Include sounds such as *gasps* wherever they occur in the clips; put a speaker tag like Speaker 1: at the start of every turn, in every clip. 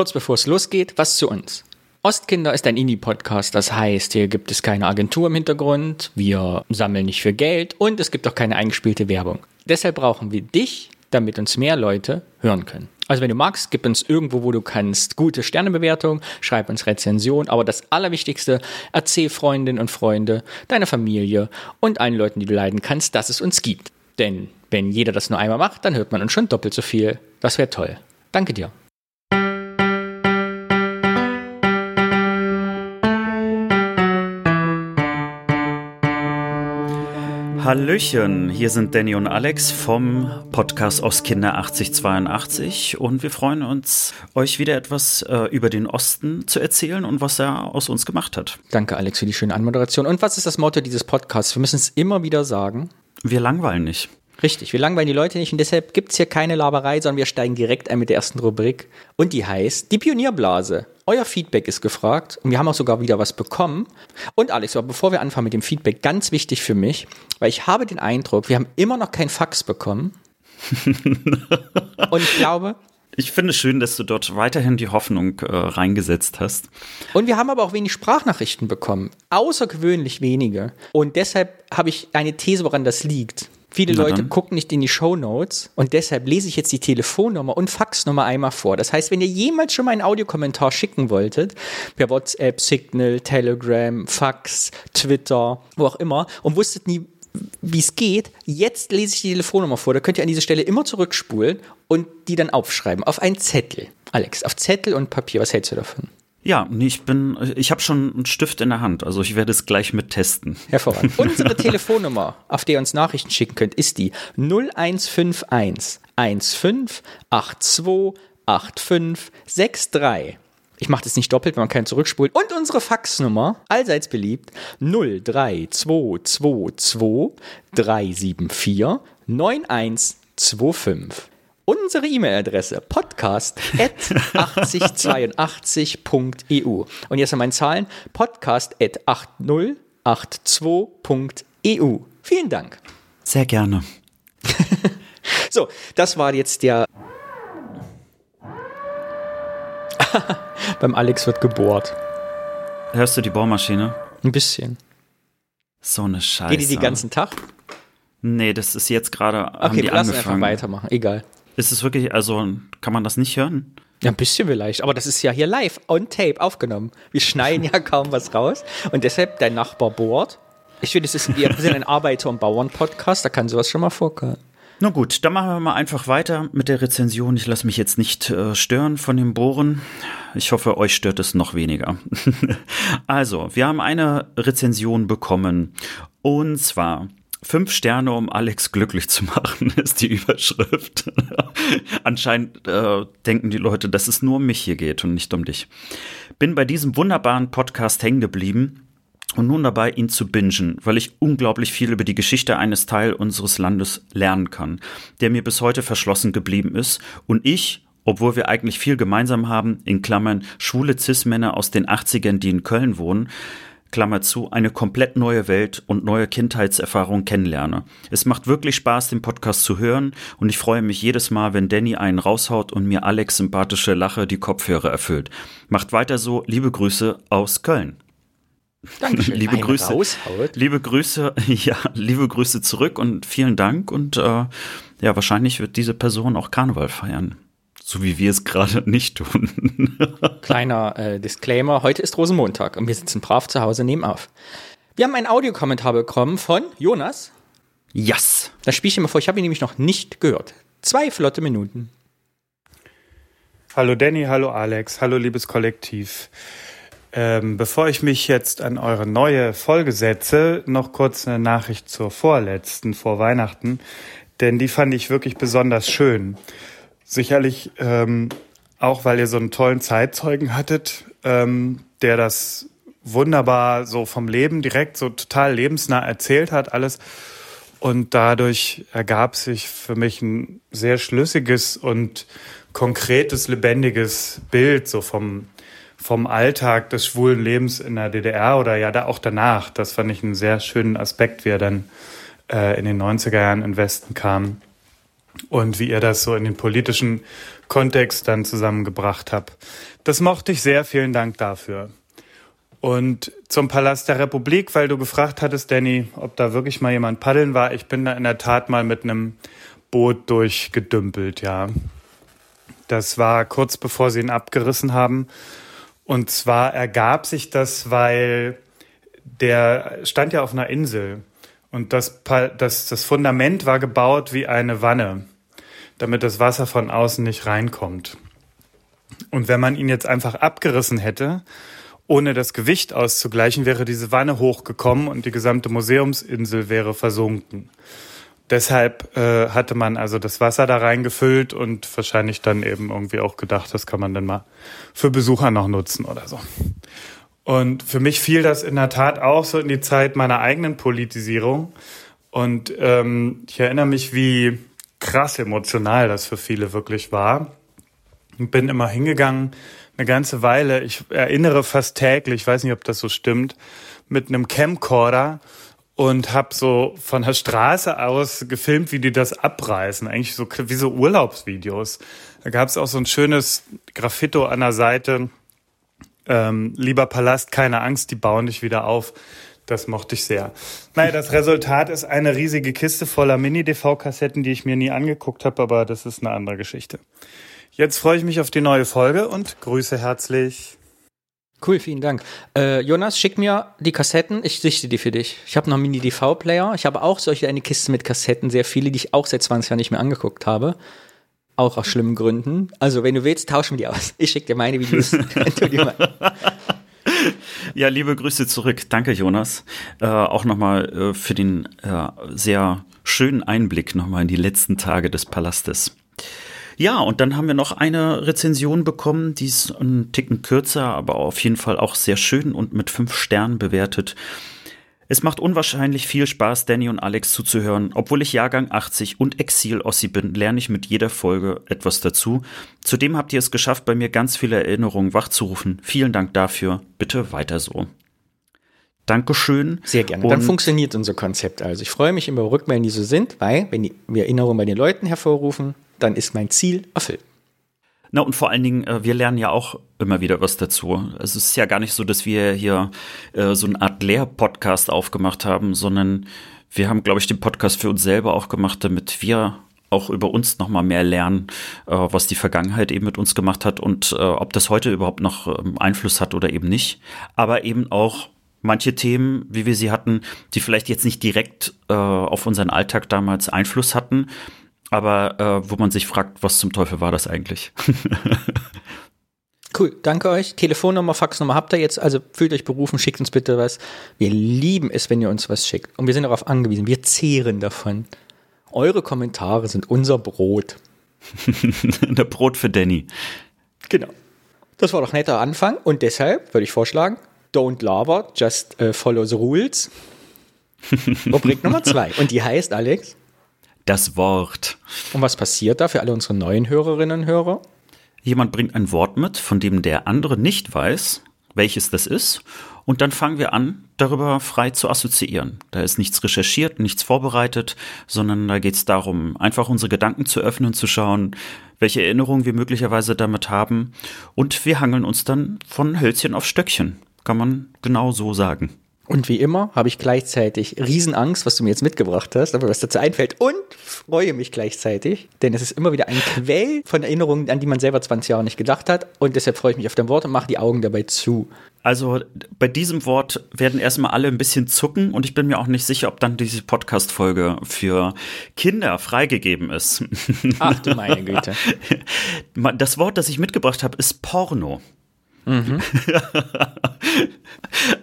Speaker 1: Kurz bevor es losgeht, was zu uns. Ostkinder ist ein Indie-Podcast, das heißt, hier gibt es keine Agentur im Hintergrund, wir sammeln nicht für Geld und es gibt auch keine eingespielte Werbung. Deshalb brauchen wir dich, damit uns mehr Leute hören können. Also wenn du magst, gib uns irgendwo, wo du kannst, gute Sternebewertung, schreib uns Rezension, aber das Allerwichtigste, erzähl Freundinnen und Freunde, deiner Familie und allen Leuten, die du leiden kannst, dass es uns gibt. Denn wenn jeder das nur einmal macht, dann hört man uns schon doppelt so viel. Das wäre toll. Danke dir.
Speaker 2: Hallöchen, hier sind Danny und Alex vom Podcast Ostkinder 8082 und wir freuen uns, euch wieder etwas äh, über den Osten zu erzählen und was er aus uns gemacht hat.
Speaker 1: Danke, Alex, für die schöne Anmoderation. Und was ist das Motto dieses Podcasts? Wir müssen es immer wieder sagen.
Speaker 2: Wir langweilen nicht.
Speaker 1: Richtig, wir langweilen die Leute nicht und deshalb gibt es hier keine Laberei, sondern wir steigen direkt ein mit der ersten Rubrik. Und die heißt die Pionierblase. Euer Feedback ist gefragt und wir haben auch sogar wieder was bekommen. Und Alex, aber bevor wir anfangen mit dem Feedback, ganz wichtig für mich, weil ich habe den Eindruck, wir haben immer noch kein Fax bekommen. *laughs* und ich glaube,
Speaker 2: ich finde es schön, dass du dort weiterhin die Hoffnung äh, reingesetzt hast.
Speaker 1: Und wir haben aber auch wenig Sprachnachrichten bekommen. Außergewöhnlich wenige. Und deshalb habe ich eine These, woran das liegt. Viele Na Leute dann. gucken nicht in die Show Notes und deshalb lese ich jetzt die Telefonnummer und Faxnummer einmal vor. Das heißt, wenn ihr jemals schon mal einen Audiokommentar schicken wolltet, per WhatsApp, Signal, Telegram, Fax, Twitter, wo auch immer, und wusstet nie, wie es geht, jetzt lese ich die Telefonnummer vor. Da könnt ihr an diese Stelle immer zurückspulen und die dann aufschreiben auf einen Zettel. Alex, auf Zettel und Papier, was hältst du davon?
Speaker 2: Ja, ich bin, ich habe schon einen Stift in der Hand, also ich werde es gleich mit testen.
Speaker 1: Hervorragend. *laughs* Unsere Telefonnummer, auf der ihr uns Nachrichten schicken könnt, ist die 0151 15 82 85 63. Ich mache das nicht doppelt, wenn man keinen zurückspult. Und unsere Faxnummer, allseits beliebt, 03222 374 9125 unsere E-Mail-Adresse podcast.8082.eu. Und jetzt noch meine Zahlen: podcast.8082.eu. Vielen Dank.
Speaker 2: Sehr gerne. *laughs*
Speaker 1: so, das war jetzt der. *laughs* Beim Alex wird gebohrt.
Speaker 2: Hörst du die Bohrmaschine?
Speaker 1: Ein bisschen.
Speaker 2: So eine Scheiße.
Speaker 1: Geht die den ganzen Tag?
Speaker 2: Nee, das ist jetzt gerade.
Speaker 1: Okay, wir lassen einfach weitermachen. Egal.
Speaker 2: Ist es wirklich, also kann man das nicht hören?
Speaker 1: Ja, ein bisschen vielleicht, aber das ist ja hier live, on tape, aufgenommen. Wir schneiden ja kaum was raus und deshalb dein Nachbar bohrt. Ich finde, es ist wir sind ein Arbeiter- und Bauern-Podcast, da kann sowas schon mal vorkommen.
Speaker 2: Na gut, dann machen wir mal einfach weiter mit der Rezension. Ich lasse mich jetzt nicht äh, stören von dem Bohren. Ich hoffe, euch stört es noch weniger. *laughs* also, wir haben eine Rezension bekommen. Und zwar Fünf Sterne, um Alex glücklich zu machen, *laughs* ist die Überschrift. *laughs* Anscheinend äh, denken die Leute, dass es nur um mich hier geht und nicht um dich. Bin bei diesem wunderbaren Podcast hängen geblieben und nun dabei, ihn zu bingen, weil ich unglaublich viel über die Geschichte eines Teil unseres Landes lernen kann, der mir bis heute verschlossen geblieben ist und ich obwohl wir eigentlich viel gemeinsam haben, in Klammern schwule Cis-Männer aus den 80ern, die in Köln wohnen, Klammer zu, eine komplett neue Welt und neue Kindheitserfahrungen kennenlerne. Es macht wirklich Spaß, den Podcast zu hören und ich freue mich jedes Mal, wenn Danny einen raushaut und mir Alex sympathische Lache die Kopfhörer erfüllt. Macht weiter so, liebe Grüße aus Köln.
Speaker 1: Dankeschön. *laughs*
Speaker 2: liebe Grüße.
Speaker 1: Raushaut.
Speaker 2: Liebe Grüße, *laughs* ja, liebe Grüße zurück und vielen Dank und äh, ja, wahrscheinlich wird diese Person auch Karneval feiern. So wie wir es gerade *laughs* nicht tun.
Speaker 1: Kleiner äh, Disclaimer, heute ist Rosenmontag und wir sitzen brav zu Hause nehmen auf. Wir haben einen Audiokommentar bekommen von Jonas.
Speaker 2: Yes.
Speaker 1: Das spiele ich immer vor, ich habe ihn nämlich noch nicht gehört. Zwei flotte Minuten.
Speaker 3: Hallo Danny, hallo Alex, hallo liebes Kollektiv. Ähm, bevor ich mich jetzt an eure neue Folge setze, noch kurz eine Nachricht zur vorletzten, vor Weihnachten, denn die fand ich wirklich besonders schön. Sicherlich ähm, auch, weil ihr so einen tollen Zeitzeugen hattet, ähm, der das wunderbar so vom Leben direkt so total lebensnah erzählt hat, alles. Und dadurch ergab sich für mich ein sehr schlüssiges und konkretes, lebendiges Bild so vom, vom Alltag des schwulen Lebens in der DDR oder ja da auch danach. Das fand ich einen sehr schönen Aspekt, wie er dann äh, in den 90er Jahren in den Westen kam und wie er das so in den politischen Kontext dann zusammengebracht habe. Das mochte ich sehr, vielen Dank dafür. Und zum Palast der Republik, weil du gefragt hattest, Danny, ob da wirklich mal jemand paddeln war. Ich bin da in der Tat mal mit einem Boot durchgedümpelt, ja. Das war kurz bevor sie ihn abgerissen haben. Und zwar ergab sich das, weil der stand ja auf einer Insel und das, das, das Fundament war gebaut wie eine Wanne, damit das Wasser von außen nicht reinkommt. Und wenn man ihn jetzt einfach abgerissen hätte, ohne das Gewicht auszugleichen, wäre diese Wanne hochgekommen und die gesamte Museumsinsel wäre versunken. Deshalb äh, hatte man also das Wasser da reingefüllt und wahrscheinlich dann eben irgendwie auch gedacht, das kann man dann mal für Besucher noch nutzen oder so. Und für mich fiel das in der Tat auch so in die Zeit meiner eigenen Politisierung. Und ähm, ich erinnere mich, wie krass emotional das für viele wirklich war. Und bin immer hingegangen, eine ganze Weile, ich erinnere fast täglich, ich weiß nicht, ob das so stimmt, mit einem Camcorder und habe so von der Straße aus gefilmt, wie die das abreißen, eigentlich so wie so Urlaubsvideos. Da gab es auch so ein schönes Graffito an der Seite. Ähm, lieber Palast, keine Angst, die bauen dich wieder auf. Das mochte ich sehr. Naja, das Resultat ist eine riesige Kiste voller Mini-DV-Kassetten, die ich mir nie angeguckt habe, aber das ist eine andere Geschichte. Jetzt freue ich mich auf die neue Folge und grüße herzlich.
Speaker 1: Cool, vielen Dank. Äh, Jonas, schick mir die Kassetten, ich sichte die für dich. Ich habe noch Mini-DV-Player. Ich habe auch solche eine Kiste mit Kassetten, sehr viele, die ich auch seit 20 Jahren nicht mehr angeguckt habe. Auch aus schlimmen Gründen. Also, wenn du willst, tauschen wir die aus. Ich schicke dir meine Videos. *laughs* *laughs*
Speaker 2: ja, liebe Grüße zurück. Danke, Jonas. Äh, auch nochmal äh, für den äh, sehr schönen Einblick nochmal in die letzten Tage des Palastes. Ja, und dann haben wir noch eine Rezension bekommen, die ist einen Ticken kürzer, aber auf jeden Fall auch sehr schön und mit fünf Sternen bewertet. Es macht unwahrscheinlich viel Spaß, Danny und Alex zuzuhören. Obwohl ich Jahrgang 80 und Exil-Ossi bin, lerne ich mit jeder Folge etwas dazu. Zudem habt ihr es geschafft, bei mir ganz viele Erinnerungen wachzurufen. Vielen Dank dafür. Bitte weiter so. Dankeschön.
Speaker 1: Sehr gerne. Und Dann funktioniert unser Konzept also. Ich freue mich immer Rückmeldungen, die so sind, weil, wenn wir Erinnerungen bei den Leuten hervorrufen, dann ist mein Ziel erfüllt.
Speaker 2: Na und vor allen Dingen, äh, wir lernen ja auch immer wieder was dazu. Es ist ja gar nicht so, dass wir hier äh, so eine Art Lehr-Podcast aufgemacht haben, sondern wir haben, glaube ich, den Podcast für uns selber auch gemacht, damit wir auch über uns noch mal mehr lernen, äh, was die Vergangenheit eben mit uns gemacht hat und äh, ob das heute überhaupt noch ähm, Einfluss hat oder eben nicht. Aber eben auch manche Themen, wie wir sie hatten, die vielleicht jetzt nicht direkt äh, auf unseren Alltag damals Einfluss hatten, aber äh, wo man sich fragt, was zum Teufel war das eigentlich? *laughs*
Speaker 1: Cool, danke euch. Telefonnummer, Faxnummer habt ihr jetzt, also fühlt euch berufen, schickt uns bitte was. Wir lieben es, wenn ihr uns was schickt. Und wir sind darauf angewiesen, wir zehren davon. Eure Kommentare sind unser Brot. *laughs*
Speaker 2: Der Brot für Danny.
Speaker 1: Genau. Das war doch ein netter Anfang und deshalb würde ich vorschlagen, don't laber, just uh, follow the rules. *laughs* Rubrik Nummer zwei. Und die heißt, Alex?
Speaker 2: Das Wort.
Speaker 1: Und was passiert da für alle unsere neuen Hörerinnen und Hörer?
Speaker 2: Jemand bringt ein Wort mit, von dem der andere nicht weiß, welches das ist. Und dann fangen wir an, darüber frei zu assoziieren. Da ist nichts recherchiert, nichts vorbereitet, sondern da geht es darum, einfach unsere Gedanken zu öffnen, zu schauen, welche Erinnerungen wir möglicherweise damit haben. Und wir hangeln uns dann von Hölzchen auf Stöckchen. Kann man genau so sagen.
Speaker 1: Und wie immer habe ich gleichzeitig Riesenangst, was du mir jetzt mitgebracht hast, aber was dazu einfällt und freue mich gleichzeitig, denn es ist immer wieder ein Quell von Erinnerungen, an die man selber 20 Jahre nicht gedacht hat und deshalb freue ich mich auf dein Wort und mache die Augen dabei zu.
Speaker 2: Also bei diesem Wort werden erstmal alle ein bisschen zucken und ich bin mir auch nicht sicher, ob dann diese Podcast-Folge für Kinder freigegeben ist.
Speaker 1: Ach du meine Güte. *laughs*
Speaker 2: Das Wort, das ich mitgebracht habe, ist Porno. Mhm. *laughs*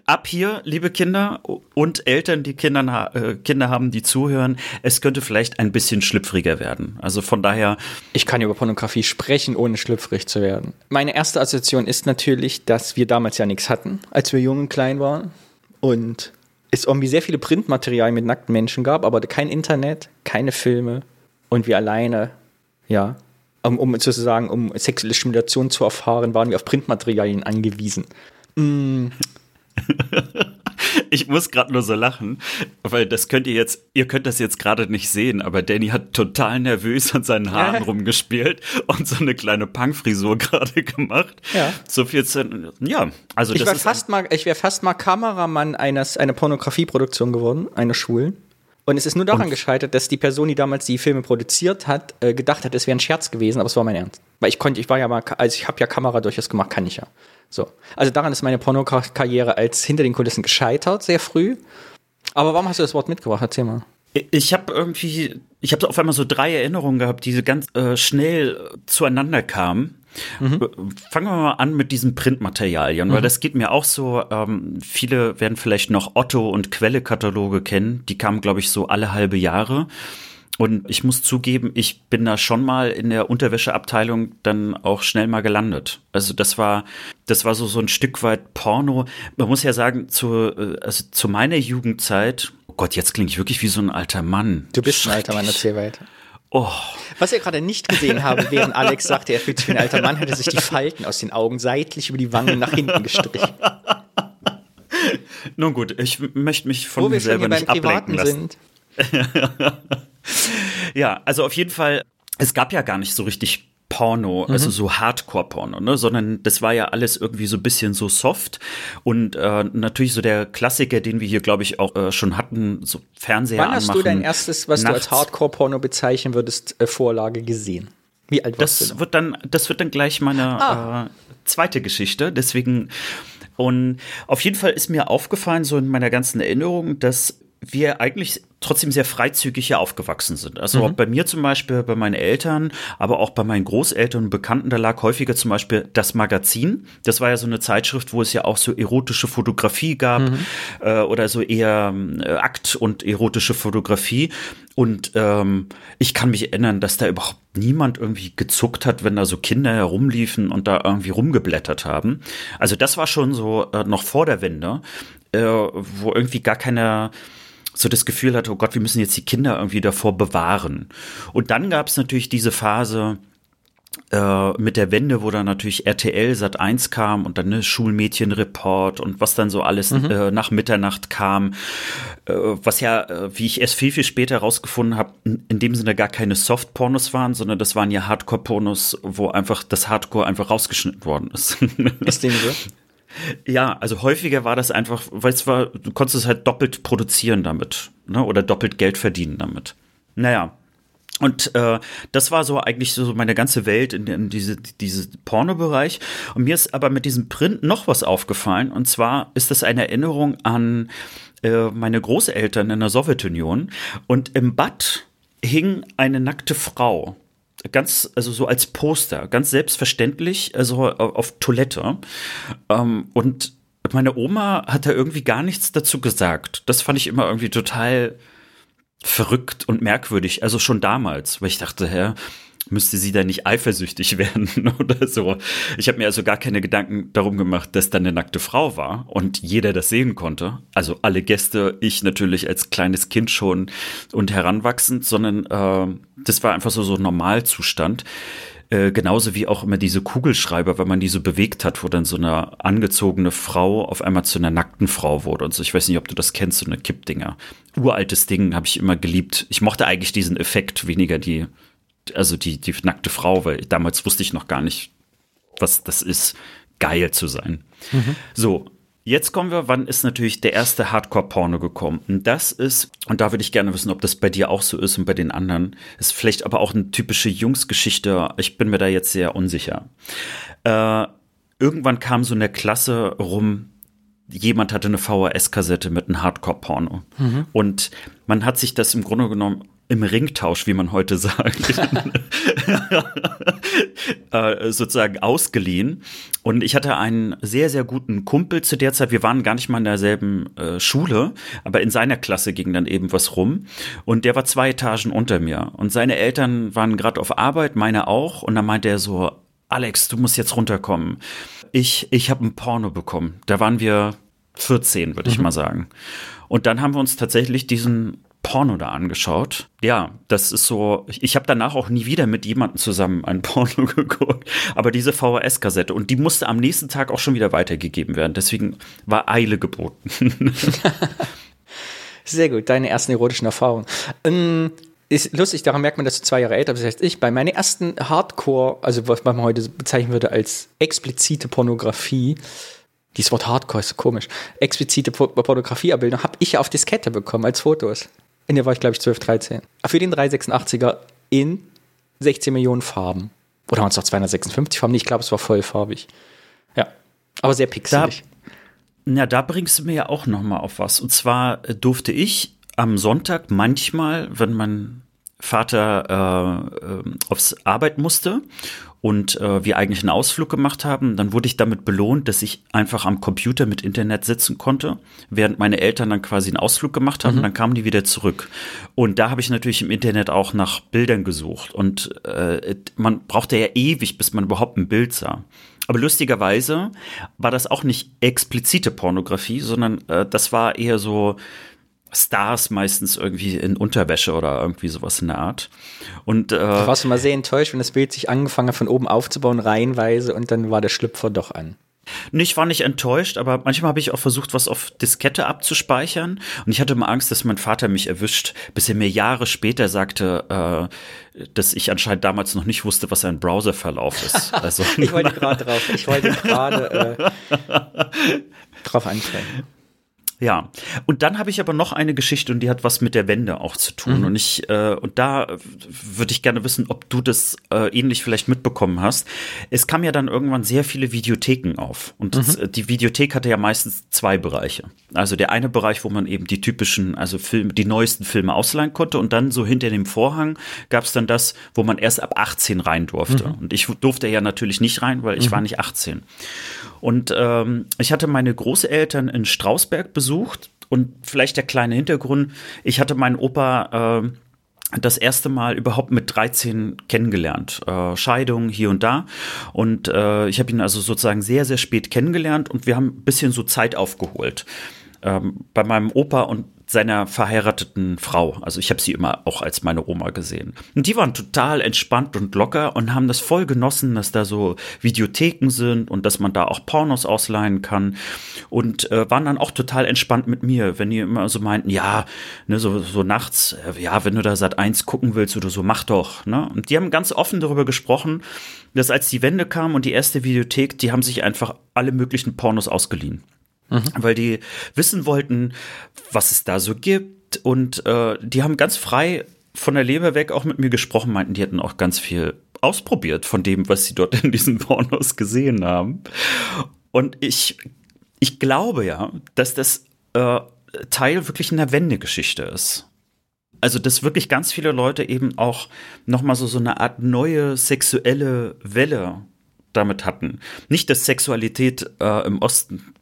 Speaker 2: Ab hier, liebe Kinder und Eltern, die Kinder, äh, Kinder haben, die zuhören, es könnte vielleicht ein bisschen schlüpfriger werden. Also von daher.
Speaker 1: Ich kann über Pornografie sprechen, ohne schlüpfrig zu werden. Meine erste Assoziation ist natürlich, dass wir damals ja nichts hatten, als wir jung und klein waren. Und es irgendwie sehr viele Printmaterialien mit nackten Menschen gab, aber kein Internet, keine Filme und wir alleine, ja, um, um sozusagen, um sexuelle Stimulation zu erfahren, waren wir auf Printmaterialien angewiesen. Mm.
Speaker 2: ich muss gerade nur so lachen, weil das könnt ihr jetzt, ihr könnt das jetzt gerade nicht sehen, aber Danny hat total nervös an seinen Haaren rumgespielt und so eine kleine Punkfrisur *laughs* gerade gemacht. Ja. So viel zu, ja, also
Speaker 1: ich wäre fast mal, ich wäre fast mal Kameramann eines einer Pornografieproduktion geworden, einer Schwulen. Und es ist nur daran gescheitert, dass die Person, die damals die Filme produziert hat, äh, gedacht hat, es wäre ein Scherz gewesen, aber es war mein Ernst. Weil ich konnte, ich war ja mal, also ich habe ja Kamera durchaus gemacht, kann ich ja. So. Also daran ist meine Pornokarriere als hinter den Kulissen gescheitert, sehr früh. Aber warum hast du das Wort mitgebracht? Erzähl mal.
Speaker 2: Ich habe irgendwie, ich habe auf einmal so drei Erinnerungen gehabt, die so ganz äh, schnell zueinander kamen. Mhm. Fangen wir mal an mit diesen Printmaterialien, mhm. weil das geht mir auch so. Ähm, viele werden vielleicht noch Otto und Quelle-Kataloge kennen. Die kamen, glaube ich, so alle halbe Jahre. Und ich muss zugeben, ich bin da schon mal in der Unterwäscheabteilung dann auch schnell mal gelandet. Also das war, das war so, so ein Stück weit Porno. Man muss ja sagen, zu, äh, also zu meiner Jugendzeit, oh Gott, jetzt klinge ich wirklich wie so ein alter Mann.
Speaker 1: Du bist ein alter Mann, erzähl weiter. Oh. Was ihr gerade nicht gesehen habt, während Alex sagte, er fühlt sich wie ein alter Mann, hat er sich die Falten aus den Augen seitlich über die Wangen nach hinten gestrichen.
Speaker 2: Nun gut, ich möchte mich von mir selber nicht ablenken lassen. Sind. *laughs* ja, also auf jeden Fall, es gab ja gar nicht so richtig Porno, mhm. also so Hardcore-Porno, ne? sondern das war ja alles irgendwie so ein bisschen so soft und äh, natürlich so der Klassiker, den wir hier, glaube ich, auch äh, schon hatten, so Fernseher
Speaker 1: Wann hast du dein erstes, was nachts. du als Hardcore-Porno bezeichnen würdest, äh, Vorlage gesehen?
Speaker 2: Wie alt warst das du? Wird dann, das wird dann gleich meine ah. äh, zweite Geschichte, deswegen und auf jeden Fall ist mir aufgefallen, so in meiner ganzen Erinnerung, dass wir eigentlich trotzdem sehr freizügig hier aufgewachsen sind. Also mhm. auch bei mir zum Beispiel, bei meinen Eltern, aber auch bei meinen Großeltern und Bekannten, da lag häufiger zum Beispiel das Magazin. Das war ja so eine Zeitschrift, wo es ja auch so erotische Fotografie gab mhm. äh, oder so eher äh, Akt und erotische Fotografie. Und ähm, ich kann mich erinnern, dass da überhaupt niemand irgendwie gezuckt hat, wenn da so Kinder herumliefen und da irgendwie rumgeblättert haben. Also das war schon so äh, noch vor der Wende, äh, wo irgendwie gar keine so das Gefühl hatte, oh Gott, wir müssen jetzt die Kinder irgendwie davor bewahren. Und dann gab es natürlich diese Phase, äh, mit der Wende, wo dann natürlich RTL Sat 1 kam und dann ne Schulmädchenreport und was dann so alles mhm. äh, nach Mitternacht kam, äh, was ja, äh, wie ich erst viel, viel später herausgefunden habe, in dem Sinne gar keine Soft-Pornos waren, sondern das waren ja Hardcore-Pornos, wo einfach das Hardcore einfach rausgeschnitten worden ist. Ist dem so? *laughs* Ja, also häufiger war das einfach, weil es war, du konntest es halt doppelt produzieren damit, ne? Oder doppelt Geld verdienen damit. Naja. Und äh, das war so eigentlich so meine ganze Welt in, in diese, diese Pornobereich. Und mir ist aber mit diesem Print noch was aufgefallen. Und zwar ist das eine Erinnerung an äh, meine Großeltern in der Sowjetunion. Und im Bad hing eine nackte Frau ganz, also so als Poster, ganz selbstverständlich, also auf Toilette. Ähm, und meine Oma hat da irgendwie gar nichts dazu gesagt. Das fand ich immer irgendwie total verrückt und merkwürdig. Also schon damals, weil ich dachte, hä, müsste sie da nicht eifersüchtig *laughs* werden oder so. Ich habe mir also gar keine Gedanken darum gemacht, dass da eine nackte Frau war und jeder das sehen konnte. Also alle Gäste, ich natürlich als kleines Kind schon und heranwachsend, sondern äh, das war einfach so so Normalzustand. Äh, genauso wie auch immer diese Kugelschreiber, wenn man die so bewegt hat, wo dann so eine angezogene Frau auf einmal zu einer nackten Frau wurde und so. Ich weiß nicht, ob du das kennst, so eine Kippdinger. Uraltes Ding, habe ich immer geliebt. Ich mochte eigentlich diesen Effekt, weniger die also die, die nackte Frau, weil damals wusste ich noch gar nicht, was das ist, geil zu sein. Mhm. So, Jetzt kommen wir, wann ist natürlich der erste Hardcore-Porno gekommen? Und das ist, und da würde ich gerne wissen, ob das bei dir auch so ist und bei den anderen, ist vielleicht aber auch eine typische Jungsgeschichte. Ich bin mir da jetzt sehr unsicher. Äh, irgendwann kam so eine Klasse rum, jemand hatte eine VHS-Kassette mit einem Hardcore-Porno. Mhm. Und man hat sich das im Grunde genommen im Ringtausch, wie man heute *laughs* sagt, äh, sozusagen ausgeliehen. Und ich hatte einen sehr, sehr guten Kumpel zu der Zeit. Wir waren gar nicht mal in derselben äh, Schule, aber in seiner Klasse ging dann eben was rum. Und der war zwei Etagen unter mir. Und seine Eltern waren gerade auf Arbeit, meine auch. Und dann meinte er so, Alex, du musst jetzt runterkommen. Ich, ich habe ein Porno bekommen. Da waren wir 14, würde ich mhm. mal sagen. Und dann haben wir uns tatsächlich diesen Porno da angeschaut. Ja, das ist so, ich habe danach auch nie wieder mit jemandem zusammen ein *laughs* Porno geguckt, aber diese VHS-Kassette und die musste am nächsten Tag auch schon wieder weitergegeben werden. Deswegen war Eile geboten. *laughs*
Speaker 1: Sehr gut, deine ersten erotischen Erfahrungen. Ähm, ist lustig, daran merkt man, dass du zwei Jahre älter bist als ich. Bei meiner ersten Hardcore, also was man heute bezeichnen würde als explizite Pornografie, dieses Wort Hardcore ist so komisch, explizite Pornografieabbildung, habe ich auf Diskette bekommen als Fotos. In der war ich, glaube ich, 12, 13. Für den 386er in 16 Millionen Farben. Oder waren es noch 256 Farben? Ich glaube, es war vollfarbig. Ja, aber sehr pixelig.
Speaker 2: Da, ja, da bringst du mir ja auch noch mal auf was. Und zwar durfte ich am Sonntag manchmal, wenn mein Vater äh, äh, aufs Arbeit musste und äh, wir eigentlich einen Ausflug gemacht haben, dann wurde ich damit belohnt, dass ich einfach am Computer mit Internet sitzen konnte, während meine Eltern dann quasi einen Ausflug gemacht haben, mhm. dann kamen die wieder zurück. Und da habe ich natürlich im Internet auch nach Bildern gesucht und äh, man brauchte ja ewig, bis man überhaupt ein Bild sah. Aber lustigerweise war das auch nicht explizite Pornografie, sondern äh, das war eher so Stars meistens irgendwie in Unterwäsche oder irgendwie sowas in der Art. Und äh,
Speaker 1: da warst du mal sehr enttäuscht, wenn das Bild sich angefangen hat, von oben aufzubauen, reihenweise, und dann war der Schlüpfer doch an.
Speaker 2: Ich war nicht enttäuscht, aber manchmal habe ich auch versucht, was auf Diskette abzuspeichern. Und ich hatte immer Angst, dass mein Vater mich erwischt, bis er mir Jahre später sagte, äh, dass ich anscheinend damals noch nicht wusste, was ein Browserverlauf ist.
Speaker 1: Also, *laughs* ich wollte gerade drauf, ich wollte gerade äh, *laughs* drauf ansprechen.
Speaker 2: Ja, und dann habe ich aber noch eine Geschichte und die hat was mit der Wende auch zu tun. Mhm. Und ich äh, und da würde ich gerne wissen, ob du das äh, ähnlich vielleicht mitbekommen hast. Es kam ja dann irgendwann sehr viele Videotheken auf und mhm. das, die Videothek hatte ja meistens zwei Bereiche. Also der eine Bereich, wo man eben die typischen, also Filme, die neuesten Filme ausleihen konnte und dann so hinter dem Vorhang gab es dann das, wo man erst ab 18 rein durfte. Mhm. Und ich durfte ja natürlich nicht rein, weil ich mhm. war nicht 18. Und ähm, ich hatte meine Großeltern in Strausberg besucht und vielleicht der kleine Hintergrund, ich hatte meinen Opa äh, das erste Mal überhaupt mit 13 kennengelernt. Äh, Scheidung hier und da. Und äh, ich habe ihn also sozusagen sehr, sehr spät kennengelernt und wir haben ein bisschen so Zeit aufgeholt. Ähm, bei meinem Opa und seiner verheirateten Frau. Also ich habe sie immer auch als meine Oma gesehen. Und die waren total entspannt und locker und haben das voll genossen, dass da so Videotheken sind und dass man da auch Pornos ausleihen kann. Und äh, waren dann auch total entspannt mit mir, wenn die immer so meinten, ja, ne, so, so nachts, äh, ja, wenn du da seit eins gucken willst oder so, mach doch. Ne? Und die haben ganz offen darüber gesprochen, dass als die Wende kam und die erste Videothek, die haben sich einfach alle möglichen Pornos ausgeliehen. Mhm. Weil die wissen wollten, was es da so gibt. Und äh, die haben ganz frei von der Leber weg auch mit mir gesprochen, meinten, die hätten auch ganz viel ausprobiert von dem, was sie dort *laughs* in diesen Pornos gesehen haben. Und ich, ich glaube ja, dass das äh, Teil wirklich einer Wendegeschichte ist. Also, dass wirklich ganz viele Leute eben auch nochmal so, so eine Art neue sexuelle Welle damit hatten. Nicht, dass Sexualität äh, im Osten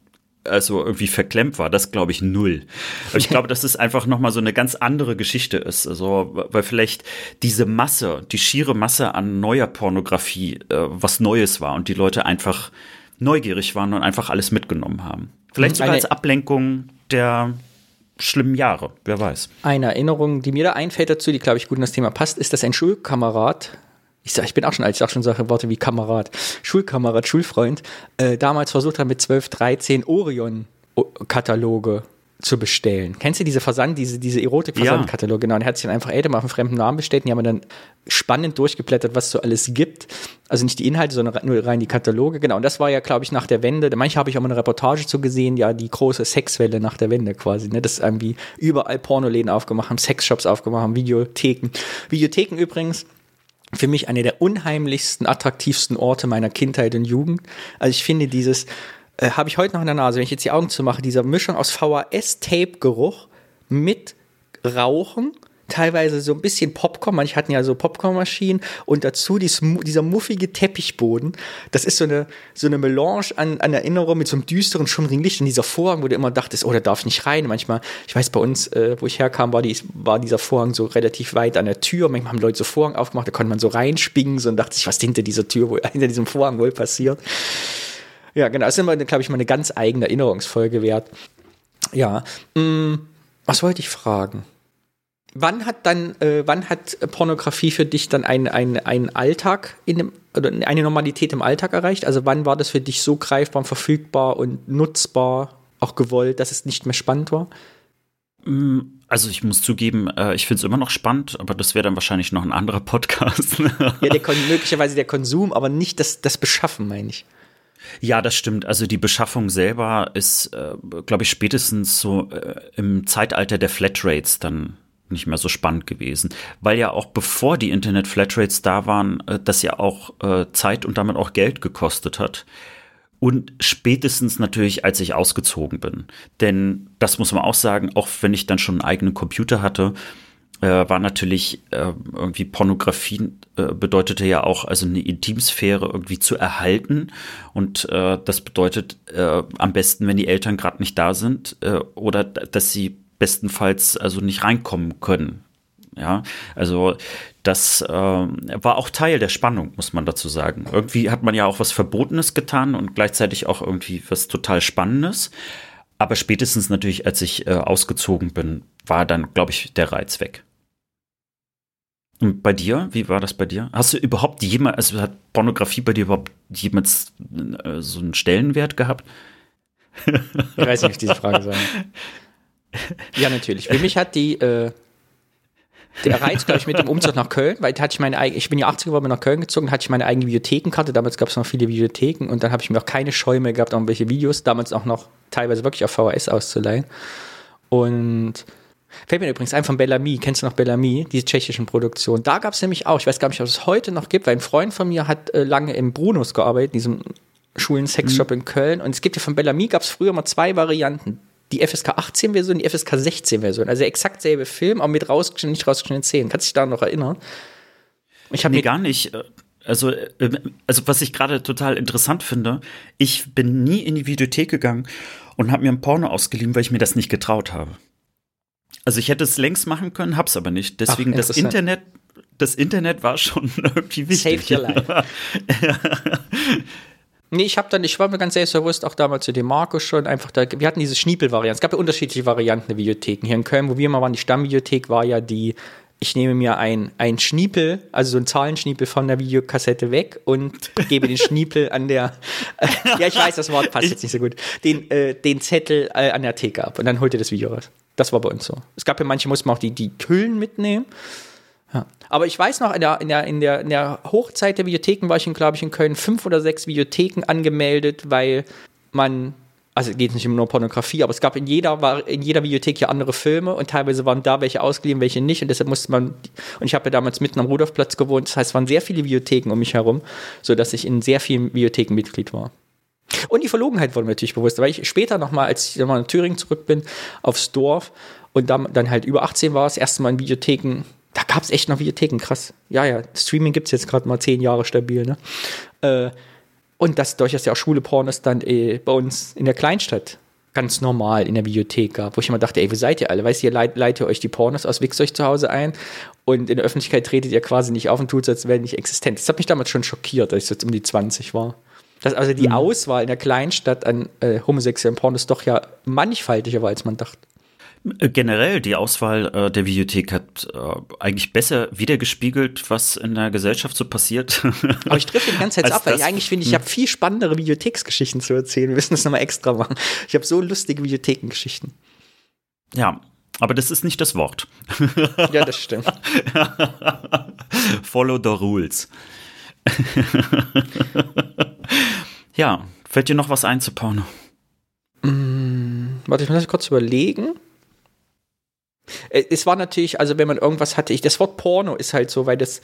Speaker 2: also irgendwie verklemmt war, das glaube ich null. Aber ich *laughs* glaube, dass es einfach nochmal so eine ganz andere Geschichte ist. Also, weil vielleicht diese Masse, die schiere Masse an neuer Pornografie äh, was Neues war und die Leute einfach neugierig waren und einfach alles mitgenommen haben. Vielleicht sogar als Ablenkung der schlimmen Jahre, wer weiß.
Speaker 1: Eine Erinnerung, die mir da einfällt dazu, die glaube ich gut in das Thema passt, ist, dass ein Schulkamerad ich sag, ich bin auch schon alt, ich sag schon solche Worte wie Kamerad, Schulkamerad, Schulfreund, äh, damals versucht hat mit 12, 13 Orion-Kataloge zu bestellen. Kennst du diese Versand, diese, diese Erotik-Versandkataloge? Ja. Genau, und er hat sich dann einfach älter mal auf einen fremden Namen bestellt und die haben dann spannend durchgeblättert, was so alles gibt. Also nicht die Inhalte, sondern nur rein die Kataloge. Genau, und das war ja, glaube ich, nach der Wende. Manche habe ich auch mal eine Reportage zu gesehen, ja, die große Sexwelle nach der Wende quasi. Ne? Das irgendwie überall Pornoläden aufgemacht haben, Sexshops aufgemacht haben, Videotheken. Videotheken übrigens, für mich eine der unheimlichsten, attraktivsten Orte meiner Kindheit und Jugend. Also ich finde dieses, äh, habe ich heute noch in der Nase, wenn ich jetzt die Augen zumache, dieser Mischung aus VHS-Tape-Geruch mit Rauchen teilweise so ein bisschen Popcorn, manche hatten ja so Popcornmaschinen und dazu dies, dieser muffige Teppichboden. Das ist so eine, so eine Melange an, an Erinnerung mit so einem düsteren, schummrigen Licht und dieser Vorhang, wo du immer dachtest, oh, der darf nicht rein. Manchmal, ich weiß, bei uns, äh, wo ich herkam, war, die, war dieser Vorhang so relativ weit an der Tür. Manchmal haben Leute so Vorhang aufgemacht, da konnte man so reinspingen so und dachte sich, was hinter dieser Tür, wo, *laughs* hinter diesem Vorhang wohl passiert. Ja, genau, das ist immer, glaube ich, mal eine ganz eigene Erinnerungsfolge wert. Ja, mh, mm, was wollte ich fragen? Wann hat dann, äh, wann hat Pornografie für dich dann einen ein Alltag in dem, oder eine Normalität im Alltag erreicht? Also wann war das für dich so greifbar, verfügbar und nutzbar, auch gewollt, dass es nicht mehr spannend war?
Speaker 2: Mm, also ich muss zugeben, äh, ich finde es immer noch spannend, aber das wäre dann wahrscheinlich noch ein anderer Podcast.
Speaker 1: ja, der möglicherweise der Konsum, aber nicht das, das Beschaffen, meine ich.
Speaker 2: Ja, das stimmt. Also die Beschaffung selber ist, äh, glaube ich, spätestens so äh, im Zeitalter der Flatrates dann nicht mehr so spannend gewesen, weil ja auch bevor die Internet Flatrates da waren, äh, das ja auch äh, Zeit und damit auch Geld gekostet hat. Und spätestens natürlich, als ich ausgezogen bin. Denn das muss man auch sagen, auch wenn ich dann schon einen eigenen Computer hatte, äh, war natürlich äh, irgendwie Pornografie äh, bedeutete ja auch also eine Intimsphäre irgendwie zu erhalten und äh, das bedeutet am besten, wenn die Eltern gerade nicht da sind oder dass sie bestenfalls also nicht reinkommen können. Ja, also das äh, war auch Teil der Spannung, muss man dazu sagen. Irgendwie hat man ja auch was Verbotenes getan und gleichzeitig auch irgendwie was total Spannendes. Aber spätestens natürlich, als ich äh, ausgezogen bin, war dann, glaube ich, der Reiz weg. Und bei dir, wie war das bei dir? Hast du überhaupt jemals, also hat Pornografie bei dir überhaupt jemals äh, so einen Stellenwert gehabt?
Speaker 1: Ich weiß nicht, wie ich diese Frage sagen. *laughs* Ja, natürlich. Für mich hat die, äh, der Reiz, glaube ich, mit dem Umzug nach Köln, weil hatte ich meine eigene, ich bin ja 80 geworden, nach Köln gezogen, hatte ich meine eigene Bibliothekenkarte. Damals gab es noch viele Bibliotheken und dann habe ich mir auch keine Scheu mehr gehabt, irgendwelche Videos, damals auch noch teilweise wirklich auf VHS auszuleihen. Und fällt mir übrigens ein von Bellamy, kennst du noch Bellamy, diese tschechischen Produktion? Da gab es nämlich auch, ich weiß gar nicht, ob es heute noch gibt, weil ein Freund von mir hat äh, lange im Brunos gearbeitet, in diesem Schulen Sexshop mhm. in Köln. Und es gibt ja von Bellamy gab es früher mal zwei Varianten die FSK 18 Version, die FSK 16 Version. Also exakt selbe Film, aber mit rausgeschnittenen, nicht rausgeschnittenen Szenen. Kannst du dich da noch erinnern?
Speaker 2: Ich habe nee, gar nicht. Also, äh, also was ich gerade total interessant finde, ich bin nie in die Videothek gegangen und habe mir ein Porno ausgeliehen, weil ich mir das nicht getraut habe. Also ich hätte es längst machen können, hab's aber nicht. Deswegen Ach, das Internet, das Internet war schon *laughs* irgendwie wichtig. Save your life. *laughs*
Speaker 1: Nee, ich habe dann, ich war mir ganz selbstbewusst auch damals zu dem Markus schon einfach da, wir hatten diese Schniepel-Variante. Es gab ja unterschiedliche Varianten der Videotheken. Hier in Köln, wo wir mal waren, die Stammvideothek war ja die, ich nehme mir ein, ein Schniepel, also so ein Zahlenschniepel von der Videokassette weg und *laughs* gebe den Schniepel an der, äh, ja, ich weiß, das Wort passt jetzt nicht so gut, den, äh, den Zettel äh, an der Theke ab und dann holt ihr das Video raus. Das war bei uns so. Es gab ja manche, mussten auch die, die Hüllen mitnehmen. Ja. Aber ich weiß noch, in der, in, der, in, der, in der Hochzeit der Videotheken war ich, glaube ich, in Köln fünf oder sechs Videotheken angemeldet, weil man, also geht nicht immer nur Pornografie, aber es gab in jeder, in jeder Videothek ja andere Filme und teilweise waren da welche ausgeliehen, welche nicht und deshalb musste man, und ich habe ja damals mitten am Rudolfplatz gewohnt, das heißt, es waren sehr viele Videotheken um mich herum, sodass ich in sehr vielen Videotheken Mitglied war. Und die Verlogenheit wurde mir natürlich bewusst, weil ich später nochmal, als ich nochmal in Thüringen zurück bin, aufs Dorf und dann, dann halt über 18 war, das erste Mal in Videotheken da gab es echt noch Videotheken, krass. Ja, ja, Streaming gibt es jetzt gerade mal zehn Jahre stabil, ne? Äh, und das durch das ja auch schwule Pornos dann äh, bei uns in der Kleinstadt ganz normal in der Videothek gab, wo ich immer dachte, ey, wo seid ihr alle? Weißt ihr, leit, leitet ihr euch die Pornos aus, wichst euch zu Hause ein und in der Öffentlichkeit tretet ihr quasi nicht auf und tut als wäre nicht existent. Das hat mich damals schon schockiert, als ich jetzt um die 20 war. Dass also die mhm. Auswahl in der Kleinstadt an äh, homosexuellen Pornos doch ja mannigfaltiger war, als man dachte.
Speaker 2: Äh, generell, die Auswahl äh, der Videothek hat äh, eigentlich besser wiedergespiegelt, was in der Gesellschaft so passiert. *laughs*
Speaker 1: Aber ich treffe die ganze Zeit ab, weil ich eigentlich finde, ich habe viel spannendere Videotheksgeschichten zu erzählen. Wir müssen das nochmal extra machen. Ich habe so lustige Videothekengeschichten.
Speaker 2: Ja, aber das ist nicht das Wort. *laughs*
Speaker 1: ja, das stimmt. *laughs*
Speaker 2: Follow the rules. ja, fällt dir noch was ein zu Porno?
Speaker 1: Mm, warte, ich muss kurz überlegen. Äh, es war natürlich, also wenn man irgendwas hatte, ich, das Wort Porno ist halt so, weil das,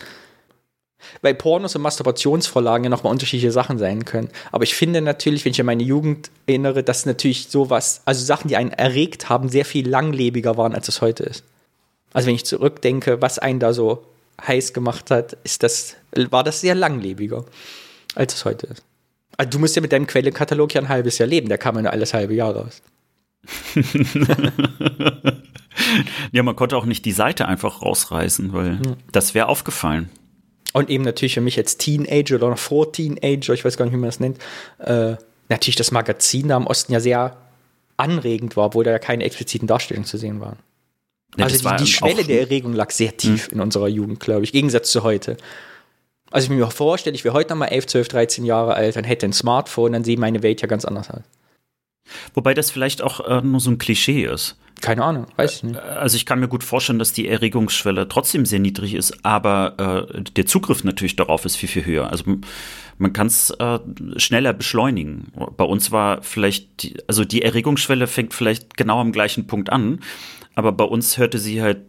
Speaker 1: weil Pornos und Masturbationsvorlagen ja nochmal unterschiedliche Sachen sein können. Aber ich finde natürlich, wenn ich an meine Jugend erinnere, dass natürlich sowas, also Sachen, die einen erregt haben, sehr viel langlebiger waren, als es heute ist. Also wenn ich zurückdenke, was einen da so heiß gemacht hat, ist das, war das sehr langlebiger, als es heute ist. Also du musst ja mit deinem Quellekatalog ja ein halbes Jahr leben, der kam ja nur alles halbe Jahr raus. *laughs*
Speaker 2: ja, man konnte auch nicht die Seite einfach rausreißen, weil ja. das wäre aufgefallen.
Speaker 1: Und eben natürlich für mich als Teenager oder noch vor Teenager, ich weiß gar nicht, wie man das nennt, äh, natürlich das Magazin da im Osten ja sehr anregend war, obwohl da ja keine expliziten Darstellungen zu sehen waren. Ja, also die, die Schwelle der Erregung lag sehr tief hm. in unserer Jugend, glaube ich, im Gegensatz zu heute. Also ich mir vorstelle, ich wäre heute nochmal 11, 12, 13 Jahre alt und hätte ein Smartphone, dann sieht meine Welt ja ganz anders aus.
Speaker 2: Wobei das vielleicht auch äh, nur so ein Klischee ist.
Speaker 1: Keine Ahnung, weiß ich nicht. Äh,
Speaker 2: also ich kann mir gut vorstellen, dass die Erregungsschwelle trotzdem sehr niedrig ist, aber äh, der Zugriff natürlich darauf ist viel, viel höher. Also man kann es äh, schneller beschleunigen. Bei uns war vielleicht, die, also die Erregungsschwelle fängt vielleicht genau am gleichen Punkt an, aber bei uns hörte sie halt,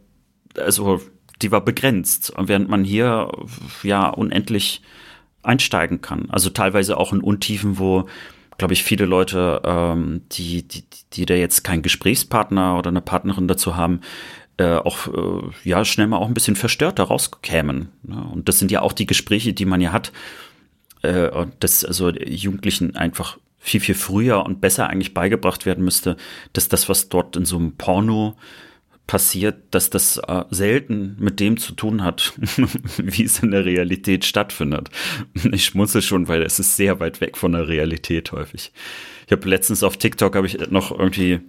Speaker 2: also die war begrenzt, während man hier ja unendlich einsteigen kann. Also teilweise auch in Untiefen, wo glaube ich, viele Leute, ähm, die, die, die da jetzt keinen Gesprächspartner oder eine Partnerin dazu haben, äh, auch äh, ja schnell mal auch ein bisschen verstört daraus kämen. Ne? Und das sind ja auch die Gespräche, die man ja hat, äh, dass also Jugendlichen einfach viel, viel früher und besser eigentlich beigebracht werden müsste, dass das, was dort in so einem Porno passiert, dass das äh, selten mit dem zu tun hat, *laughs* wie es in der Realität stattfindet. Ich schmunzel schon, weil es ist sehr weit weg von der Realität häufig. Ich habe letztens auf TikTok habe ich noch irgendwie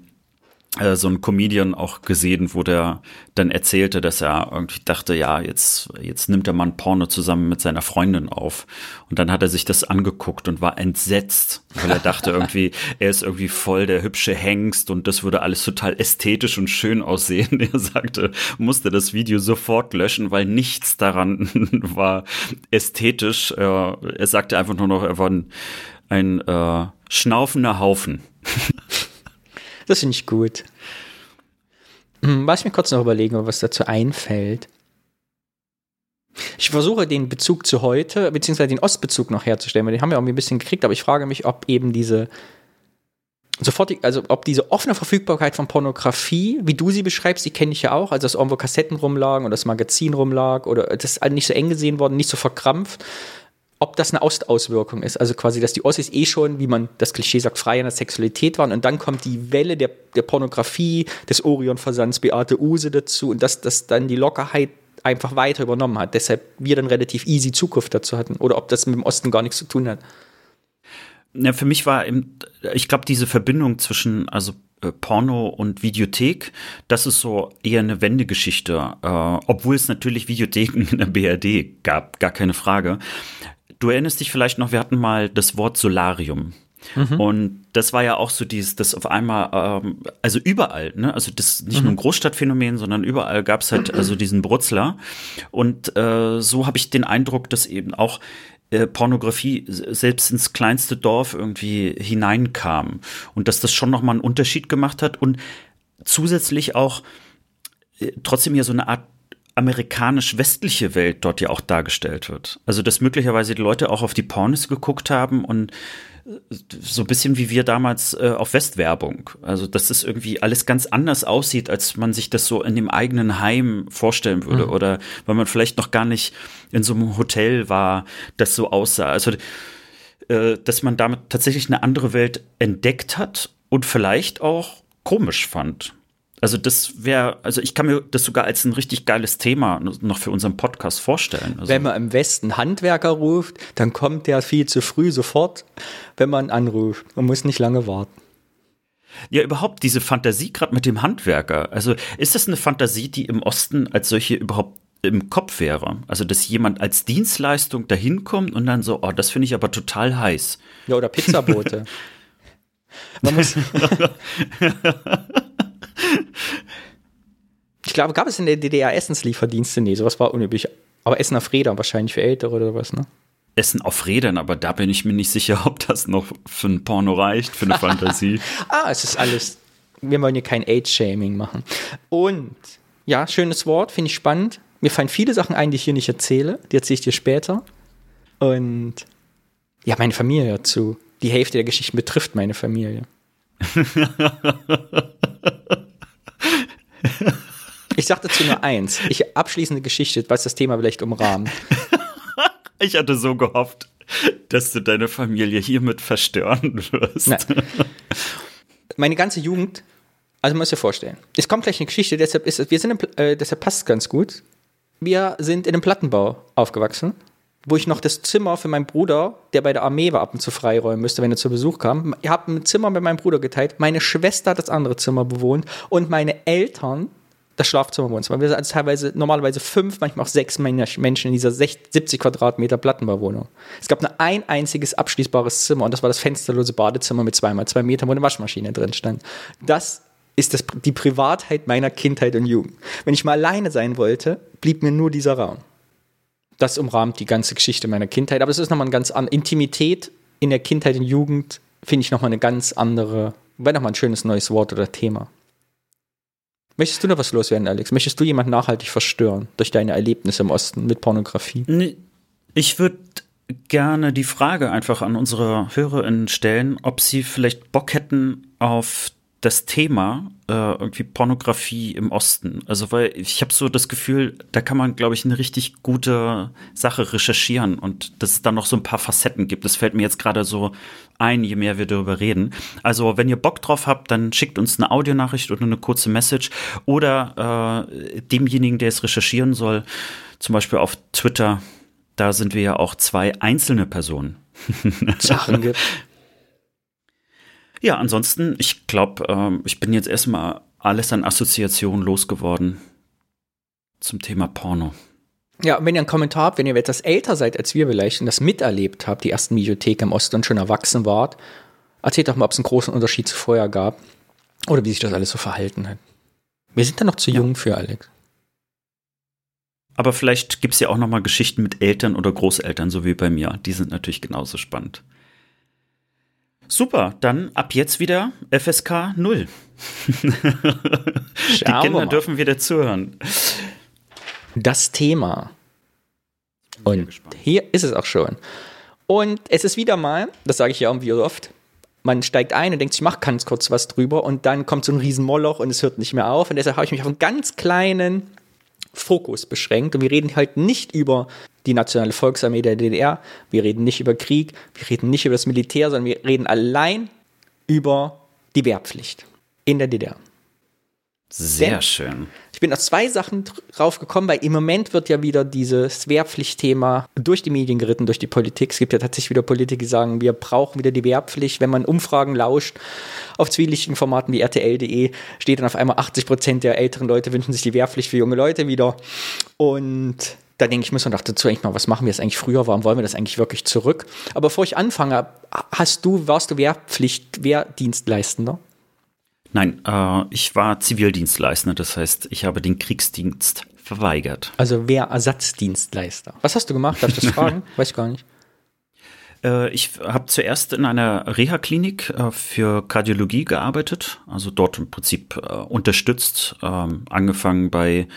Speaker 2: so ein Comedian auch gesehen, wo der dann erzählte, dass er irgendwie dachte, ja, jetzt, jetzt nimmt der Mann Porno zusammen mit seiner Freundin auf. Und dann hat er sich das angeguckt und war entsetzt, weil er dachte *laughs* irgendwie, er ist irgendwie voll der hübsche Hengst und das würde alles total ästhetisch und schön aussehen. *laughs* Er sagte, musste das Video sofort löschen, weil nichts daran *laughs* war ästhetisch. Er, er sagte einfach nur noch, er war ein, ein äh, schnaufender Haufen.
Speaker 1: Das finde ich gut. Hm, was ich mir kurz noch überlegen, was dazu einfällt. Ich versuche den Bezug zu heute, beziehungsweise den Ostbezug noch herzustellen, weil den haben wir irgendwie ein bisschen gekriegt, aber ich frage mich, ob eben diese sofortig, also ob diese offene Verfügbarkeit von Pornografie, wie du sie beschreibst, die kenne ich ja auch, also dass irgendwo Kassetten rumlagen oder das Magazin rumlag oder das nicht so eng gesehen worden, nicht so verkrampft, ob das eine Ostauswirkung ist. Also quasi, dass die Ossis eh schon, wie man das Klischee sagt, frei in der Sexualität waren und dann kommt die Welle der, der Pornografie, des Orion-Versands Beate Use dazu und dass das dann die Lockerheit einfach weiter übernommen hat. Deshalb wir dann relativ easy Zukunft dazu hatten. Oder ob das mit dem Osten gar nichts zu tun hat.
Speaker 2: Ja, für mich war, im, ich glaube, diese Verbindung zwischen, also äh, Porno und Videothek, das ist so eher eine Wendegeschichte, äh, obwohl es natürlich Videotheken in der BRD gab, gar keine Frage. Du erinnerst dich vielleicht noch, wir hatten mal das Wort Solarium. Mhm. Und das war ja auch so dieses, das auf einmal, ähm, also überall, ne? Also das nicht mhm. nur ein Großstadtphänomen, sondern überall gab es halt *clears throat* also diesen Brutzler. Und äh, so habe ich den Eindruck, dass eben auch äh, Pornografie selbst ins kleinste Dorf irgendwie hineinkam und dass das schon nochmal einen Unterschied gemacht hat und zusätzlich auch äh, trotzdem ja so eine Art amerikanisch-westliche Welt dort ja auch dargestellt wird. Also, dass möglicherweise die Leute auch auf die Pornos geguckt haben und äh, so ein bisschen wie wir damals äh, auf Westwerbung. Also, dass das irgendwie alles ganz anders aussieht, als man sich das so in dem eigenen Heim vorstellen würde. Mhm. Oder weil man vielleicht noch gar nicht in so einem Hotel war, das so aussah. Also, äh, dass man damit tatsächlich eine andere Welt entdeckt hat und vielleicht auch komisch fand. Also das wäre, also ich kann mir das sogar als ein richtig geiles Thema noch für unseren Podcast vorstellen. Also
Speaker 1: wenn man im Westen Handwerker ruft, dann kommt der viel zu früh sofort, wenn man anruft. Man muss nicht lange warten.
Speaker 2: Ja, überhaupt diese Fantasie gerade mit dem Handwerker. Also ist das eine Fantasie, die im Osten als solche überhaupt im Kopf wäre? Also dass jemand als Dienstleistung dahin kommt und dann so, oh, das finde ich aber total heiß.
Speaker 1: Ja, oder Pizzabote. *laughs* Man muss *laughs* ich glaube, gab es in der DDR Essenslieferdienste? Nee, sowas war unüblich. Aber Essen auf Rädern wahrscheinlich für Ältere oder was, ne?
Speaker 2: Essen auf Rädern, aber da bin ich mir nicht sicher, ob das noch für ein Porno reicht, für eine Fantasie. *laughs*
Speaker 1: ah, es ist alles. Wir wollen hier kein Age-Shaming machen. Und ja, schönes Wort, finde ich spannend. Mir fallen viele Sachen ein, die ich hier nicht erzähle. Die erzähle ich dir später. Und ja, meine Familie dazu. Die Hälfte der Geschichten betrifft meine Familie. *laughs* *laughs* ich sag dazu nur eins. Ich abschließende Geschichte, was das Thema vielleicht umrahmt. *laughs*
Speaker 2: ich hatte so gehofft, dass du deine Familie hiermit verstören wirst. Nein.
Speaker 1: Meine ganze Jugend, also man muss sich vorstellen, es kommt gleich eine Geschichte, deshalb ist wir sind im, äh, deshalb passt es ganz gut. Wir sind in einem Plattenbau aufgewachsen wo ich noch das Zimmer für meinen Bruder, der bei der Armee war, ab und zu freiräumen müsste, wenn er zu Besuch kam. Ich habe ein Zimmer mit meinem Bruder geteilt. Meine Schwester hat das andere Zimmer bewohnt und meine Eltern das Schlafzimmerwohnzimmer. Wir sind also teilweise normalerweise fünf, manchmal auch sechs Menschen in dieser 70 Quadratmeter Plattenbauwohnung. Es gab nur ein einziges abschließbares Zimmer und das war das fensterlose Badezimmer mit zweimal zwei Metern, wo eine Waschmaschine drin stand. Das ist das, die Privatheit meiner Kindheit und Jugend. Wenn ich mal alleine sein wollte, blieb mir nur dieser Raum. Das umrahmt die ganze Geschichte meiner Kindheit. Aber es ist nochmal ein ganz andere Intimität in der Kindheit und Jugend, finde ich nochmal eine ganz andere, wäre nochmal ein schönes neues Wort oder Thema. Möchtest du noch was loswerden, Alex? Möchtest du jemanden nachhaltig verstören durch deine Erlebnisse im Osten mit Pornografie?
Speaker 2: Ich würde gerne die Frage einfach an unsere HörerInnen stellen, ob sie vielleicht Bock hätten auf das Thema äh, irgendwie Pornografie im Osten. Also weil ich habe so das Gefühl, da kann man, glaube ich, eine richtig gute Sache recherchieren und dass es dann noch so ein paar Facetten gibt. Das fällt mir jetzt gerade so ein, je mehr wir darüber reden. Also wenn ihr Bock drauf habt, dann schickt uns eine Audionachricht oder eine kurze Message oder äh, demjenigen, der es recherchieren soll, zum Beispiel auf Twitter. Da sind wir ja auch zwei einzelne Personen.
Speaker 1: Sachen gibt. *laughs*
Speaker 2: Ja, ansonsten, ich glaube, ähm, ich bin jetzt erstmal alles an Assoziationen losgeworden zum Thema Porno.
Speaker 1: Ja, wenn ihr einen Kommentar habt, wenn ihr etwas älter seid als wir vielleicht und das miterlebt habt, die ersten Videotheken im Osten und schon erwachsen wart, erzählt doch mal, ob es einen großen Unterschied zu vorher gab oder wie sich das alles so verhalten hat. Wir sind da noch zu ja. jung für, Alex.
Speaker 2: Aber vielleicht gibt es ja auch noch mal Geschichten mit Eltern oder Großeltern, so wie bei mir. Die sind natürlich genauso spannend. Super, dann ab jetzt wieder FSK 0. *laughs* Die Kinder dürfen wieder zuhören.
Speaker 1: Das Thema. Und hier ist es auch schon. Und es ist wieder mal, das sage ich ja irgendwie oft, man steigt ein und denkt, ich mache ganz kurz was drüber und dann kommt so ein riesen Moloch und es hört nicht mehr auf. Und deshalb habe ich mich auf einen ganz kleinen Fokus beschränkt. Und wir reden halt nicht über die Nationale Volksarmee der DDR, wir reden nicht über Krieg, wir reden nicht über das Militär, sondern wir reden allein über die Wehrpflicht in der DDR.
Speaker 2: Sehr Denn schön.
Speaker 1: Ich bin auf zwei Sachen drauf gekommen, weil im Moment wird ja wieder dieses Wehrpflichtthema durch die Medien geritten, durch die Politik. Es gibt ja tatsächlich wieder Politiker, die sagen, wir brauchen wieder die Wehrpflicht. Wenn man Umfragen lauscht auf zwielichtigen Formaten wie RTL.de, steht dann auf einmal 80 Prozent der älteren Leute wünschen sich die Wehrpflicht für junge Leute wieder. Und da denke ich, muss man doch dazu eigentlich mal, was machen wir jetzt eigentlich früher? Warum wollen wir das eigentlich wirklich zurück? Aber bevor ich anfange, hast du, warst du Wehrpflicht, Wehrdienstleistender?
Speaker 2: Nein, äh, ich war Zivildienstleistender, das heißt, ich habe den Kriegsdienst verweigert.
Speaker 1: Also Wehrersatzdienstleister. Was hast du gemacht? Darf ich das *laughs* fragen? Weiß ich gar nicht.
Speaker 2: Äh, ich habe zuerst in einer Reha-Klinik äh, für Kardiologie gearbeitet, also dort im Prinzip äh, unterstützt, ähm, angefangen bei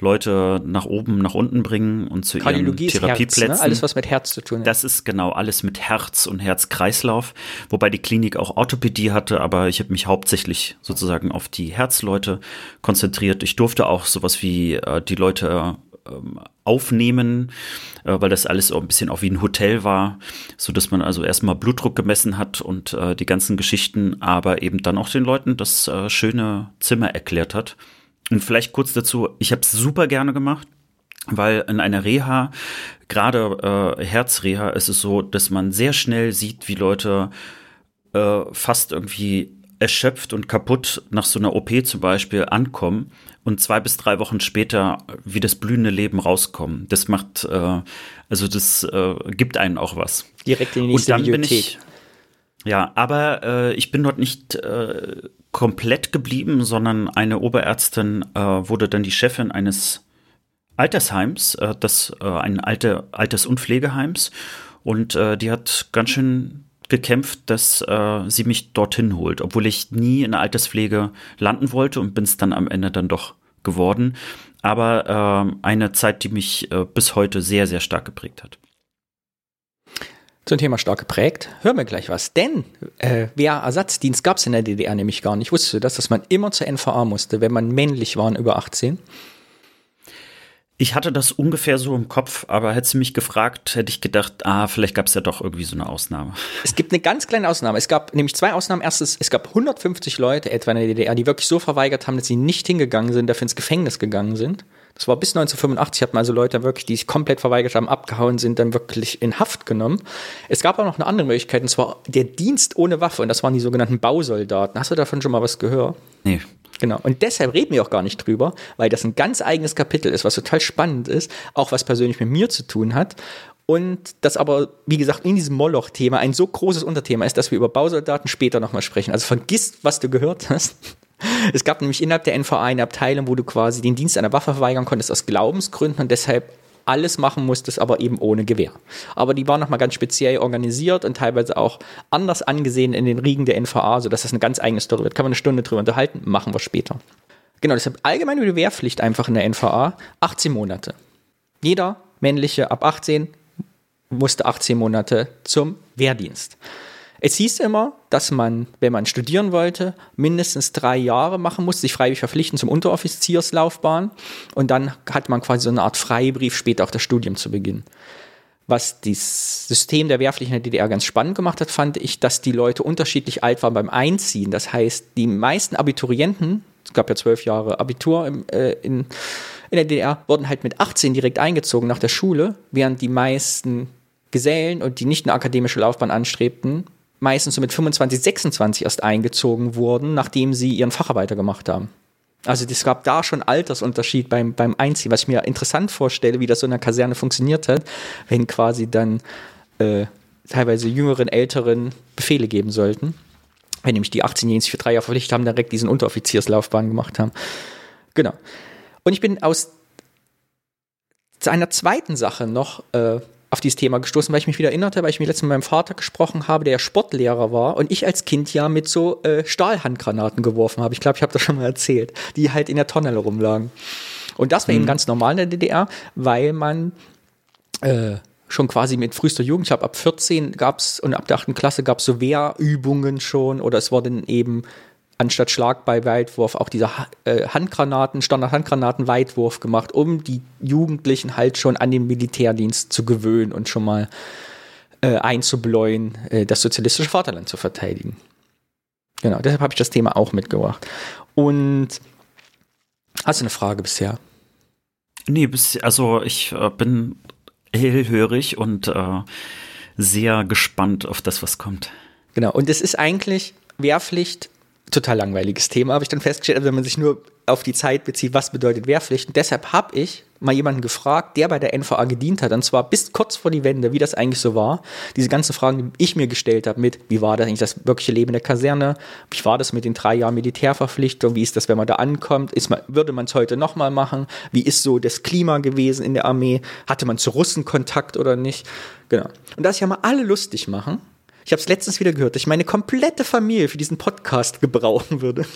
Speaker 2: Leute nach oben, nach unten bringen und zu ihren Therapieplätzen. Herz,
Speaker 1: ne? Alles, was mit Herz zu tun
Speaker 2: hat. Das ist genau alles mit Herz und Herzkreislauf, wobei die Klinik auch Orthopädie hatte, aber ich habe mich hauptsächlich sozusagen auf die Herzleute konzentriert. Ich durfte auch sowas wie äh, die Leute ähm, aufnehmen, äh, weil das alles so ein bisschen auch wie ein Hotel war, so dass man also erstmal Blutdruck gemessen hat und äh, die ganzen Geschichten, aber eben dann auch den Leuten das äh, schöne Zimmer erklärt hat. Und vielleicht kurz dazu, ich habe es super gerne gemacht, weil in einer Reha, gerade äh, Herzreha, ist es so, dass man sehr schnell sieht, wie Leute äh, fast irgendwie erschöpft und kaputt nach so einer OP zum Beispiel ankommen und zwei bis drei Wochen später wie das blühende Leben rauskommen. Das macht, äh, also das äh, gibt einen auch was.
Speaker 1: Direkt in die nächste und dann Bibliothek. Bin ich,
Speaker 2: ja, aber äh, ich bin dort nicht äh, komplett geblieben, sondern eine Oberärztin äh, wurde dann die Chefin eines Altersheims, äh, das äh, ein alte Alters- und Pflegeheims. Und äh, die hat ganz schön gekämpft, dass sie mich dorthin holt, obwohl ich nie in der Alterspflege landen wollte und bin es dann am Ende dann doch geworden. Aber eine Zeit, die mich bis heute sehr, sehr stark geprägt hat
Speaker 1: zum Thema stark geprägt. Hören wir gleich was. Denn äh, Wehrersatzdienst gab es in der DDR nämlich gar nicht. Wusstest du das, dass man immer zur NVA musste, wenn man männlich war und über 18?
Speaker 2: Ich hatte das ungefähr so im Kopf, aber hätte sie mich gefragt, hätte ich gedacht, ah, vielleicht gab es ja doch irgendwie so eine Ausnahme.
Speaker 1: Es gibt eine ganz kleine Ausnahme. Es gab nämlich zwei Ausnahmen. Erstens, es gab 150 Leute etwa in der DDR, die wirklich so verweigert haben, dass sie nicht hingegangen sind, dafür ins Gefängnis gegangen sind. Das war bis 1985, hat man also Leute wirklich, die sich komplett verweigert haben, abgehauen sind, dann wirklich in Haft genommen. Es gab auch noch eine andere Möglichkeit, und zwar der Dienst ohne Waffe, und das waren die sogenannten Bausoldaten. Hast du davon schon mal was gehört?
Speaker 2: Nee.
Speaker 1: Genau. Und deshalb reden wir auch gar nicht drüber, weil das ein ganz eigenes Kapitel ist, was total spannend ist, auch was persönlich mit mir zu tun hat. Und das aber, wie gesagt, in diesem Moloch-Thema ein so großes Unterthema ist, dass wir über Bausoldaten später nochmal sprechen. Also vergiss, was du gehört hast. Es gab nämlich innerhalb der NVA eine Abteilung, wo du quasi den Dienst einer Waffe verweigern konntest aus Glaubensgründen und deshalb alles machen musstest, aber eben ohne Gewehr. Aber die waren nochmal ganz speziell organisiert und teilweise auch anders angesehen in den Riegen der NVA, sodass das eine ganz eigene Story wird. Kann man eine Stunde drüber unterhalten, machen wir später. Genau, deshalb allgemeine Wehrpflicht einfach in der NVA, 18 Monate. Jeder männliche ab 18 musste 18 Monate zum Wehrdienst. Es hieß immer, dass man, wenn man studieren wollte, mindestens drei Jahre machen muss, sich freiwillig verpflichten zum Unteroffizierslaufbahn und dann hat man quasi so eine Art Freibrief, später auch das Studium zu beginnen. Was das System der Wehrpflicht in der DDR ganz spannend gemacht hat, fand ich, dass die Leute unterschiedlich alt waren beim Einziehen. Das heißt, die meisten Abiturienten, es gab ja zwölf Jahre Abitur im, äh, in, in der DDR, wurden halt mit 18 direkt eingezogen nach der Schule, während die meisten Gesellen und die nicht eine akademische Laufbahn anstrebten, meistens so mit 25, 26 erst eingezogen wurden, nachdem sie ihren Facharbeiter gemacht haben. Also es gab da schon Altersunterschied beim, beim Einziehen, was ich mir interessant vorstelle, wie das so in der Kaserne funktioniert hat, wenn quasi dann äh, teilweise jüngeren, älteren Befehle geben sollten. Wenn nämlich die 18-Jährigen sich für drei Jahre verpflichtet haben, direkt diesen Unteroffizierslaufbahn gemacht haben. Genau. Und ich bin aus einer zweiten Sache noch äh, auf dieses Thema gestoßen, weil ich mich wieder erinnerte, weil ich mir letztens mit meinem Vater gesprochen habe, der ja Sportlehrer war und ich als Kind ja mit so äh, Stahlhandgranaten geworfen habe. Ich glaube, ich habe das schon mal erzählt, die halt in der Tonne rumlagen. Und das war mhm. eben ganz normal in der DDR, weil man äh, schon quasi mit frühester Jugend, ich glaube ab 14 gab es und ab der 8. Klasse gab es so Wehrübungen schon oder es wurden eben anstatt Schlagbeilweitwurf auch diese äh, Handgranaten, Standard-Handgranaten-Weitwurf gemacht, um die Jugendlichen halt schon an den Militärdienst zu gewöhnen und schon mal äh, einzubläuen, äh, das sozialistische Vaterland zu verteidigen. Genau, deshalb habe ich das Thema auch mitgebracht. Und hast du eine Frage bisher?
Speaker 2: Nee, bis, also ich äh, bin hellhörig und äh, sehr gespannt auf das, was kommt.
Speaker 1: Genau, und es ist eigentlich Wehrpflicht total langweiliges Thema, habe ich dann festgestellt, also wenn man sich nur auf die Zeit bezieht, was bedeutet Wehrpflicht. Und deshalb habe ich mal jemanden gefragt, der bei der NVA gedient hat, und zwar bis kurz vor die Wende, wie das eigentlich so war. Diese ganzen Fragen, die ich mir gestellt habe mit, wie war das eigentlich das wirkliche Leben in der Kaserne? Wie war das mit den drei Jahren Militärverpflichtung? Wie ist das, wenn man da ankommt? Ist man, würde man es heute nochmal machen? Wie ist so das Klima gewesen in der Armee? Hatte man zu Russen Kontakt oder nicht? Genau. Und dass ja mal alle lustig machen, ich habe es letztens wieder gehört, dass ich meine komplette Familie für diesen Podcast gebrauchen würde.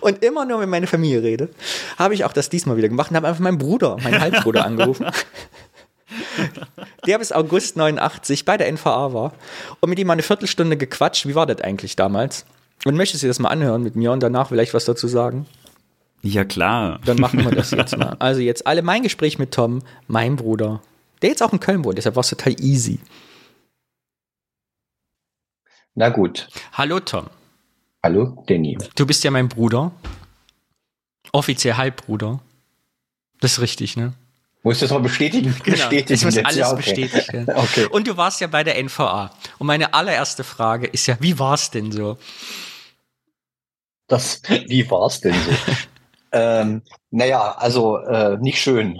Speaker 1: Und immer nur, wenn meine Familie rede, habe ich auch das diesmal wieder gemacht und habe einfach meinen Bruder, meinen Halbbruder *laughs* angerufen. der bis August 89 bei der NVA war und mit ihm mal eine Viertelstunde gequatscht. Wie war das eigentlich damals? Und möchtest du das mal anhören mit mir und danach vielleicht was dazu sagen?
Speaker 2: Ja, klar.
Speaker 1: Dann machen wir das jetzt mal. *laughs* Also jetzt alle mein Gespräch mit Tom, mein Bruder, der jetzt auch in Köln wohnt, deshalb war es total easy.
Speaker 4: Na gut.
Speaker 1: Hallo Tom.
Speaker 4: Hallo Danny.
Speaker 1: Du bist ja mein Bruder. Offiziell Halbbruder. Das ist richtig, ne?
Speaker 4: Muss das mal bestätigen?
Speaker 1: Genau. bestätigen
Speaker 4: es
Speaker 1: muss alles ja, okay. bestätigt werden. *laughs*
Speaker 4: okay.
Speaker 1: Und du warst ja bei der NVA. Und meine allererste Frage ist ja, wie war es denn so?
Speaker 4: Das, wie war es denn so? *laughs* ähm, naja, also äh, nicht schön.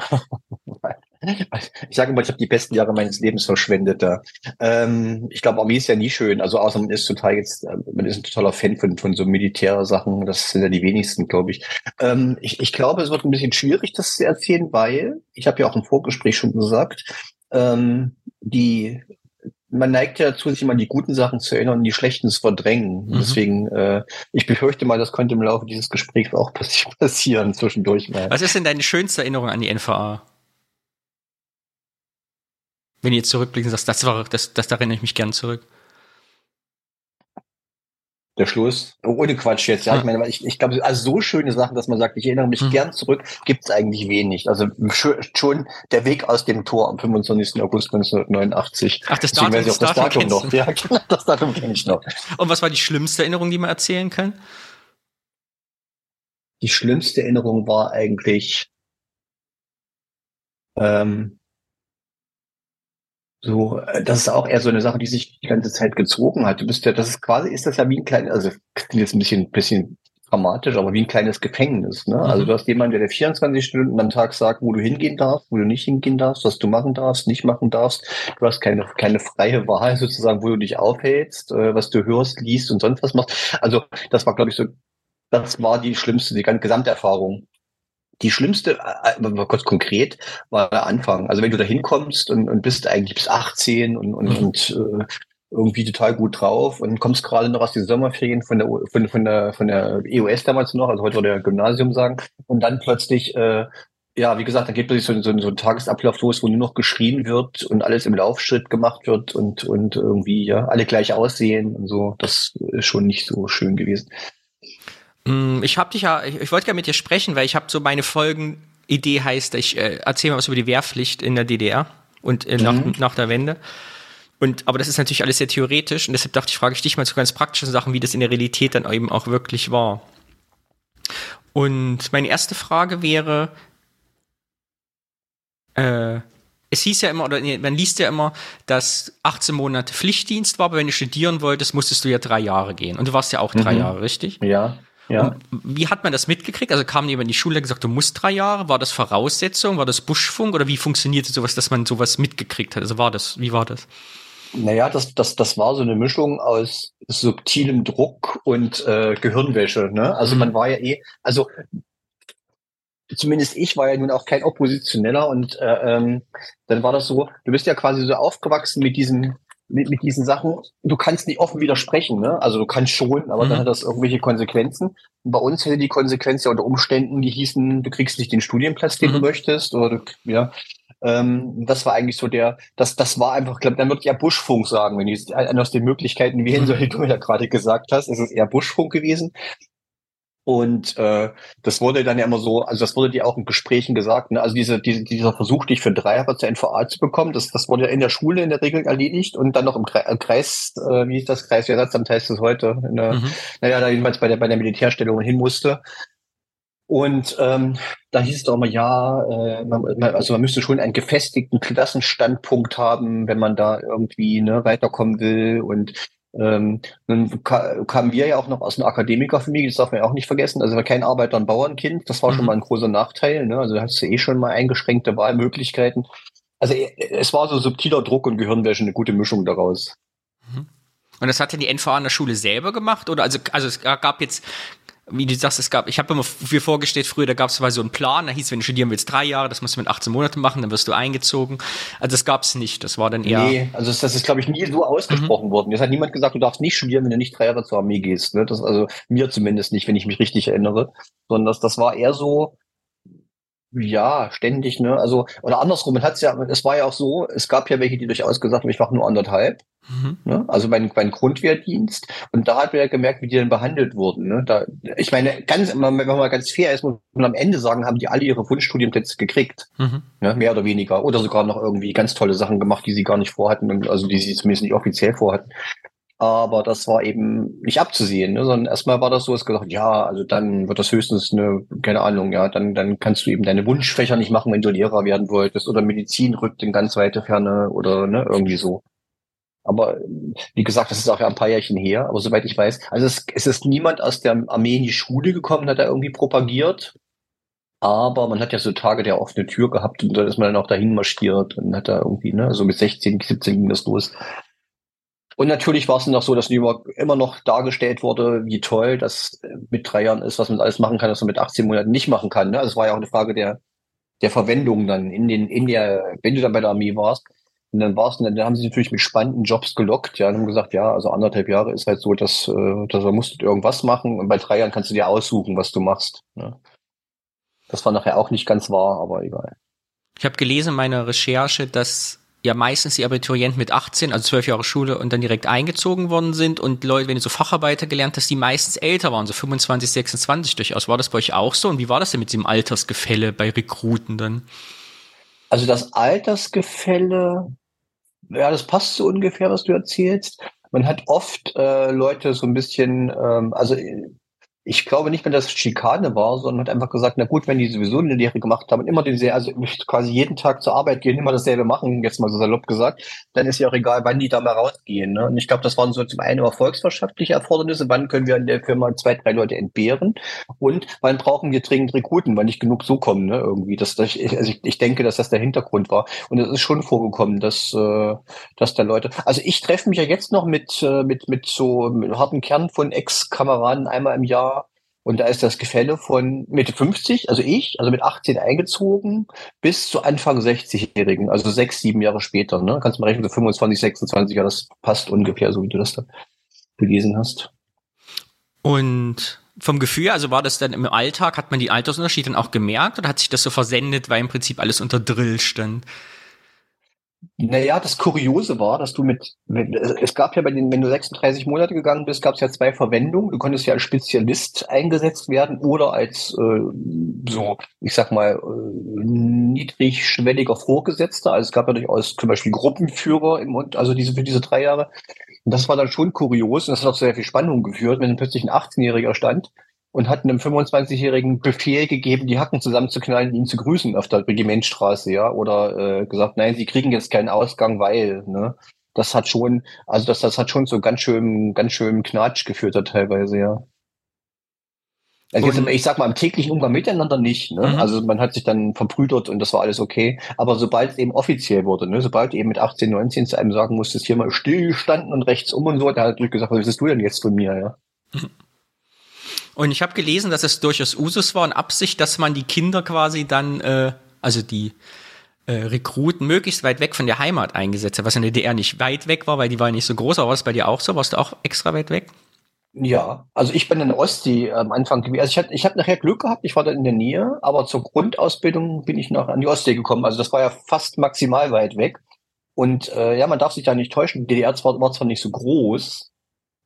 Speaker 4: *laughs* Ich sage immer, ich habe die besten Jahre meines Lebens verschwendet da. Ähm, ich glaube, Armee ist ja nie schön. Also außer man ist total jetzt, äh, man ist ein totaler Fan von, von so Militärsachen. Das sind ja die wenigsten, glaube ich. Ähm, ich. Ich glaube, es wird ein bisschen schwierig, das zu erzählen, weil, ich habe ja auch im Vorgespräch schon gesagt, ähm, die man neigt ja dazu, sich immer an die guten Sachen zu erinnern und die schlechten zu verdrängen. Mhm. Deswegen, äh, ich befürchte mal, das könnte im Laufe dieses Gesprächs auch *laughs* passieren zwischendurch
Speaker 1: mal. Was ist denn deine schönste Erinnerung an die NVA? Wenn ihr jetzt zurückblicken sagst, das war, das, das, da erinnere ich mich gern zurück.
Speaker 4: Der Schluss. Ohne Quatsch jetzt, ja. ja. Ich meine, ich, ich glaube, also so schöne Sachen, dass man sagt, ich erinnere mich hm. gern zurück, gibt es eigentlich wenig. Also schon der Weg aus dem Tor am 25. August 1989.
Speaker 1: Ach, das Datum,
Speaker 4: das, das Datum, Datum noch. Ja, genau, das Datum kenne ich noch.
Speaker 1: Und was war die schlimmste Erinnerung, die man erzählen kann?
Speaker 4: Die schlimmste Erinnerung war eigentlich, ähm, so, äh, das ist auch eher so eine Sache, die sich die ganze Zeit gezogen hat. Du bist ja, das ist quasi, ist das ja wie ein kleiner, also klingt jetzt ein bisschen, bisschen dramatisch, aber wie ein kleines Gefängnis. Ne? Also mhm. Also du hast jemanden, der dir 24 Stunden am Tag sagt, wo du hingehen darfst, wo du nicht hingehen darfst, was du machen darfst, nicht machen darfst. Du hast keine, keine freie Wahl sozusagen, wo du dich aufhältst, äh, was du hörst, liest und sonst was machst. Also das war, glaube ich, so, das war die schlimmste, die ganze Gesamterfahrung. Die schlimmste, äh, äh kurz konkret, war der Anfang. Also wenn du da hinkommst und, und bist eigentlich bis 18 und, und, mhm. und äh, irgendwie total gut drauf und kommst gerade noch aus den Sommerferien von der von, von der von der EOS damals noch, also heute würde der Gymnasium sagen, und dann plötzlich äh, ja, wie gesagt, dann geht plötzlich so, so, so ein Tagesablauf los, wo nur noch geschrien wird und alles im Laufschritt gemacht wird und, und irgendwie, ja, alle gleich aussehen und so. Das ist schon nicht so schön gewesen.
Speaker 1: Mm, ich habe dich ja, ich, ich wollte gerne mit dir sprechen, weil ich habe so meine Folgenidee heißt, ich äh, erzähle mal was über die Wehrpflicht in der DDR und äh, nach, mhm. nach der Wende. Und, aber das ist natürlich alles sehr theoretisch und deshalb dachte ich, frage ich dich mal zu ganz praktischen Sachen, wie das in der Realität dann eben auch wirklich war. Und meine erste Frage wäre, äh, es hieß ja immer, oder nee, man liest ja immer, dass 18 Monate Pflichtdienst war, aber wenn du studieren wolltest, musstest du ja drei Jahre gehen. Und du warst ja auch drei mhm. Jahre, richtig?
Speaker 4: Ja. Ja.
Speaker 1: Wie hat man das mitgekriegt? Also kam jemand in die Schule und gesagt, du musst drei Jahre? War das Voraussetzung? War das Buschfunk? Oder wie funktionierte sowas, dass man sowas mitgekriegt hat? Also war das, wie war das?
Speaker 4: Naja, das, das, das war so eine Mischung aus subtilem Druck und äh, Gehirnwäsche. Ne? Also mhm. man war ja eh, also zumindest ich war ja nun auch kein Oppositioneller und äh, ähm, dann war das so, du bist ja quasi so aufgewachsen mit diesen mit, mit diesen Sachen, du kannst nicht offen widersprechen, ne? Also du kannst schon, aber mhm. dann hat das irgendwelche Konsequenzen. Und bei uns hätte die Konsequenz ja unter Umständen, die hießen, du kriegst nicht den Studienplatz, den mhm. du möchtest, oder du, ja, ähm, das war eigentlich so der, das, das war einfach, glaub, dann wird ja Buschfunk sagen, wenn ich eine aus den Möglichkeiten wählen soll, die du ja gerade gesagt hast, ist es eher Buschfunk gewesen. Und äh, das wurde dann ja immer so, also das wurde dir auch in Gesprächen gesagt, ne? also diese, diese, dieser Versuch, dich für ein Dreijahre zur NVA zu bekommen, das, das wurde ja in der Schule in der Regel erledigt und dann noch im Kreis, äh, wie ist das Kreis, wie Ersatzamt heißt das heute, in der, mhm. naja, da jedenfalls bei der, bei der Militärstellung hin musste. Und ähm, da hieß es doch immer, ja, äh, man, also man müsste schon einen gefestigten Klassenstandpunkt haben, wenn man da irgendwie ne, weiterkommen will. Und ähm, dann ka kamen wir ja auch noch aus einer Akademikerfamilie, das darf man ja auch nicht vergessen. Also war kein Arbeiter- und Bauernkind, das war mhm. schon mal ein großer Nachteil. Ne? Also da hast du eh schon mal eingeschränkte Wahlmöglichkeiten. Also äh, es war so subtiler Druck und Gehirnwäsche, eine gute Mischung daraus.
Speaker 1: Mhm. Und das hat ja die NVA an der Schule selber gemacht? Oder also, also es gab jetzt wie du sagst, es gab, ich habe immer viel vorgestellt, früher, da gab es so einen Plan, da hieß, wenn du studieren willst, drei Jahre, das musst du mit 18 Monaten machen, dann wirst du eingezogen. Also das gab es nicht, das war dann eher... Nee,
Speaker 4: also das, das ist, glaube ich, nie so ausgesprochen mhm. worden. Jetzt hat niemand gesagt, du darfst nicht studieren, wenn du nicht drei Jahre zur Armee gehst. Ne? Das, also mir zumindest nicht, wenn ich mich richtig erinnere. Sondern das, das war eher so, ja, ständig, ne? Also, oder andersrum, man hat's ja, es war ja auch so, es gab ja welche, die durchaus gesagt haben, ich mache nur anderthalb. Mhm. Ne? Also mein, mein Grundwehrdienst. Und da hat man ja gemerkt, wie die dann behandelt wurden. Ne? Da, ich meine, ganz, wenn man mal ganz fair ist, muss man am Ende sagen, haben die alle ihre Wunschstudienplätze gekriegt. Mhm. Ne? Mehr oder weniger. Oder sogar noch irgendwie ganz tolle Sachen gemacht, die sie gar nicht vorhatten, also die sie zumindest nicht offiziell vorhatten. Aber das war eben nicht abzusehen, ne? sondern erstmal war das so, es gesagt, ja, also dann wird das höchstens eine, keine Ahnung, ja, dann, dann kannst du eben deine Wunschfächer nicht machen, wenn du Lehrer werden wolltest oder Medizin rückt in ganz weite Ferne oder ne, irgendwie so. Aber wie gesagt, das ist auch ja ein paar Jährchen her, aber soweit ich weiß, also es, es ist niemand aus der Armee in die Schule gekommen, hat da irgendwie propagiert. Aber man hat ja so Tage der offene Tür gehabt und dann ist man dann auch dahin marschiert und hat da irgendwie, ne, so mit 16, 17 ging das los. Und natürlich war es noch so, dass immer, immer noch dargestellt wurde, wie toll das mit drei Jahren ist, was man alles machen kann, was man mit 18 Monaten nicht machen kann. Ne? Also es war ja auch eine Frage der, der Verwendung dann in den, in der, wenn du dann bei der Armee warst. Und dann warst du, dann haben sie natürlich mit spannenden Jobs gelockt, ja, und haben gesagt, ja, also anderthalb Jahre ist halt so, dass, äh, dass du musst irgendwas machen und bei drei Jahren kannst du dir aussuchen, was du machst. Ne? Das war nachher auch nicht ganz wahr, aber egal.
Speaker 1: Ich habe gelesen in meiner Recherche, dass ja meistens die Abiturienten mit 18, also zwölf Jahre Schule und dann direkt eingezogen worden sind und Leute, wenn du so Facharbeiter gelernt hast, die meistens älter waren, so 25, 26 durchaus. War das bei euch auch so? Und wie war das denn mit diesem Altersgefälle bei Rekruten dann?
Speaker 4: Also das Altersgefälle, ja, das passt so ungefähr, was du erzählst. Man hat oft äh, Leute so ein bisschen, ähm, also ich glaube nicht mehr, dass es Schikane war, sondern hat einfach gesagt, na gut, wenn die sowieso eine Lehre gemacht haben immer den, also quasi jeden Tag zur Arbeit gehen, immer dasselbe machen, jetzt mal so salopp gesagt, dann ist ja auch egal, wann die da mal rausgehen. Ne? Und ich glaube, das waren so zum einen erfolgswirtschaftliche Erfordernisse, wann können wir in der Firma zwei, drei Leute entbehren und wann brauchen wir dringend Rekruten, weil nicht genug so kommen, ne? Irgendwie. Das, das, also ich, ich denke, dass das der Hintergrund war. Und es ist schon vorgekommen, dass, äh, dass da Leute. Also ich treffe mich ja jetzt noch mit, äh, mit, mit so mit harten Kern von Ex-Kameraden einmal im Jahr und da ist das Gefälle von Mitte 50, also ich, also mit 18 eingezogen, bis zu Anfang 60-Jährigen, also sechs, sieben Jahre später. Ne? Kannst du mal rechnen, so 25, 26, ja, das passt ungefähr so, wie du das da gelesen hast.
Speaker 1: Und vom Gefühl, also war das dann im Alltag, hat man die Altersunterschiede dann auch gemerkt oder hat sich das so versendet, weil im Prinzip alles unter Drill stand?
Speaker 4: Naja, das Kuriose war, dass du mit, es gab ja bei den, wenn du 36 Monate gegangen bist, gab es ja zwei Verwendungen. Du konntest ja als Spezialist eingesetzt werden oder als äh, so, ich sag mal, äh, niedrigschwelliger Vorgesetzter. Also es gab ja durchaus zum Beispiel Gruppenführer im Mund, also diese für diese drei Jahre. Und das war dann schon kurios und das hat auch sehr viel Spannung geführt, wenn plötzlich ein 18-Jähriger stand und hat einem 25-Jährigen Befehl gegeben, die Hacken zusammenzuknallen und ihn zu grüßen auf der Regimentstraße, ja, oder äh, gesagt, nein, sie kriegen jetzt keinen Ausgang, weil, ne? Das hat schon, also das, das hat schon so ganz schön, ganz schön Knatsch geführt da teilweise, ja. Also jetzt, ich sag mal, im täglichen Umgang miteinander nicht. Ne? Mhm. Also man hat sich dann verbrüdert und das war alles okay. Aber sobald es eben offiziell wurde, ne? sobald eben mit 18, 19 zu einem sagen musstest, hier mal stillstanden und rechts um und so, da hat er gesagt, was willst du denn jetzt von mir, ja? Mhm.
Speaker 1: Und ich habe gelesen, dass es durchaus Usus war und Absicht, dass man die Kinder quasi dann, äh, also die äh, Rekruten möglichst weit weg von der Heimat eingesetzt hat, was in der DDR nicht weit weg war, weil die war nicht so groß, aber war es bei dir auch so? Warst du auch extra weit weg?
Speaker 4: Ja, also ich bin in der Ostsee am Anfang gewesen. Also ich hatte, ich hatte nachher Glück gehabt, ich war da in der Nähe, aber zur Grundausbildung bin ich noch an die Ostsee gekommen. Also das war ja fast maximal weit weg. Und äh, ja, man darf sich da nicht täuschen. Die DDR war zwar nicht so groß,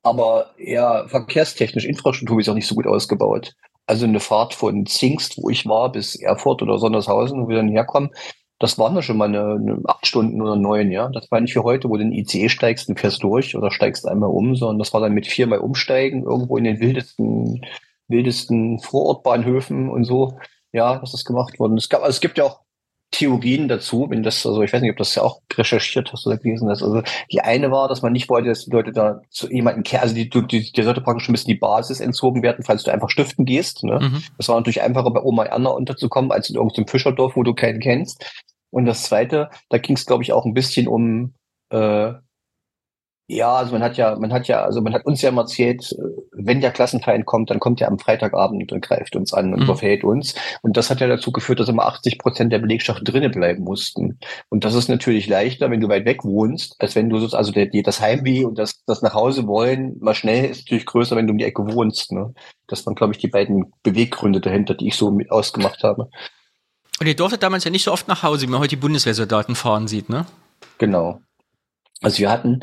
Speaker 4: aber ja, verkehrstechnisch, Infrastruktur ist auch nicht so gut ausgebaut. Also eine Fahrt von Zingst, wo ich war, bis Erfurt oder Sondershausen, wo wir dann herkommen, das waren ja schon mal eine, eine acht Stunden oder neun, ja. Das war nicht für heute, wo du in den ICE steigst und fährst durch oder steigst einmal um, sondern das war dann mit viermal umsteigen, irgendwo in den wildesten, wildesten Vorortbahnhöfen und so. Ja, das ist gemacht worden. Es gab, also es gibt ja auch Theorien dazu, wenn das, also ich weiß nicht, ob das ja auch recherchiert hast oder gelesen hast. Also die eine war, dass man nicht wollte, dass die Leute da zu jemanden kehren, also die, die, die sollte praktisch ein bisschen die Basis entzogen werden, falls du einfach stiften gehst. Ne? Mhm. Das war natürlich einfacher, bei Oma Erna unterzukommen, als in irgendeinem Fischerdorf, wo du keinen kennst. Und das zweite, da ging es, glaube ich, auch ein bisschen um äh, ja, also man hat ja, man hat ja, also man hat uns ja immer erzählt, äh, wenn der Klassenfeind kommt, dann kommt er am Freitagabend und greift uns an und mhm. überfällt uns. Und das hat ja dazu geführt, dass immer 80 Prozent der Belegschaft drinnen bleiben mussten. Und das ist natürlich leichter, wenn du weit weg wohnst, als wenn du so, also der, das Heimweh und das, das nach Hause wollen mal schnell ist natürlich größer, wenn du um die Ecke wohnst. Ne? Das waren, glaube ich, die beiden Beweggründe dahinter, die ich so mit ausgemacht habe.
Speaker 1: Und ihr durftet damals ja nicht so oft nach Hause, wie man heute die Bundeswehrsoldaten fahren sieht, ne?
Speaker 4: Genau. Also wir hatten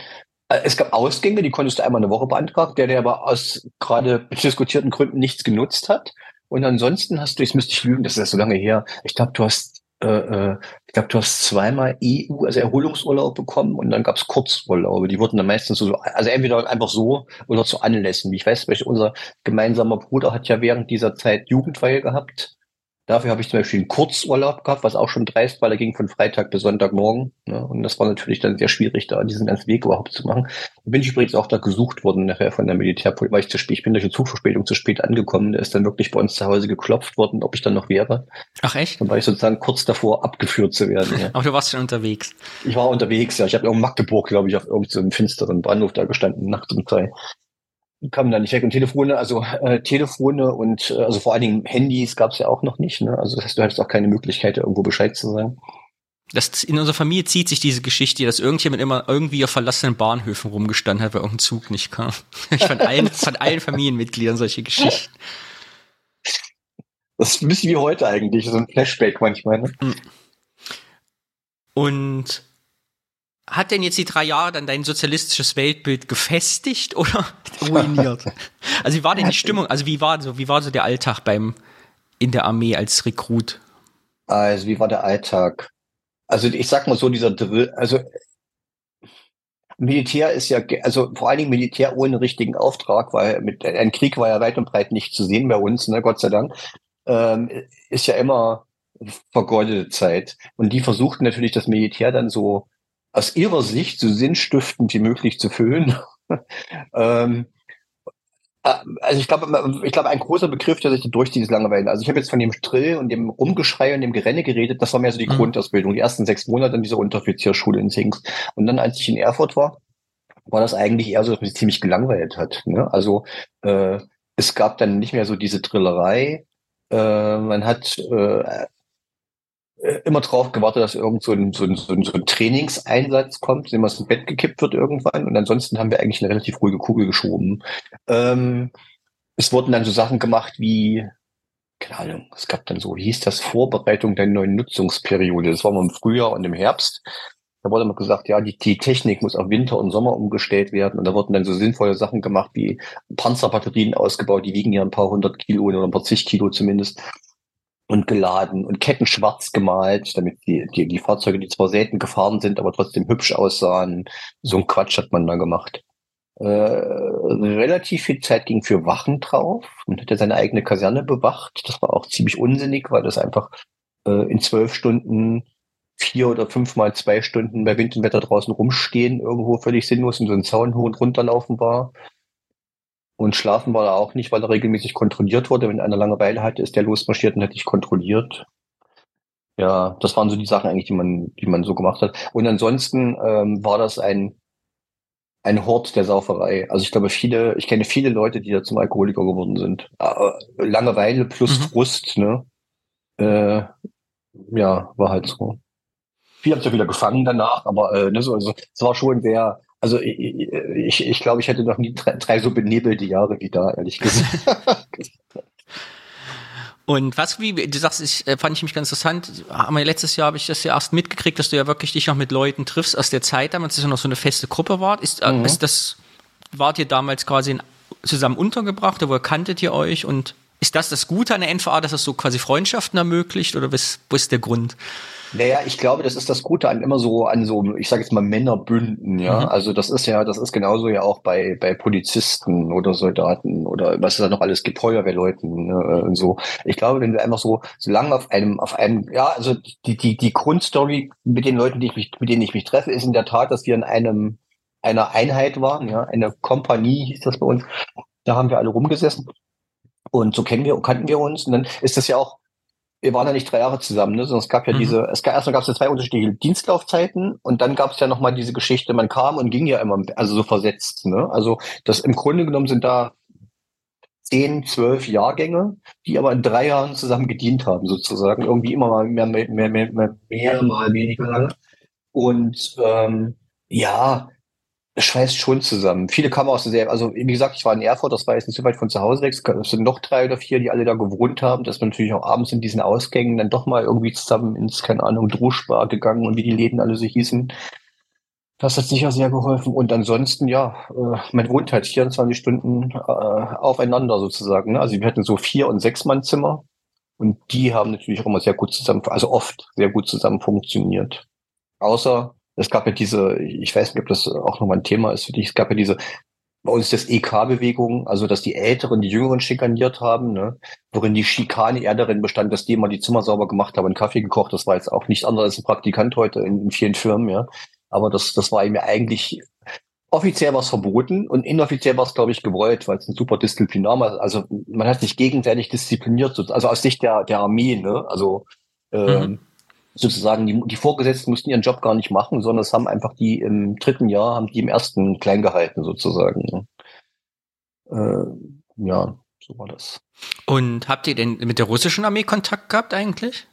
Speaker 4: es gab Ausgänge, die konntest du einmal eine Woche beantragen, der, der aber aus gerade diskutierten Gründen nichts genutzt hat. Und ansonsten hast du, jetzt müsste ich lügen, das ist ja so lange her, ich glaube, du hast äh, äh ich glaube, du hast zweimal EU, also Erholungsurlaub bekommen und dann gab es Kurzurlaube. Die wurden dann meistens so, also entweder einfach so oder zu Anlässen. Ich weiß, unser gemeinsamer Bruder hat ja während dieser Zeit Jugendweihe gehabt Dafür habe ich zum Beispiel einen Kurzurlaub gehabt, was auch schon dreist war. Der ging von Freitag bis Sonntagmorgen. Ne? Und das war natürlich dann sehr schwierig, da diesen ganzen Weg überhaupt zu machen. Da bin ich übrigens auch da gesucht worden nachher von der Militärpolizei, weil ich zu spät, ich bin durch eine Zugverspätung zu spät angekommen. Da ist dann wirklich bei uns zu Hause geklopft worden, ob ich dann noch wäre.
Speaker 1: Ach echt?
Speaker 4: Dann war ich sozusagen kurz davor, abgeführt zu werden. Ja. *laughs*
Speaker 1: Aber du warst schon unterwegs.
Speaker 4: Ich war unterwegs, ja. Ich habe in Magdeburg, glaube ich, auf irgendeinem so finsteren Bahnhof da gestanden, nachts um zwei kamen da nicht weg. Und Telefone, also äh, Telefone und äh, also vor allen Dingen Handys gab es ja auch noch nicht. Ne? Also das heißt, du hattest auch keine Möglichkeit, irgendwo Bescheid zu sagen.
Speaker 1: Das, in unserer Familie zieht sich diese Geschichte, dass irgendjemand immer irgendwie auf verlassenen Bahnhöfen rumgestanden hat, weil irgendein Zug nicht kam. *laughs* Ich fand allen, von allen Familienmitgliedern solche Geschichten.
Speaker 4: Das ist ein bisschen wie heute eigentlich, so ein Flashback manchmal. Ne? Hm.
Speaker 1: Und hat denn jetzt die drei Jahre dann dein sozialistisches Weltbild gefestigt oder *laughs* ruiniert? also wie war denn die Stimmung? Also wie war so, wie war so der Alltag beim in der Armee als Rekrut?
Speaker 4: Also wie war der Alltag? Also ich sag mal so, dieser Drill, also Militär ist ja, also vor allen Dingen Militär ohne richtigen Auftrag, weil mit ein Krieg war ja weit und breit nicht zu sehen bei uns, ne, Gott sei Dank, ähm, ist ja immer vergeudete Zeit. Und die versuchten natürlich das Militär dann so aus ihrer Sicht so sinnstiftend wie möglich zu füllen. *laughs* ähm, äh, also ich glaube, ich glaube, ein großer Begriff, der sich durchzieht, ist Langeweile. Also ich habe jetzt von dem Drill und dem Rumgeschrei und dem Gerenne geredet. Das war mehr so die mhm. Grundausbildung, die ersten sechs Monate in dieser Unteroffizierschule in Sings. Und dann, als ich in Erfurt war, war das eigentlich eher so, dass man sich ziemlich gelangweilt hat. Ne? Also äh, es gab dann nicht mehr so diese Drillerei. Äh, man hat äh, immer drauf gewartet, dass irgend so ein, so ein, so ein, so ein Trainingseinsatz kommt, dem was ins Bett gekippt wird irgendwann. Und ansonsten haben wir eigentlich eine relativ ruhige Kugel geschoben. Ähm, es wurden dann so Sachen gemacht wie, keine Ahnung, es gab dann so, hieß das, Vorbereitung der neuen Nutzungsperiode. Das war mal im Frühjahr und im Herbst. Da wurde immer gesagt, ja, die, die Technik muss auf Winter und Sommer umgestellt werden. Und da wurden dann so sinnvolle Sachen gemacht, wie Panzerbatterien ausgebaut, die wiegen ja ein paar hundert Kilo oder ein paar zig Kilo zumindest und geladen und Ketten schwarz gemalt, damit die, die, die Fahrzeuge, die zwar selten gefahren sind, aber trotzdem hübsch aussahen. So ein Quatsch hat man da gemacht. Äh, relativ viel Zeit ging für Wachen drauf. Man hat ja seine eigene Kaserne bewacht. Das war auch ziemlich unsinnig, weil das einfach äh, in zwölf Stunden vier oder fünfmal zwei Stunden bei Wind und Wetter draußen rumstehen, irgendwo völlig sinnlos in so einen Zaun hoch und runterlaufen war. Und schlafen war er auch nicht, weil er regelmäßig kontrolliert wurde. Wenn einer Langeweile hatte, ist der losmarschiert und hat dich kontrolliert. Ja, das waren so die Sachen eigentlich, die man, die man so gemacht hat. Und ansonsten ähm, war das ein, ein Hort der Sauferei. Also ich glaube, viele, ich kenne viele Leute, die da zum Alkoholiker geworden sind. Äh, Langeweile plus mhm. Frust, ne? Äh, ja, war halt so. Viele haben sich ja wieder gefangen danach, aber äh, ne, so, also, es war schon sehr, also ich, ich glaube, ich hätte noch nie drei, drei so benebelte Jahre wie da, ehrlich gesagt. *laughs*
Speaker 1: Und was, wie du sagst, ich, äh, fand ich mich ganz interessant. Aber letztes Jahr habe ich das ja erst mitgekriegt, dass du ja wirklich dich noch mit Leuten triffst aus der Zeit damals, dass es noch so eine feste Gruppe war. Ist, äh, mhm. ist das, wart ihr damals quasi zusammen untergebracht oder wo kanntet ihr euch? Und ist das das Gute an der NVA, dass es so quasi Freundschaften ermöglicht oder was, wo ist der Grund?
Speaker 4: Naja, ich glaube, das ist das Gute an immer so, an so, ich sage jetzt mal Männerbünden, ja. Mhm. Also das ist ja, das ist genauso ja auch bei, bei Polizisten oder Soldaten oder was es da noch alles gibt, Feuerwehrleuten ne, und so. Ich glaube, wenn du einfach so, so lange auf einem, auf einem, ja, also die, die, die Grundstory mit den Leuten, die ich mich, mit denen ich mich treffe, ist in der Tat, dass wir in einem, einer Einheit waren, ja, eine Kompanie hieß das bei uns. Da haben wir alle rumgesessen. Und so kennen wir, kannten wir uns. Und dann ist das ja auch, wir waren ja nicht drei Jahre zusammen, ne? sondern es gab ja mhm. diese, es gab, erstmal gab es ja zwei unterschiedliche Dienstlaufzeiten und dann gab es ja nochmal diese Geschichte, man kam und ging ja immer, also so versetzt. Ne? Also das im Grunde genommen sind da zehn, zwölf Jahrgänge, die aber in drei Jahren zusammen gedient haben, sozusagen. Irgendwie immer mal mehr, mehr, mehr, mehr, mehr mal weniger lange. Und ähm, ja, schweißt schon zusammen. Viele kamen aus der, also wie gesagt, ich war in Erfurt, das war jetzt nicht so weit von zu Hause weg. Es sind noch drei oder vier, die alle da gewohnt haben, dass man natürlich auch abends in diesen Ausgängen dann doch mal irgendwie zusammen ins, keine Ahnung, Druschbar gegangen und wie die Läden alle so hießen. Das hat sicher sehr geholfen. Und ansonsten, ja, äh, man wohnt halt 24 Stunden äh, aufeinander sozusagen. Ne? Also wir hatten so vier- und sechs Mann Zimmer. Und die haben natürlich auch immer sehr gut zusammen, also oft sehr gut zusammen funktioniert. Außer es gab ja diese, ich weiß nicht, ob das auch nochmal ein Thema ist für dich, es gab ja diese, bei uns das EK-Bewegung, also dass die Älteren die Jüngeren schikaniert haben, ne? worin die Schikane eher darin bestand, dass die immer die Zimmer sauber gemacht haben und Kaffee gekocht. Das war jetzt auch nicht anders als ein Praktikant heute in, in vielen Firmen, ja. Aber das, das war ihm eigentlich offiziell was verboten und inoffiziell war es, glaube ich, gewollt, weil es ein super Disziplinar war. Also man hat sich gegenseitig diszipliniert, also aus Sicht der, der Armee, ne? Also ähm, mhm sozusagen die, die Vorgesetzten mussten ihren Job gar nicht machen, sondern es haben einfach die im dritten Jahr, haben die im ersten klein gehalten sozusagen. Äh, ja, so war das.
Speaker 1: Und habt ihr denn mit der russischen Armee Kontakt gehabt eigentlich?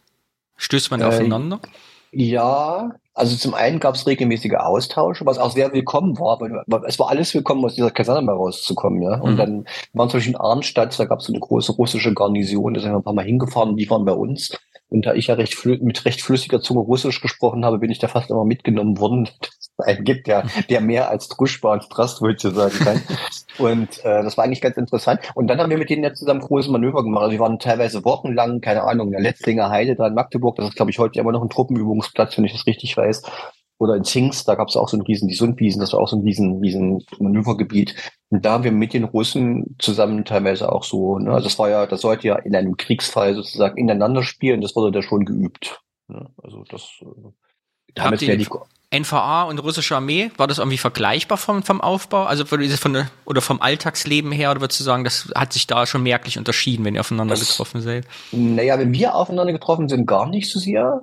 Speaker 1: Stößt man äh, aufeinander?
Speaker 4: Ja, also zum einen gab es regelmäßige Austausche, was auch sehr willkommen war, weil es war alles willkommen, aus dieser Kaserne mal rauszukommen, ja. Und mhm. dann waren zum Beispiel in Arnstadt, da gab es so eine große russische Garnison, da sind wir ein paar Mal hingefahren, die waren bei uns. Und da ich ja recht mit recht flüssiger Zunge Russisch gesprochen habe, bin ich da fast immer mitgenommen worden. Es einen gibt, der, der mehr als Druschbar und Strastwürze sagen kann. *laughs* und äh, das war eigentlich ganz interessant. Und dann haben wir mit denen ja zusammen großes Manöver gemacht. Also wir waren teilweise wochenlang, keine Ahnung, in der Letzlinger Heide da in Magdeburg. Das ist, glaube ich, heute immer noch ein Truppenübungsplatz, wenn ich das richtig weiß. oder in Zingst, da gab es auch so ein riesen, die Sundwiesen, das war auch so ein riesen, riesen Manövergebiet. Und da haben wir mit den Russen zusammen teilweise auch so, ne, also das war ja, das sollte ja in einem Kriegsfall sozusagen ineinander spielen, das wurde da schon geübt. Ne? Also das
Speaker 1: äh, Habt ihr NVA und russische Armee, war das irgendwie vergleichbar vom, vom Aufbau? Also von der, oder vom Alltagsleben her, oder würdest du sagen, das hat sich da schon merklich unterschieden, wenn ihr aufeinander das, getroffen seid?
Speaker 4: Naja, wenn wir aufeinander getroffen sind, gar nicht so sehr.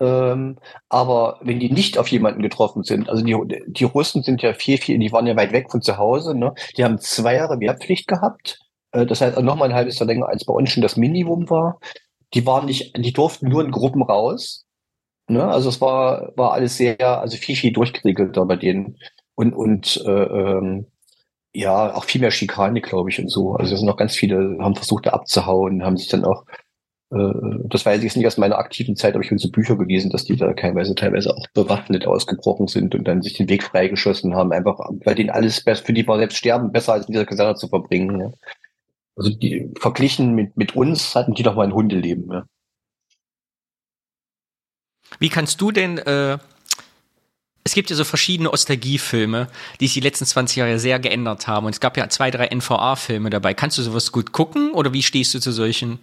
Speaker 4: Ähm, aber wenn die nicht auf jemanden getroffen sind, also die, die Russen sind ja viel, viel, die waren ja weit weg von zu Hause, ne? Die haben zwei Jahre Wehrpflicht gehabt. Äh, das heißt, noch mal ein halbes Jahr länger als bei uns schon das Minimum war. Die waren nicht, die durften nur in Gruppen raus. Ne? Also es war, war alles sehr, also viel, viel durchgeregelter bei denen. Und, und äh, ähm, ja, auch viel mehr Schikane, glaube ich, und so. Also es sind noch ganz viele, haben versucht, da abzuhauen, haben sich dann auch, das weiß ich jetzt nicht aus meiner aktiven Zeit, aber ich bin so Bücher gelesen, dass die da teilweise, teilweise auch bewaffnet ausgebrochen sind und dann sich den Weg freigeschossen haben, einfach, weil denen alles, für die war selbst Sterben besser als in dieser Gesellschaft zu verbringen. Ja. Also die verglichen mit, mit uns hatten die doch mal ein Hundeleben. Ja.
Speaker 1: Wie kannst du denn, äh, es gibt ja so verschiedene Ostalgiefilme, die sich die letzten 20 Jahre sehr geändert haben. Und es gab ja zwei, drei NVA-Filme dabei. Kannst du sowas gut gucken oder wie stehst du zu solchen?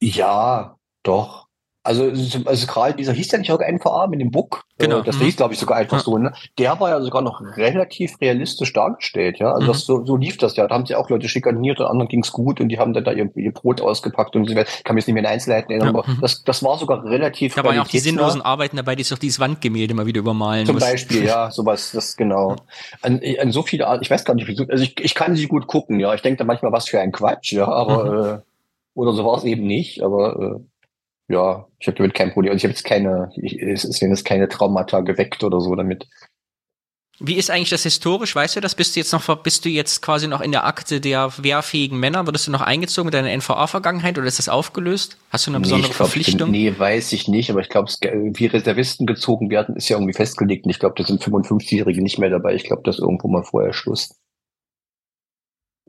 Speaker 4: Ja, doch. Also, also gerade dieser hieß ja nicht auch NVA mit dem Book. Äh, genau. Das mhm. hieß, glaube ich, sogar einfach ja. so. Ne? Der war ja sogar noch relativ realistisch dargestellt. Ja, also mhm. das, so, so lief das ja. Da haben sie auch Leute schikaniert und anderen ging's gut und die haben dann da ihr, ihr Brot ausgepackt und so weiter. Ich kann mich jetzt nicht mehr in Einzelheiten erinnern, ja. aber mhm. das, das war sogar relativ.
Speaker 1: Da waren ja auch die sinnlosen Arbeiten dabei, die sich doch dieses Wandgemälde mal wieder übermalen.
Speaker 4: Zum. Beispiel, ja, sowas, das genau. An, an so viele Art, ich weiß gar nicht, also ich, ich kann sie gut gucken. Ja, ich denke da manchmal was für ein Quatsch. Ja, aber mhm. äh, oder so war es eben nicht. Aber äh, ja, ich habe damit kein Problem. Also ich habe jetzt keine, ich, es ist jetzt keine Traumata geweckt oder so damit.
Speaker 1: Wie ist eigentlich das historisch? Weißt du das? Bist du jetzt noch, bist du jetzt quasi noch in der Akte der wehrfähigen Männer? Wurdest du noch eingezogen mit deiner NVA-Vergangenheit oder ist das aufgelöst? Hast du eine besondere nee, glaub, Verpflichtung?
Speaker 4: Bin, nee, weiß ich nicht, aber ich glaube, wie Reservisten gezogen werden, ist ja irgendwie festgelegt. Und ich glaube, da sind 55-Jährige nicht mehr dabei. Ich glaube, das ist irgendwo mal vorher Schluss.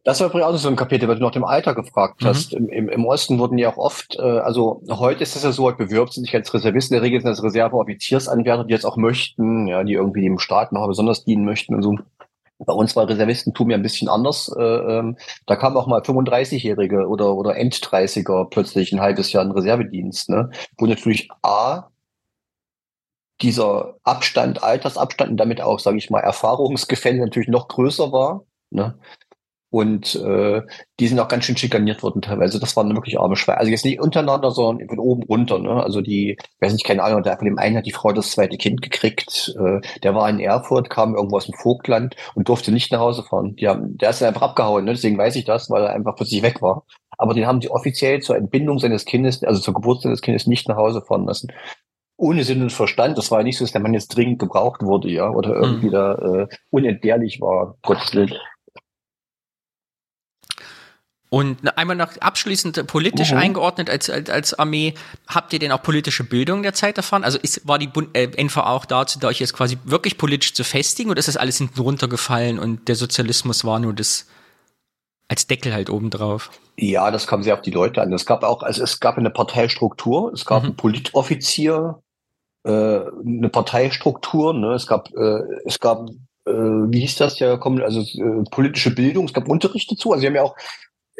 Speaker 4: Das war übrigens auch so ein Kapitel, weil du nach dem Alter gefragt mhm. hast. Im, im, Im Osten wurden ja auch oft, äh, also heute ist es ja so, heute bewirbt sich als Reservist. In der Regel sind das Reserveoffiziersanwärter, die jetzt auch möchten, ja, die irgendwie dem Staat noch besonders dienen möchten und so. Bei uns war Reservistentum ja ein bisschen anders. Äh, ähm, da kamen auch mal 35-Jährige oder, oder End-30er plötzlich ein halbes Jahr in Reservedienst, ne? Wo natürlich A, dieser Abstand, Altersabstand und damit auch, sage ich mal, Erfahrungsgefälle natürlich noch größer war. Ne? Und äh, die sind auch ganz schön schikaniert worden teilweise. Das waren wirklich arme Schweine. Also jetzt nicht untereinander, sondern von oben runter. Ne? Also die, weiß nicht, keine Ahnung, der von dem einen hat die Frau das zweite Kind gekriegt. Äh, der war in Erfurt, kam irgendwo aus dem Vogtland und durfte nicht nach Hause fahren. Die haben, der ist einfach abgehauen, ne? deswegen weiß ich das, weil er einfach plötzlich weg war. Aber den haben sie offiziell zur Entbindung seines Kindes, also zur Geburt seines Kindes nicht nach Hause fahren lassen ohne Sinn und Verstand. Das war ja nicht so, dass der Mann jetzt dringend gebraucht wurde, ja, oder irgendwie mhm. da äh, unentbehrlich war, Gottes Willen.
Speaker 1: Und einmal noch abschließend politisch mhm. eingeordnet als, als, als Armee, habt ihr denn auch politische Bildung der Zeit erfahren? Also ist, war die Bund, äh, NVA auch dazu, da euch jetzt quasi wirklich politisch zu festigen oder ist das alles hinten runtergefallen und der Sozialismus war nur das als Deckel halt obendrauf?
Speaker 4: Ja, das kam sehr auf die Leute an. Es gab auch, also es gab eine Parteistruktur, es gab mhm. einen Politoffizier, äh, eine Parteistruktur, ne? es gab, äh, es gab äh, wie hieß das ja, also äh, politische Bildung, es gab Unterricht dazu. Also wir haben ja auch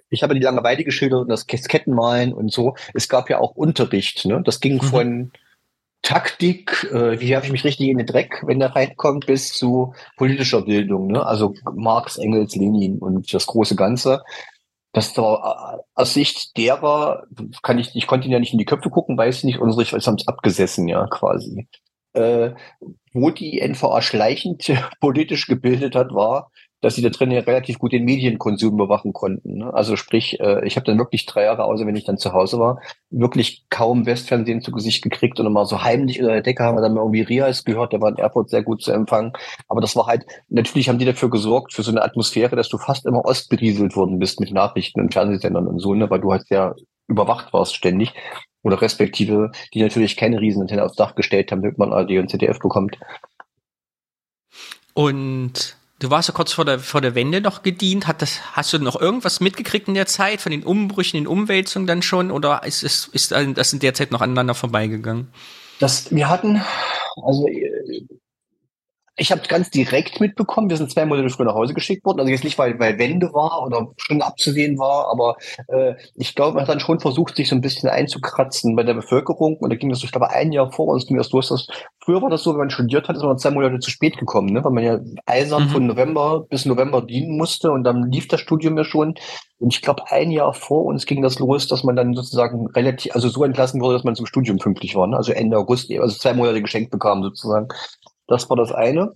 Speaker 4: ich habe die Langeweile geschildert und das Kettenmalen und so. Es gab ja auch Unterricht. Ne? Das ging mhm. von Taktik, äh, wie werfe ich mich richtig in den Dreck, wenn der reinkommt, bis zu politischer Bildung. Ne? Also Marx, Engels, Lenin und das große Ganze. Das war äh, aus Sicht derer, kann ich, ich konnte ihn ja nicht in die Köpfe gucken, weiß ich nicht, unsere haben es abgesessen, ja, quasi. Äh, wo die NVA schleichend *laughs* politisch gebildet hat, war, dass sie da drin ja relativ gut den Medienkonsum überwachen konnten. Ne? Also sprich, äh, ich habe dann wirklich drei Jahre, außer wenn ich dann zu Hause war, wirklich kaum Westfernsehen zu Gesicht gekriegt und immer so heimlich unter der Decke haben wir dann mal irgendwie Rias gehört, der war in Airport sehr gut zu empfangen. Aber das war halt, natürlich haben die dafür gesorgt, für so eine Atmosphäre, dass du fast immer ostberieselt worden bist mit Nachrichten und Fernsehsendern und so, ne? weil du halt sehr überwacht warst ständig. Oder respektive, die natürlich keine Riesenantenne aufs Dach gestellt haben, damit man ARD und ZDF bekommt.
Speaker 1: Und Du warst ja kurz vor der, vor der Wende noch gedient. Hat das, hast du noch irgendwas mitgekriegt in der Zeit von den Umbrüchen, den Umwälzungen dann schon? Oder ist, ist, ist das in der Zeit noch aneinander vorbeigegangen?
Speaker 4: Das, wir hatten, also ich habe ganz direkt mitbekommen, wir sind zwei Monate früher nach Hause geschickt worden. Also jetzt nicht, weil, weil Wende war oder schon abzusehen war, aber äh, ich glaube, man hat dann schon versucht, sich so ein bisschen einzukratzen bei der Bevölkerung. Und da ging das, ich glaube, ein Jahr vor uns ging das los. Dass, früher war das so, wenn man studiert hat, ist man zwei Monate zu spät gekommen, ne? weil man ja eisern mhm. von November bis November dienen musste und dann lief das Studium ja schon. Und ich glaube, ein Jahr vor uns ging das los, dass man dann sozusagen relativ, also so entlassen wurde, dass man zum Studium pünktlich war. Ne? Also Ende August, also zwei Monate geschenkt bekam sozusagen. Das war das eine.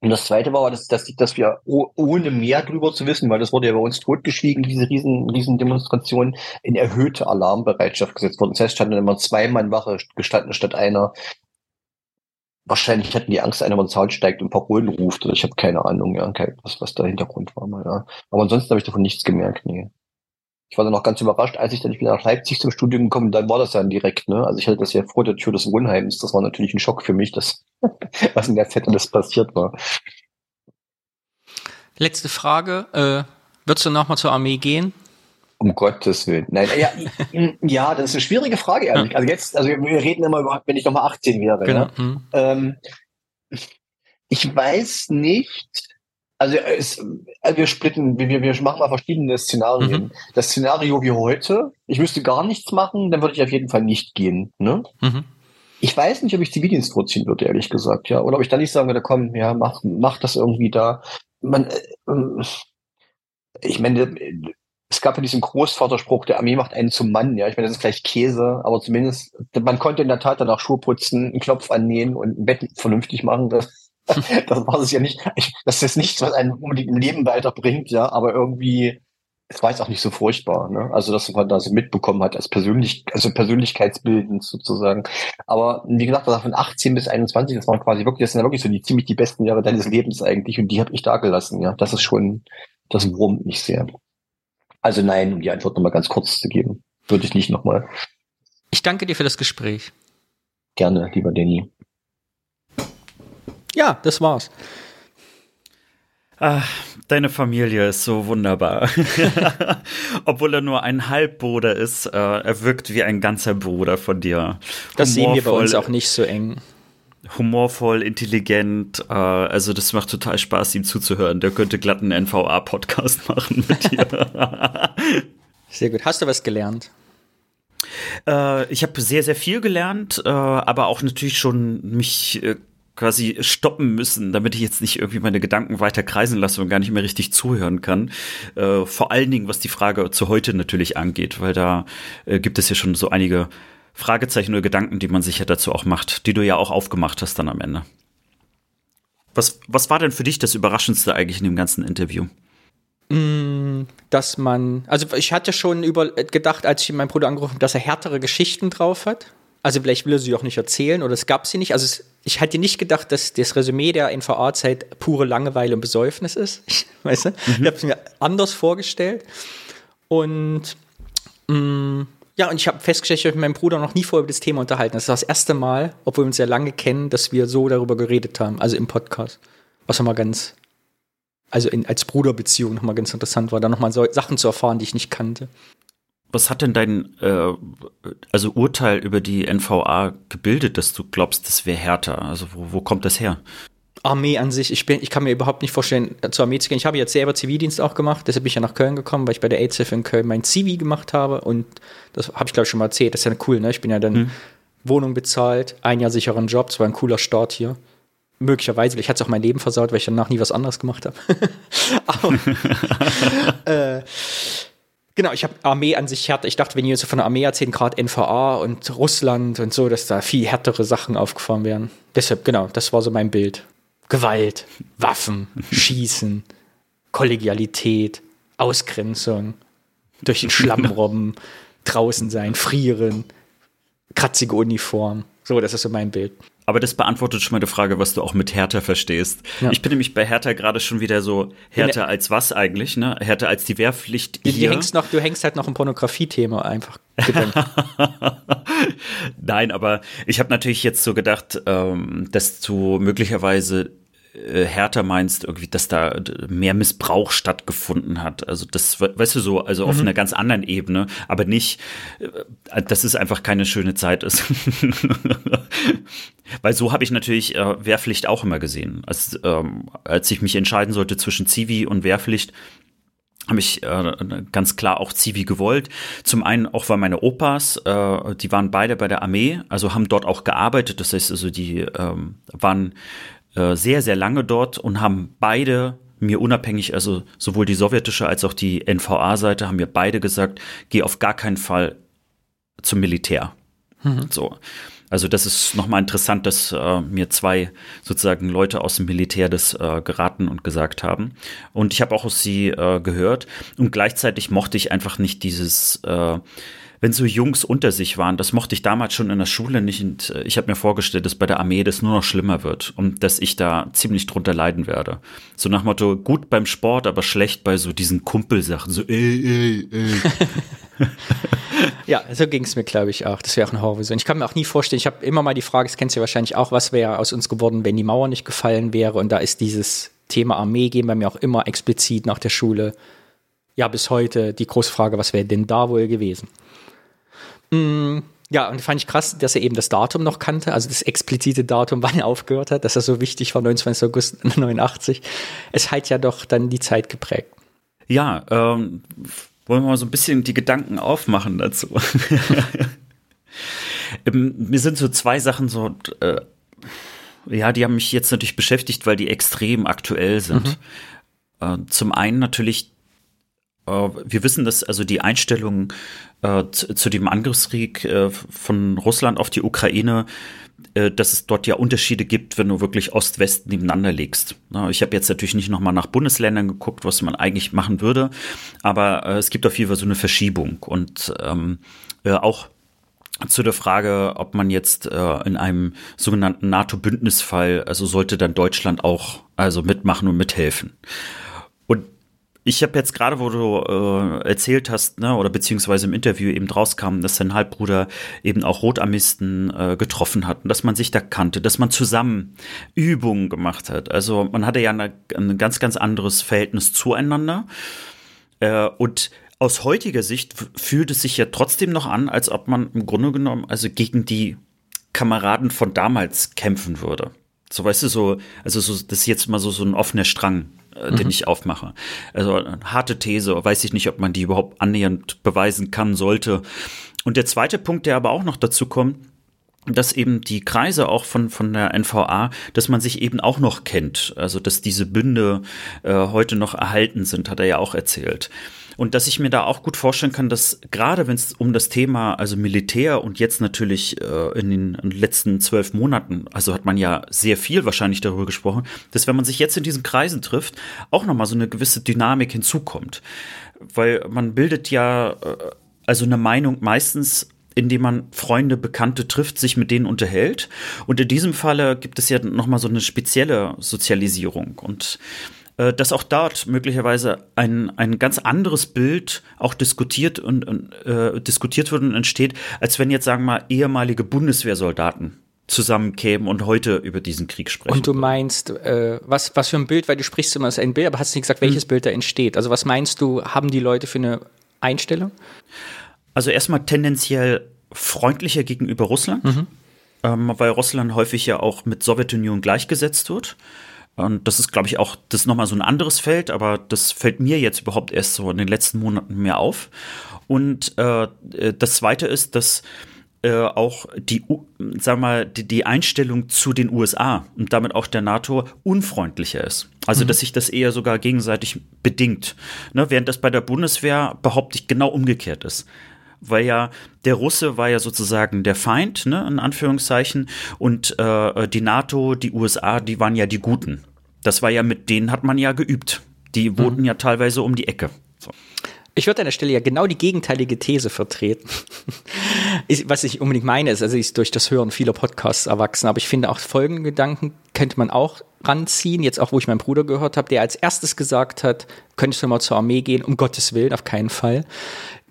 Speaker 4: Und das zweite war, dass, dass, dass wir ohne mehr drüber zu wissen, weil das wurde ja bei uns totgeschwiegen, diese riesen, riesen Demonstrationen in erhöhte Alarmbereitschaft gesetzt worden. Das heißt, standen immer zwei Mann Wache gestanden statt einer. Wahrscheinlich hatten die Angst, einer über den Zaun steigt und Parolen ruft. Oder ich habe keine Ahnung, ja, was, was der Hintergrund war. Mal, ja. Aber ansonsten habe ich davon nichts gemerkt, nee ich war dann auch ganz überrascht, als ich dann wieder nach Leipzig zum Studium gekommen bin, dann war das dann direkt, ne? Also ich hatte das ja vor der Tür des Wohnheims. Das war natürlich ein Schock für mich, dass, *laughs* was in der Zeit alles passiert war.
Speaker 1: Letzte Frage. Äh, würdest du nochmal zur Armee gehen?
Speaker 4: Um Gottes Willen. Nein, ja, *laughs* ja, das ist eine schwierige Frage, ehrlich. Ja. Also jetzt, also wir reden immer über, wenn ich nochmal 18 wäre. Genau. Ne? Mhm. Ähm, ich weiß nicht, also es, äh, wir splitten, wir, wir machen mal verschiedene Szenarien. Mhm. Das Szenario wie heute, ich müsste gar nichts machen, dann würde ich auf jeden Fall nicht gehen. Ne? Mhm. Ich weiß nicht, ob ich Zivildienst vorziehen würde, ehrlich gesagt, ja. Oder ob ich dann nicht sagen würde, komm, ja, mach, mach das irgendwie da. Man, äh, ich meine, es gab ja diesen Großvaterspruch, der Armee macht einen zum Mann, ja. Ich meine, das ist vielleicht Käse, aber zumindest, man konnte in der Tat danach Schuhe putzen, einen Klopf annähen und ein Bett vernünftig machen. Das, das war es ja nicht. Das ist nichts, was einen unbedingt im Leben weiterbringt, ja, aber irgendwie, es war jetzt auch nicht so furchtbar, ne? Also, dass man da so mitbekommen hat als persönlich, also persönlichkeitsbildend sozusagen. Aber wie gesagt, von 18 bis 21, das waren quasi wirklich, das sind ja wirklich so die ziemlich die besten Jahre deines Lebens eigentlich und die habe ich da gelassen, ja. Das ist schon, das wurmt mich sehr. Also nein, um die Antwort nochmal ganz kurz zu geben. Würde ich nicht nochmal.
Speaker 1: Ich danke dir für das Gespräch.
Speaker 4: Gerne, lieber Danny.
Speaker 1: Ja, das war's.
Speaker 2: Ach, deine Familie ist so wunderbar. *laughs* Obwohl er nur ein Halbbruder ist, äh, er wirkt wie ein ganzer Bruder von dir.
Speaker 1: Das sehen wir bei uns auch nicht so eng.
Speaker 2: Humorvoll, intelligent, äh, also das macht total Spaß, ihm zuzuhören. Der könnte glatt einen NVA-Podcast *laughs* machen mit dir.
Speaker 1: Sehr gut. Hast du was gelernt?
Speaker 2: Äh, ich habe sehr, sehr viel gelernt, äh, aber auch natürlich schon mich äh, quasi stoppen müssen, damit ich jetzt nicht irgendwie meine Gedanken weiter kreisen lasse und gar nicht mehr richtig zuhören kann. Äh, vor allen Dingen, was die Frage zu heute natürlich angeht, weil da äh, gibt es ja schon so einige Fragezeichen oder Gedanken, die man sich ja dazu auch macht, die du ja auch aufgemacht hast dann am Ende. Was, was war denn für dich das Überraschendste eigentlich in dem ganzen Interview?
Speaker 1: Mm, dass man, also ich hatte schon über gedacht, als ich meinen Bruder angerufen habe, dass er härtere Geschichten drauf hat. Also vielleicht will er sie auch nicht erzählen oder es gab sie nicht. Also es, ich hätte nicht gedacht, dass das Resümee der NVA-Zeit pure Langeweile und Besäufnis ist. *laughs* weißt du? Mhm. Ich habe es mir anders vorgestellt. Und mh, mm, ja, und ich habe festgestellt, ich habe mit meinem Bruder noch nie vorher über das Thema unterhalten. Das ist das erste Mal, obwohl wir uns sehr lange kennen, dass wir so darüber geredet haben, also im Podcast. Was nochmal ganz, also in, als Bruderbeziehung nochmal ganz interessant war, da nochmal so Sachen zu erfahren, die ich nicht kannte.
Speaker 2: Was hat denn dein äh, also Urteil über die NVA gebildet, dass du glaubst, das wäre härter? Also wo, wo kommt das her?
Speaker 1: Armee an sich, ich, bin, ich kann mir überhaupt nicht vorstellen, zur Armee zu gehen. Ich habe jetzt selber Zivildienst auch gemacht, deshalb bin ich ja nach Köln gekommen, weil ich bei der AZF in Köln mein Zivi gemacht habe und das habe ich glaube ich schon mal erzählt, das ist ja cool, ne? Ich bin ja dann hm. Wohnung bezahlt, ein Jahr sicheren Job, das war ein cooler Start hier. Möglicherweise, weil ich hatte auch mein Leben versaut, weil ich danach nie was anderes gemacht habe. *laughs* Aber *laughs* äh, Genau, ich habe Armee an sich härter. Ich dachte, wenn ihr so von der Armee erzählt, gerade NVA und Russland und so, dass da viel härtere Sachen aufgefahren werden. Deshalb, genau, das war so mein Bild. Gewalt, Waffen, Schießen, Kollegialität, Ausgrenzung, durch den Schlamm robben, draußen sein, frieren, kratzige Uniform. So, das ist so mein Bild.
Speaker 2: Aber das beantwortet schon mal die Frage, was du auch mit Hertha verstehst. Ja. Ich bin nämlich bei Hertha gerade schon wieder so Härter als was eigentlich, ne? Härter als die Wehrpflicht.
Speaker 1: Du, du hängst noch, du hängst halt noch im Pornografie-Thema einfach. *laughs*
Speaker 2: Nein, aber ich habe natürlich jetzt so gedacht, ähm, dass du möglicherweise äh, härter meinst, irgendwie, dass da mehr Missbrauch stattgefunden hat. Also das, weißt du so, also mhm. auf einer ganz anderen Ebene, aber nicht, äh, dass es einfach keine schöne Zeit ist. *laughs* Weil so habe ich natürlich äh, Wehrpflicht auch immer gesehen. Als, ähm, als ich mich entscheiden sollte zwischen Zivi und Wehrpflicht, habe ich äh, ganz klar auch Zivi gewollt. Zum einen auch, weil meine Opas, äh, die waren beide bei der Armee, also haben dort auch gearbeitet. Das heißt also, die ähm, waren äh, sehr, sehr lange dort und haben beide mir unabhängig, also sowohl die sowjetische als auch die NVA-Seite, haben mir beide gesagt, geh auf gar keinen Fall zum Militär. Mhm. So. Also das ist nochmal interessant, dass äh, mir zwei sozusagen Leute aus dem Militär das äh, geraten und gesagt haben. Und ich habe auch aus sie äh, gehört. Und gleichzeitig mochte ich einfach nicht dieses äh, wenn so Jungs unter sich waren, das mochte ich damals schon in der Schule nicht. Und äh, ich habe mir vorgestellt, dass bei der Armee das nur noch schlimmer wird und dass ich da ziemlich drunter leiden werde. So nach Motto, gut beim Sport, aber schlecht bei so diesen Kumpelsachen. So, ey, ey, ey. *laughs*
Speaker 1: ja, so ging es mir, glaube ich, auch. Das wäre auch eine Horrorvision. Ich kann mir auch nie vorstellen, ich habe immer mal die Frage, das kennst du ja wahrscheinlich auch, was wäre aus uns geworden, wenn die Mauer nicht gefallen wäre? Und da ist dieses Thema Armee gehen bei mir auch immer explizit nach der Schule. Ja, bis heute die große Frage, was wäre denn da wohl gewesen? Mm, ja, und fand ich krass, dass er eben das Datum noch kannte, also das explizite Datum, *laughs* wann er aufgehört hat, dass er so wichtig war, 29. August *laughs* 89. Es hat ja doch dann die Zeit geprägt.
Speaker 2: Ja, ähm, wollen wir mal so ein bisschen die Gedanken aufmachen dazu. *laughs* ähm, mir sind so zwei Sachen so, äh, ja, die haben mich jetzt natürlich beschäftigt, weil die extrem aktuell sind. Mhm. Äh, zum einen natürlich wir wissen, dass also die Einstellung äh, zu, zu, dem Angriffskrieg äh, von Russland auf die Ukraine, äh, dass es dort ja Unterschiede gibt, wenn du wirklich Ost-West nebeneinander legst. Na, ich habe jetzt natürlich nicht nochmal nach Bundesländern geguckt, was man eigentlich machen würde, aber äh, es gibt auf jeden Fall so eine Verschiebung und ähm, äh, auch zu der Frage, ob man jetzt äh, in einem sogenannten NATO-Bündnisfall, also sollte dann Deutschland auch also mitmachen und mithelfen. Ich habe jetzt gerade, wo du äh, erzählt hast, ne, oder beziehungsweise im Interview eben rauskam, dass sein Halbbruder eben auch Rotarmisten äh, getroffen hat und dass man sich da kannte, dass man zusammen Übungen gemacht hat. Also man hatte ja eine, ein ganz, ganz anderes Verhältnis zueinander. Äh, und aus heutiger Sicht fühlt es sich ja trotzdem noch an, als ob man im Grunde genommen also gegen die Kameraden von damals kämpfen würde. So weißt du, so, also so, das ist jetzt mal so, so ein offener Strang äh, den mhm. ich aufmache. Also eine harte These, weiß ich nicht, ob man die überhaupt annähernd beweisen kann, sollte. Und der zweite Punkt, der aber auch noch dazu kommt, dass eben die Kreise auch von, von der NVA, dass man sich eben auch noch kennt. Also dass diese Bünde äh, heute noch erhalten sind, hat er ja auch erzählt. Und dass ich mir da auch gut vorstellen kann, dass gerade wenn es um das Thema, also Militär und jetzt natürlich äh, in den letzten zwölf Monaten, also hat man ja sehr viel wahrscheinlich darüber gesprochen, dass wenn man sich jetzt in diesen Kreisen trifft, auch nochmal so eine gewisse Dynamik hinzukommt. Weil man bildet ja äh, also eine Meinung meistens indem man Freunde, Bekannte trifft, sich mit denen unterhält. Und in diesem Falle gibt es ja nochmal so eine spezielle Sozialisierung. Und dass auch dort möglicherweise ein, ein ganz anderes Bild auch diskutiert und, und äh, diskutiert wird und entsteht, als wenn jetzt, sagen wir mal, ehemalige Bundeswehrsoldaten zusammenkämen und heute über diesen Krieg sprechen.
Speaker 1: Und du meinst, äh, was, was für ein Bild, weil du sprichst immer so ein Bild, aber hast nicht gesagt, welches hm. Bild da entsteht. Also was meinst du, haben die Leute für eine Einstellung?
Speaker 2: Also erstmal tendenziell freundlicher gegenüber Russland, mhm. ähm, weil Russland häufig ja auch mit Sowjetunion gleichgesetzt wird. Und das ist, glaube ich, auch, das ist nochmal so ein anderes Feld, aber das fällt mir jetzt überhaupt erst so in den letzten Monaten mehr auf. Und äh, das zweite ist, dass äh, auch die, sag mal, die, die, Einstellung zu den USA und damit auch der NATO unfreundlicher ist. Also, mhm. dass sich das eher sogar gegenseitig bedingt. Ne, während das bei der Bundeswehr behaupte ich genau umgekehrt ist weil ja der Russe war ja sozusagen der Feind, ne, in Anführungszeichen, und äh, die NATO, die USA, die waren ja die Guten. Das war ja mit denen hat man ja geübt. Die mhm. ja teilweise um die Ecke. So.
Speaker 1: Ich würde an der Stelle ja genau die gegenteilige These vertreten. *laughs* Was ich unbedingt meine, ist, also ist durch das Hören vieler Podcasts erwachsen, aber ich finde auch folgenden Gedanken könnte man auch ranziehen, jetzt auch, wo ich meinen Bruder gehört habe, der als erstes gesagt hat, könntest du mal zur Armee gehen, um Gottes Willen, auf keinen Fall,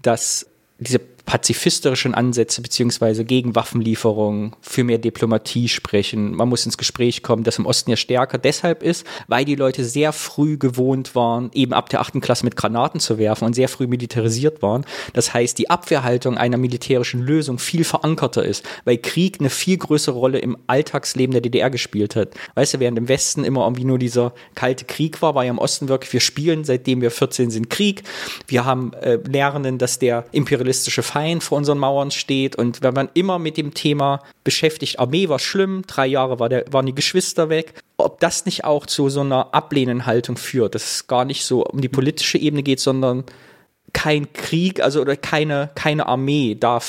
Speaker 1: dass diese pazifistischen Ansätze beziehungsweise gegen Waffenlieferungen, für mehr Diplomatie sprechen. Man muss ins Gespräch kommen, das im Osten ja stärker deshalb ist, weil die Leute sehr früh gewohnt waren, eben ab der achten Klasse mit Granaten zu werfen und sehr früh militarisiert waren. Das heißt, die Abwehrhaltung einer militärischen Lösung viel verankerter ist, weil Krieg eine viel größere Rolle im Alltagsleben der DDR gespielt hat. Weißt du, während im Westen immer irgendwie nur dieser kalte Krieg war, war ja im Osten wirklich, wir spielen seitdem wir 14 sind Krieg. Wir haben äh, lernen, dass der imperialistische Feind vor unseren Mauern steht und wenn man immer mit dem Thema beschäftigt, Armee war schlimm, drei Jahre war der, waren die Geschwister weg, ob das nicht auch zu so einer Ablehnenhaltung führt, dass es gar nicht so um die politische Ebene geht, sondern kein Krieg, also oder keine, keine Armee da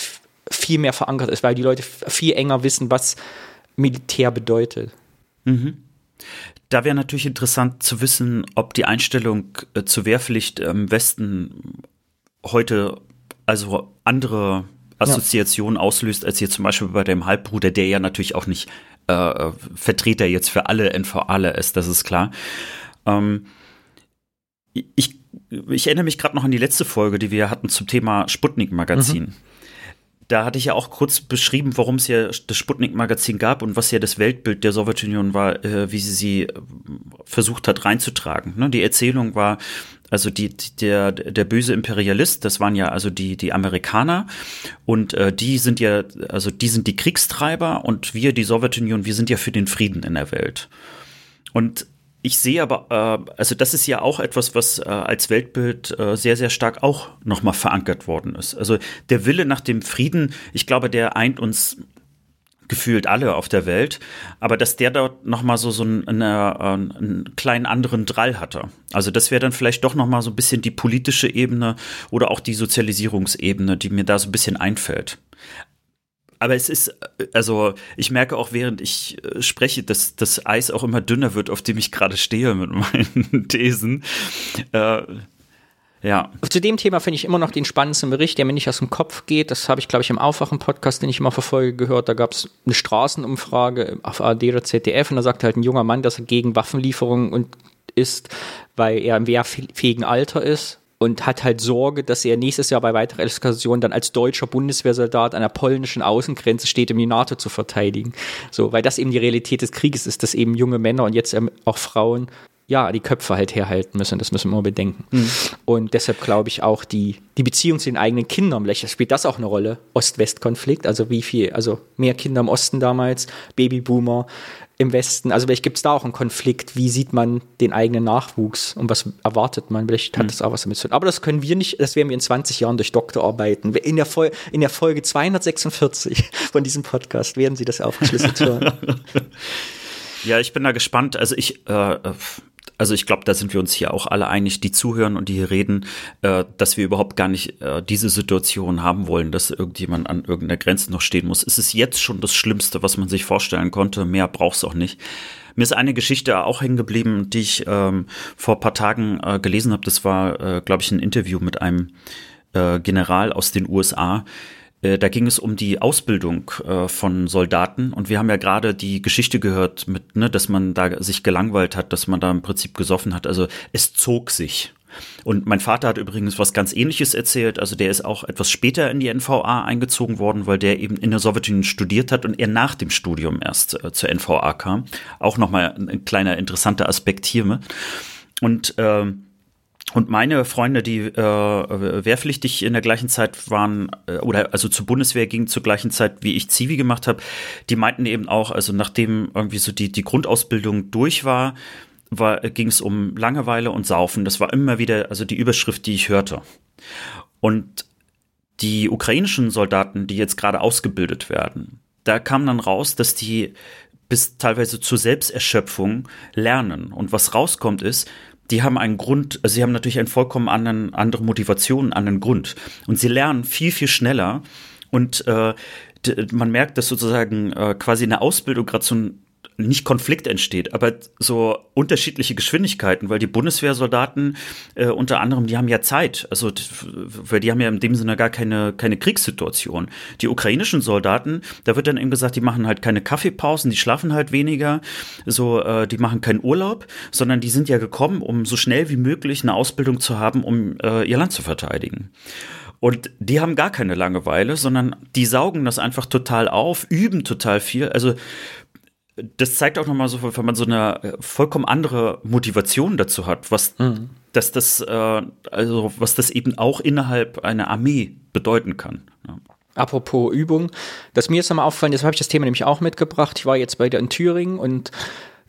Speaker 1: viel mehr verankert ist, weil die Leute viel enger wissen, was Militär bedeutet.
Speaker 2: Mhm. Da wäre natürlich interessant zu wissen, ob die Einstellung äh, zur Wehrpflicht im Westen heute also andere Assoziationen ja. auslöst, als hier zum Beispiel bei dem Halbbruder, der ja natürlich auch nicht äh, Vertreter jetzt für alle NVAler ist, das ist klar. Ähm, ich, ich erinnere mich gerade noch an die letzte Folge, die wir hatten zum Thema Sputnik-Magazin. Mhm. Da hatte ich ja auch kurz beschrieben, warum es ja das Sputnik-Magazin gab und was ja das Weltbild der Sowjetunion war, äh, wie sie sie äh, versucht hat reinzutragen. Ne? Die Erzählung war, also die, der, der böse Imperialist, das waren ja also die, die Amerikaner und äh, die sind ja, also die sind die Kriegstreiber und wir, die Sowjetunion, wir sind ja für den Frieden in der Welt. Und ich sehe aber, äh, also das ist ja auch etwas, was äh, als Weltbild äh, sehr, sehr stark auch nochmal verankert worden ist. Also der Wille nach dem Frieden, ich glaube, der eint uns gefühlt alle auf der Welt, aber dass der dort nochmal so, so eine, eine, einen kleinen anderen Drall hatte. Also das wäre dann vielleicht doch nochmal so ein bisschen die politische Ebene oder auch die Sozialisierungsebene, die mir da so ein bisschen einfällt aber es ist, also ich merke auch, während ich äh, spreche, dass das Eis auch immer dünner wird, auf dem ich gerade stehe mit *laughs* meinen Thesen. Äh, ja.
Speaker 1: Zu dem Thema finde ich immer noch den spannendsten Bericht, der mir nicht aus dem Kopf geht. Das habe ich, glaube ich, im Aufwachen-Podcast, den ich immer verfolge, gehört. Da gab es eine Straßenumfrage auf ARD oder ZDF und da sagte halt ein junger Mann, dass er gegen Waffenlieferungen ist, weil er im wehrfähigen Alter ist und hat halt Sorge, dass er nächstes Jahr bei weiterer Eskalation dann als deutscher Bundeswehrsoldat an der polnischen Außengrenze steht, um die NATO zu verteidigen. So, weil das eben die Realität des Krieges ist, dass eben junge Männer und jetzt auch Frauen ja, die Köpfe halt herhalten müssen. Das müssen wir immer bedenken. Mhm. Und deshalb glaube ich auch die, die Beziehung zu den eigenen Kindern, vielleicht spielt das auch eine Rolle. Ost-West-Konflikt, also wie viel, also mehr Kinder im Osten damals, Babyboomer, im Westen? Also vielleicht gibt es da auch einen Konflikt. Wie sieht man den eigenen Nachwuchs und was erwartet man? Vielleicht hat mhm. das auch was damit zu tun. Aber das können wir nicht, das werden wir in 20 Jahren durch Doktorarbeiten. In der, Fol in der Folge 246 *laughs* von diesem Podcast werden Sie das aufgeschlüsselt hören. *laughs*
Speaker 2: Ja, ich bin da gespannt. Also ich, äh, äh also ich glaube, da sind wir uns hier auch alle einig, die zuhören und die hier reden, äh, dass wir überhaupt gar nicht äh, diese Situation haben wollen, dass irgendjemand an irgendeiner Grenze noch stehen muss. Es ist jetzt schon das Schlimmste, was man sich vorstellen konnte. Mehr braucht es auch nicht. Mir ist eine Geschichte auch hängen geblieben, die ich ähm, vor paar Tagen äh, gelesen habe. Das war, äh, glaube ich, ein Interview mit einem äh, General aus den USA, da ging es um die Ausbildung äh, von Soldaten und wir haben ja gerade die Geschichte gehört mit, ne, dass man da sich gelangweilt hat, dass man da im Prinzip gesoffen hat. Also es zog sich. Und mein Vater hat übrigens was ganz ähnliches erzählt. Also der ist auch etwas später in die NVA eingezogen worden, weil der eben in der Sowjetunion studiert hat und er nach dem Studium erst äh, zur NVA kam. Auch nochmal ein kleiner interessanter Aspekt hier. Und ähm, und meine Freunde, die äh, wehrpflichtig in der gleichen Zeit waren, äh, oder also zur Bundeswehr gingen zur gleichen Zeit, wie ich Zivi gemacht habe, die meinten eben auch, also nachdem irgendwie so die, die Grundausbildung durch war, war ging es um Langeweile und Saufen. Das war immer wieder also die Überschrift, die ich hörte. Und die ukrainischen Soldaten, die jetzt gerade ausgebildet werden, da kam dann raus, dass die bis teilweise zur Selbsterschöpfung lernen. Und was rauskommt ist, die haben einen Grund, also sie haben natürlich einen vollkommen anderen, andere Motivation, einen anderen Grund. Und sie lernen viel, viel schneller. Und äh, man merkt, dass sozusagen äh, quasi in der Ausbildung gerade so ein nicht Konflikt entsteht, aber so unterschiedliche Geschwindigkeiten, weil die Bundeswehrsoldaten äh, unter anderem, die haben ja Zeit, also weil die haben ja in dem Sinne gar keine keine Kriegssituation. Die ukrainischen Soldaten, da wird dann eben gesagt, die machen halt keine Kaffeepausen, die schlafen halt weniger, so äh, die machen keinen Urlaub, sondern die sind ja gekommen, um so schnell wie möglich eine Ausbildung zu haben, um äh, ihr Land zu verteidigen. Und die haben gar keine Langeweile, sondern die saugen das einfach total auf, üben total viel. Also das zeigt auch nochmal so, wenn man so eine äh, vollkommen andere Motivation dazu hat, was, mhm. dass das, äh, also was das eben auch innerhalb einer Armee bedeuten kann. Ja.
Speaker 1: Apropos Übung, das mir jetzt nochmal auffallen, deshalb habe ich das Thema nämlich auch mitgebracht. Ich war jetzt bei der in Thüringen und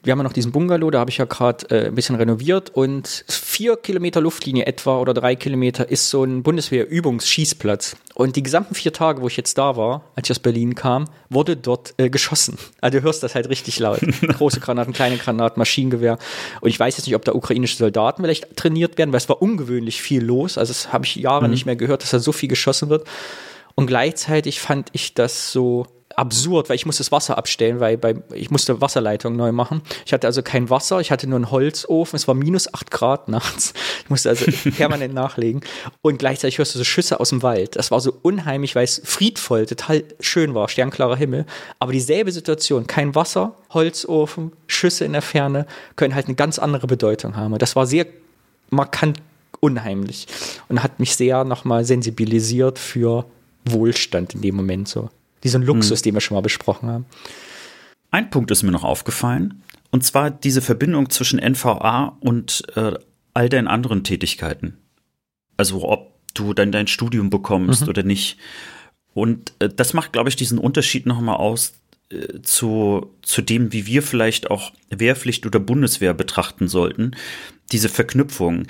Speaker 1: wir haben ja noch diesen Bungalow, da habe ich ja gerade äh, ein bisschen renoviert und vier Kilometer Luftlinie etwa oder drei Kilometer ist so ein Bundeswehr-Übungsschießplatz. Und die gesamten vier Tage, wo ich jetzt da war, als ich aus Berlin kam, wurde dort äh, geschossen. Also du hörst das halt richtig laut. *laughs* Große Granaten, kleine Granaten, Maschinengewehr. Und ich weiß jetzt nicht, ob da ukrainische Soldaten vielleicht trainiert werden, weil es war ungewöhnlich viel los. Also das habe ich Jahre mhm. nicht mehr gehört, dass da so viel geschossen wird. Und gleichzeitig fand ich das so absurd, weil ich musste das Wasser abstellen, weil bei, ich musste Wasserleitung neu machen. Ich hatte also kein Wasser, ich hatte nur einen Holzofen, es war minus acht Grad nachts. Ich musste also *laughs* permanent nachlegen. Und gleichzeitig hörst du so Schüsse aus dem Wald. Das war so unheimlich, weil es friedvoll, total schön war, sternklarer Himmel. Aber dieselbe Situation, kein Wasser, Holzofen, Schüsse in der Ferne, können halt eine ganz andere Bedeutung haben. Das war sehr markant unheimlich und hat mich sehr nochmal sensibilisiert für Wohlstand in dem Moment so. Diesen Luxus, hm. den wir schon mal besprochen haben.
Speaker 2: Ein Punkt ist mir noch aufgefallen, und zwar diese Verbindung zwischen NVA und äh, all deinen anderen Tätigkeiten. Also ob du dann dein Studium bekommst mhm. oder nicht. Und äh, das macht, glaube ich, diesen Unterschied nochmal aus äh, zu, zu dem, wie wir vielleicht auch Wehrpflicht oder Bundeswehr betrachten sollten. Diese Verknüpfung.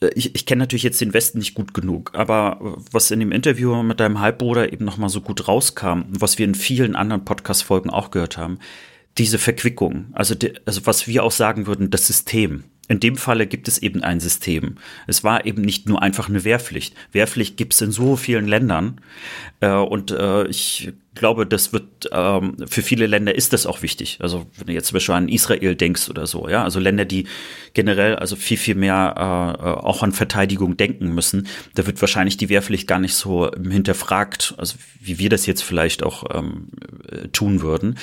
Speaker 2: Äh, ich, ich kenne natürlich jetzt den Westen nicht gut genug, aber was in dem Interview mit deinem Halbbruder eben nochmal so gut rauskam, was wir in vielen anderen Podcast-Folgen auch gehört haben, diese Verquickung, also, die, also was wir auch sagen würden, das System. In dem Falle gibt es eben ein System. Es war eben nicht nur einfach eine Wehrpflicht. Wehrpflicht gibt es in so vielen Ländern. Äh, und äh, ich glaube, das wird ähm, für viele Länder ist das auch wichtig. Also wenn du jetzt zum Beispiel an Israel denkst oder so, ja, also Länder, die generell also viel, viel mehr äh, auch an Verteidigung denken müssen, da wird wahrscheinlich die Wehrpflicht gar nicht so hinterfragt, also wie wir das jetzt vielleicht auch ähm, tun würden.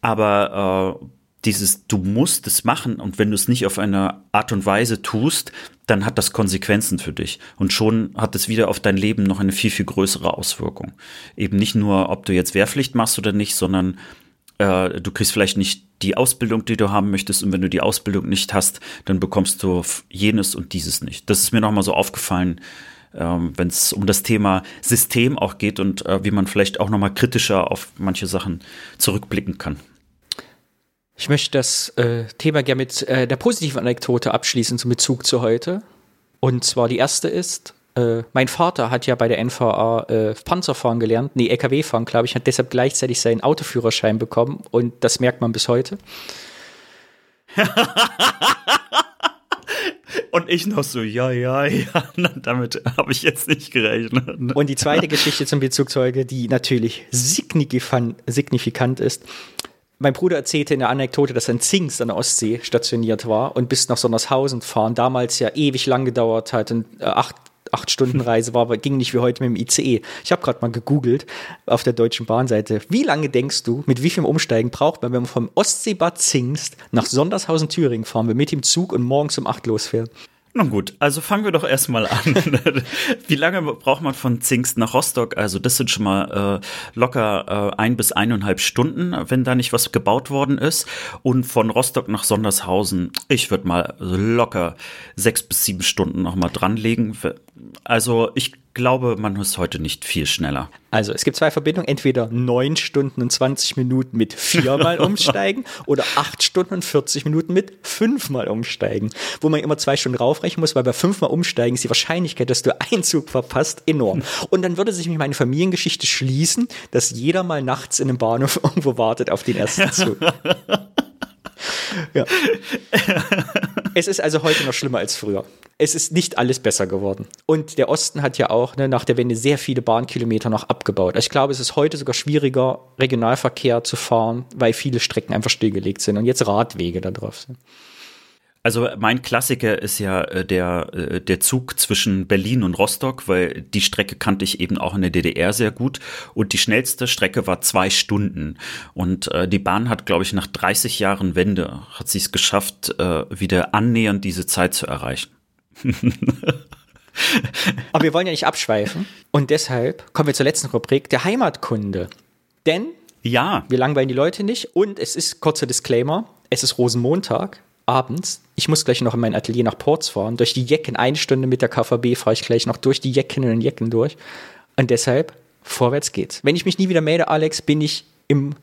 Speaker 2: Aber äh, dieses, du musst es machen und wenn du es nicht auf eine Art und Weise tust, dann hat das Konsequenzen für dich. Und schon hat es wieder auf dein Leben noch eine viel, viel größere Auswirkung. Eben nicht nur, ob du jetzt Wehrpflicht machst oder nicht, sondern äh, du kriegst vielleicht nicht die Ausbildung, die du haben möchtest. Und wenn du die Ausbildung nicht hast, dann bekommst du jenes und dieses nicht. Das ist mir nochmal so aufgefallen, ähm, wenn es um das Thema System auch geht und äh, wie man vielleicht auch nochmal kritischer auf manche Sachen zurückblicken kann.
Speaker 1: Ich möchte das äh, Thema gerne mit äh, der positiven Anekdote abschließen zum Bezug zu heute. Und zwar die erste ist, äh, mein Vater hat ja bei der NVA äh, Panzerfahren gelernt, nee, LKW fahren, glaube ich, hat deshalb gleichzeitig seinen Autoführerschein bekommen und das merkt man bis heute. *laughs*
Speaker 2: Und ich noch so, ja, ja, ja, *laughs* damit habe ich jetzt nicht gerechnet.
Speaker 1: Und die zweite *laughs* Geschichte zum Bezugzeuge, die natürlich signifikant ist mein Bruder erzählte in der Anekdote, dass er in Zingst an der Ostsee stationiert war und bis nach Sondershausen fahren damals ja ewig lang gedauert hat und äh, acht, acht Stunden Reise war, aber ging nicht wie heute mit dem ICE. Ich habe gerade mal gegoogelt auf der Deutschen Bahnseite. Wie lange denkst du, mit wie viel Umsteigen braucht man, wenn man vom Ostseebad Zingst nach Sondershausen Thüringen fahren will, mit dem Zug und morgens um acht losfährt?
Speaker 2: Nun gut, also fangen wir doch erstmal an. *laughs* Wie lange braucht man von Zingst nach Rostock? Also das sind schon mal äh, locker äh, ein bis eineinhalb Stunden, wenn da nicht was gebaut worden ist. Und von Rostock nach Sondershausen, ich würde mal locker sechs bis sieben Stunden noch mal dranlegen. Also ich glaube, man ist heute nicht viel schneller.
Speaker 1: Also es gibt zwei Verbindungen, entweder neun Stunden und 20 Minuten mit viermal *laughs* umsteigen oder acht Stunden und 40 Minuten mit fünfmal umsteigen. Wo man immer zwei Stunden raufrechnen muss, weil bei fünfmal umsteigen ist die Wahrscheinlichkeit, dass du einen Zug verpasst, enorm. Und dann würde sich meine Familiengeschichte schließen, dass jeder mal nachts in einem Bahnhof *laughs* irgendwo wartet auf den ersten *laughs* Zug. Ja. *laughs* Es ist also heute noch schlimmer als früher. Es ist nicht alles besser geworden. Und der Osten hat ja auch ne, nach der Wende sehr viele Bahnkilometer noch abgebaut. Ich glaube, es ist heute sogar schwieriger, Regionalverkehr zu fahren, weil viele Strecken einfach stillgelegt sind und jetzt Radwege da drauf sind.
Speaker 2: Also mein Klassiker ist ja äh, der, äh, der Zug zwischen Berlin und Rostock, weil die Strecke kannte ich eben auch in der DDR sehr gut. Und die schnellste Strecke war zwei Stunden. Und äh, die Bahn hat, glaube ich, nach 30 Jahren Wende, hat sie es geschafft, äh, wieder annähernd diese Zeit zu erreichen. *laughs*
Speaker 1: Aber wir wollen ja nicht abschweifen. Und deshalb kommen wir zur letzten Rubrik, der Heimatkunde. Denn
Speaker 2: ja.
Speaker 1: wir langweilen die Leute nicht. Und es ist, kurzer Disclaimer, es ist Rosenmontag abends. Ich muss gleich noch in mein Atelier nach Ports fahren. Durch die Jecken, eine Stunde mit der KVB fahre ich gleich noch durch die Jecken und Jecken durch. Und deshalb, vorwärts geht's. Wenn ich mich nie wieder melde, Alex, bin ich im,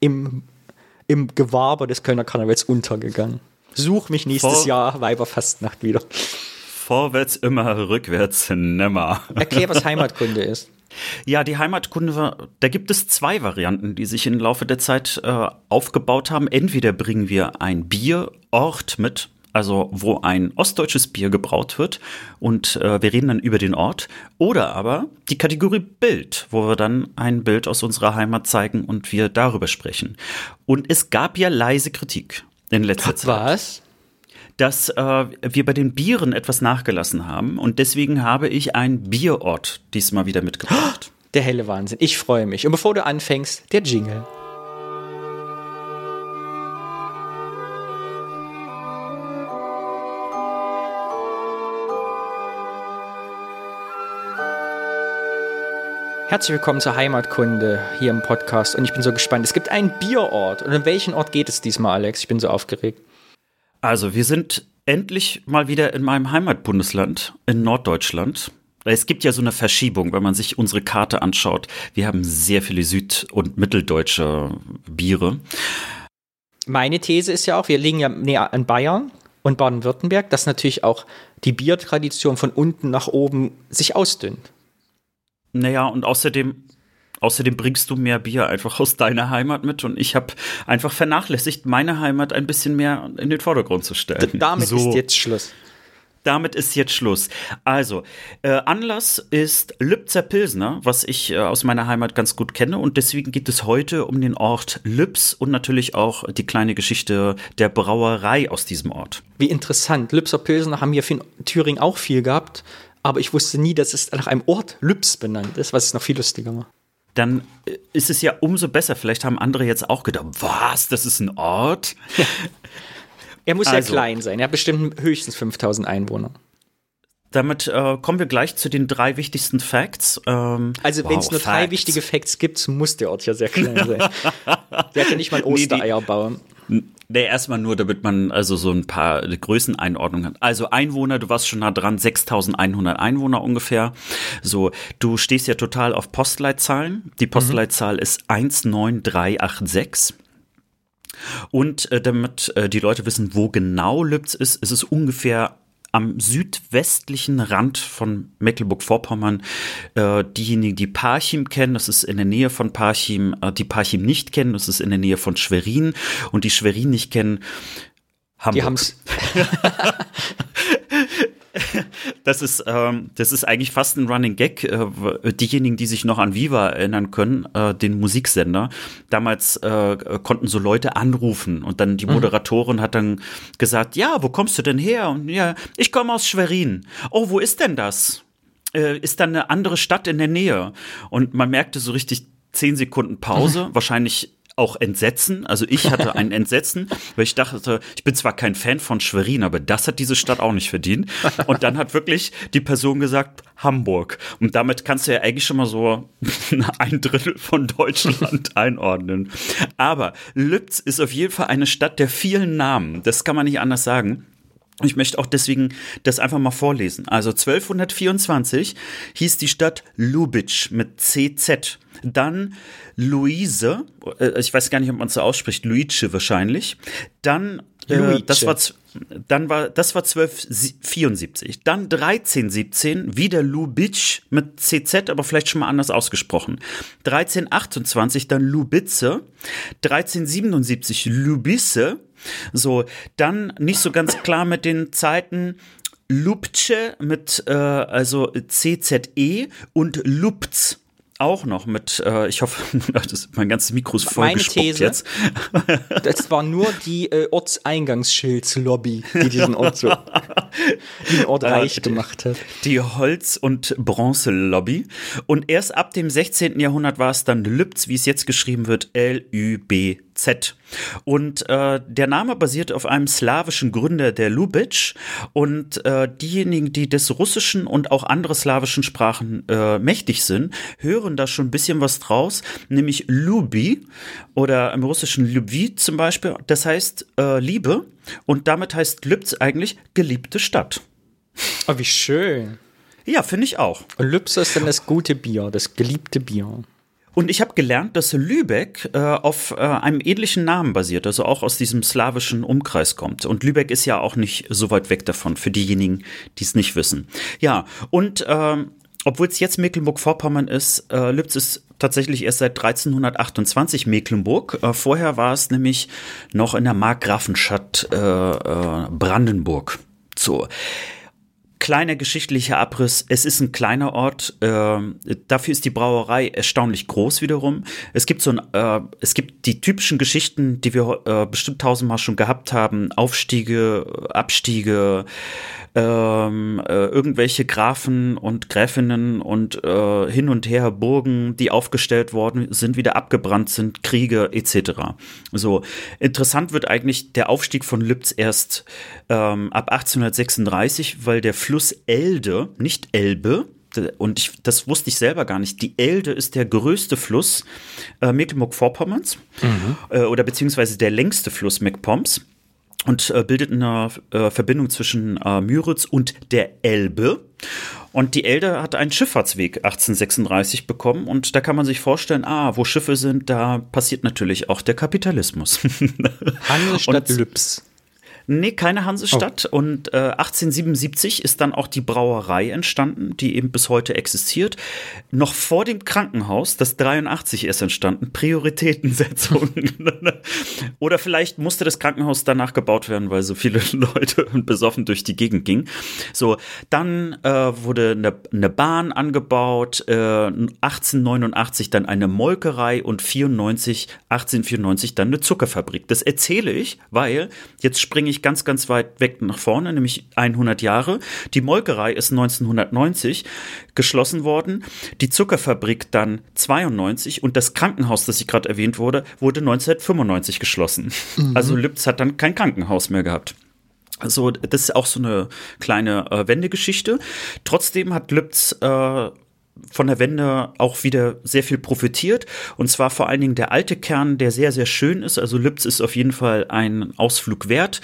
Speaker 1: im, im Gewaber des Kölner Karnevals untergegangen. Such mich nächstes Vor Jahr Weiberfastnacht wieder.
Speaker 2: Vorwärts immer, rückwärts nimmer.
Speaker 1: Erklär, was Heimatkunde ist.
Speaker 2: Ja, die Heimatkunde, da gibt es zwei Varianten, die sich im Laufe der Zeit äh, aufgebaut haben. Entweder bringen wir ein Bierort mit, also wo ein ostdeutsches Bier gebraut wird und äh, wir reden dann über den Ort. Oder aber die Kategorie Bild, wo wir dann ein Bild aus unserer Heimat zeigen und wir darüber sprechen. Und es gab ja leise Kritik in letzter
Speaker 1: Zeit. Was?
Speaker 2: Dass äh, wir bei den Bieren etwas nachgelassen haben und deswegen habe ich einen Bierort diesmal wieder mitgebracht. *gasps*
Speaker 1: Der helle Wahnsinn. Ich freue mich. Und bevor du anfängst, der Jingle. Herzlich willkommen zur Heimatkunde hier im Podcast und ich bin so gespannt. Es gibt einen Bierort. Und in welchen Ort geht es diesmal, Alex? Ich bin so aufgeregt.
Speaker 2: Also, wir sind endlich mal wieder in meinem Heimatbundesland, in Norddeutschland. Es gibt ja so eine Verschiebung, wenn man sich unsere Karte anschaut. Wir haben sehr viele süd- und mitteldeutsche Biere.
Speaker 1: Meine These ist ja auch, wir liegen ja näher an Bayern und Baden-Württemberg, dass natürlich auch die Biertradition von unten nach oben sich ausdünnt.
Speaker 2: Naja, und außerdem Außerdem bringst du mehr Bier einfach aus deiner Heimat mit und ich habe einfach vernachlässigt, meine Heimat ein bisschen mehr in den Vordergrund zu stellen.
Speaker 1: D damit so. ist jetzt Schluss.
Speaker 2: Damit ist jetzt Schluss. Also, äh, Anlass ist Lübzer Pilsner, was ich äh, aus meiner Heimat ganz gut kenne. Und deswegen geht es heute um den Ort Lübs und natürlich auch die kleine Geschichte der Brauerei aus diesem Ort.
Speaker 1: Wie interessant. Lübzer Pilsner haben wir in Thüringen auch viel gehabt. Aber ich wusste nie, dass es nach einem Ort Lübs benannt ist, was es noch viel lustiger macht
Speaker 2: dann ist es ja umso besser. Vielleicht haben andere jetzt auch gedacht, was, das ist ein Ort? Ja.
Speaker 1: Er muss also, ja klein sein. Er hat bestimmt höchstens 5000 Einwohner.
Speaker 2: Damit äh, kommen wir gleich zu den drei wichtigsten Facts.
Speaker 1: Ähm, also wenn es nur Facts. drei wichtige Facts gibt, muss der Ort ja sehr klein *laughs* sein. der hat ja nicht mal Ostereier nee, bauen.
Speaker 2: Nee, erstmal nur, damit man also so ein paar Größeneinordnungen hat. Also Einwohner, du warst schon nah dran, 6100 Einwohner ungefähr. So, du stehst ja total auf Postleitzahlen. Die Postleitzahl mhm. ist 19386. Und äh, damit äh, die Leute wissen, wo genau Lübz ist, ist es ungefähr am südwestlichen Rand von Mecklenburg-Vorpommern. Äh, diejenigen, die Parchim kennen, das ist in der Nähe von Parchim, äh, die Parchim nicht kennen, das ist in der Nähe von Schwerin und die Schwerin nicht kennen, Hamburg. Die haben's. *laughs* das ist, ähm, das ist eigentlich fast ein Running Gag. Äh, diejenigen, die sich noch an Viva erinnern können, äh, den Musiksender, damals äh, konnten so Leute anrufen und dann die mhm. Moderatorin hat dann gesagt, ja, wo kommst du denn her? Und ja, ich komme aus Schwerin. Oh, wo ist denn das? Äh, ist da eine andere Stadt in der Nähe? Und man merkte so richtig zehn Sekunden Pause, *laughs* wahrscheinlich auch Entsetzen. Also ich hatte ein Entsetzen, weil ich dachte, ich bin zwar kein Fan von Schwerin, aber das hat diese Stadt auch nicht verdient. Und dann hat wirklich die Person gesagt, Hamburg. Und damit kannst du ja eigentlich schon mal so *laughs* ein Drittel von Deutschland *laughs* einordnen. Aber Lübz ist auf jeden Fall eine Stadt der vielen Namen. Das kann man nicht anders sagen. Ich möchte auch deswegen das einfach mal vorlesen. Also 1224 hieß die Stadt Lubitsch mit CZ. Dann Luise, äh, ich weiß gar nicht, ob man es so ausspricht, Luice wahrscheinlich. Dann, äh, das war, dann war, das war 1274. Dann 1317, wieder Lubitsch mit CZ, aber vielleicht schon mal anders ausgesprochen. 1328, dann Lubitze. 1377, Lubisse. So, dann nicht so ganz klar mit den Zeiten. Lubce mit äh, also CZE und Lupz auch noch mit, äh, ich hoffe, *laughs* das, mein ganzes Mikro ist voll Meine These, jetzt. *laughs*
Speaker 1: das war nur die äh, Ortseingangsschild-Lobby, die diesen Ort so, den Ort *laughs* äh, reich gemacht hat.
Speaker 2: Die Holz- und Bronze-Lobby. Und erst ab dem 16. Jahrhundert war es dann Lübz, wie es jetzt geschrieben wird, L-Ü-B-Z. Z. Und äh, der Name basiert auf einem slawischen Gründer der Lubitsch. Und äh, diejenigen, die des Russischen und auch andere slawischen Sprachen äh, mächtig sind, hören da schon ein bisschen was draus, nämlich Lubi oder im Russischen Ljubi zum Beispiel. Das heißt äh, Liebe. Und damit heißt Lübz eigentlich geliebte Stadt.
Speaker 1: Oh, wie schön.
Speaker 2: Ja, finde ich auch.
Speaker 1: Und Lübz ist dann das gute Bier, das geliebte Bier.
Speaker 2: Und ich habe gelernt, dass Lübeck äh, auf äh, einem ähnlichen Namen basiert, also auch aus diesem slawischen Umkreis kommt. Und Lübeck ist ja auch nicht so weit weg davon, für diejenigen, die es nicht wissen. Ja, und ähm, obwohl es jetzt Mecklenburg-Vorpommern ist, äh, Lübz ist tatsächlich erst seit 1328 Mecklenburg. Äh, vorher war es nämlich noch in der Markgrafenschaft äh, äh, Brandenburg. So kleiner geschichtlicher Abriss. Es ist ein kleiner Ort. Äh, dafür ist die Brauerei erstaunlich groß wiederum. Es gibt so ein, äh, es gibt die typischen Geschichten, die wir äh, bestimmt tausendmal schon gehabt haben. Aufstiege, Abstiege, ähm, äh, irgendwelche Grafen und Gräfinnen und äh, hin und her Burgen, die aufgestellt worden sind, wieder abgebrannt sind, Kriege etc. So interessant wird eigentlich der Aufstieg von Lübz erst ähm, ab 1836, weil der Fluss Elde, nicht Elbe, und ich, das wusste ich selber gar nicht. Die Elde ist der größte Fluss äh, Mecklenburg-Vorpommerns mhm. äh, oder beziehungsweise der längste Fluss MacPoms und äh, bildet eine äh, Verbindung zwischen äh, Müritz und der Elbe. Und die Elbe hat einen Schifffahrtsweg 1836 bekommen und da kann man sich vorstellen, ah, wo Schiffe sind, da passiert natürlich auch der Kapitalismus. *laughs*
Speaker 1: Hansestadt Lübs.
Speaker 2: Nee, keine Hansestadt. Oh. Und äh, 1877 ist dann auch die Brauerei entstanden, die eben bis heute existiert. Noch vor dem Krankenhaus, das 83 ist entstanden. Prioritätensetzung. *laughs* Oder vielleicht musste das Krankenhaus danach gebaut werden, weil so viele *laughs* Leute besoffen durch die Gegend gingen. So, dann äh, wurde eine, eine, Bahn angebaut, äh, 1889 dann eine Molkerei und 94, 1894 dann eine Zuckerfabrik. Das erzähle ich, weil jetzt springe ich ich ganz, ganz weit weg nach vorne, nämlich 100 Jahre. Die Molkerei ist 1990 geschlossen worden, die Zuckerfabrik dann 92 und das Krankenhaus, das ich gerade erwähnt wurde, wurde 1995 geschlossen. Mhm. Also Lübz hat dann kein Krankenhaus mehr gehabt. Also das ist auch so eine kleine äh, Wendegeschichte. Trotzdem hat Lübz äh, von der Wende auch wieder sehr viel profitiert. Und zwar vor allen Dingen der alte Kern, der sehr, sehr schön ist. Also Lübz ist auf jeden Fall ein Ausflug wert.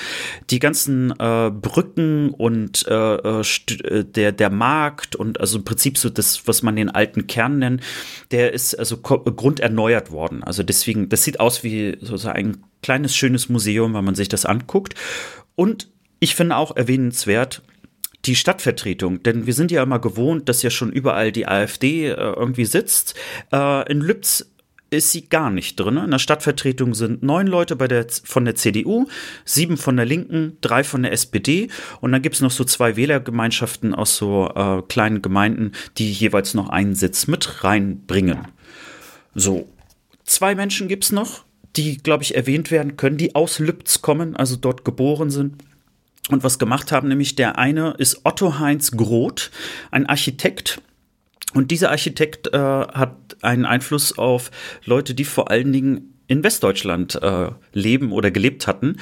Speaker 2: Die ganzen äh, Brücken und äh, äh, äh der, der Markt und also im Prinzip so das, was man den alten Kern nennt, der ist also grunderneuert worden. Also deswegen, das sieht aus wie so ein kleines, schönes Museum, wenn man sich das anguckt. Und ich finde auch erwähnenswert, die Stadtvertretung, denn wir sind ja immer gewohnt, dass ja schon überall die AfD äh, irgendwie sitzt. Äh, in Lübz ist sie gar nicht drin. In der Stadtvertretung sind neun Leute bei der, von der CDU, sieben von der Linken, drei von der SPD und dann gibt es noch so zwei Wählergemeinschaften aus so äh, kleinen Gemeinden, die jeweils noch einen Sitz mit reinbringen. So, zwei Menschen gibt es noch, die, glaube ich, erwähnt werden können, die aus Lübz kommen, also dort geboren sind und was gemacht haben. Nämlich der eine ist Otto Heinz Groth, ein Architekt. Und dieser Architekt äh, hat einen Einfluss auf Leute, die vor allen Dingen in Westdeutschland äh, leben oder gelebt hatten.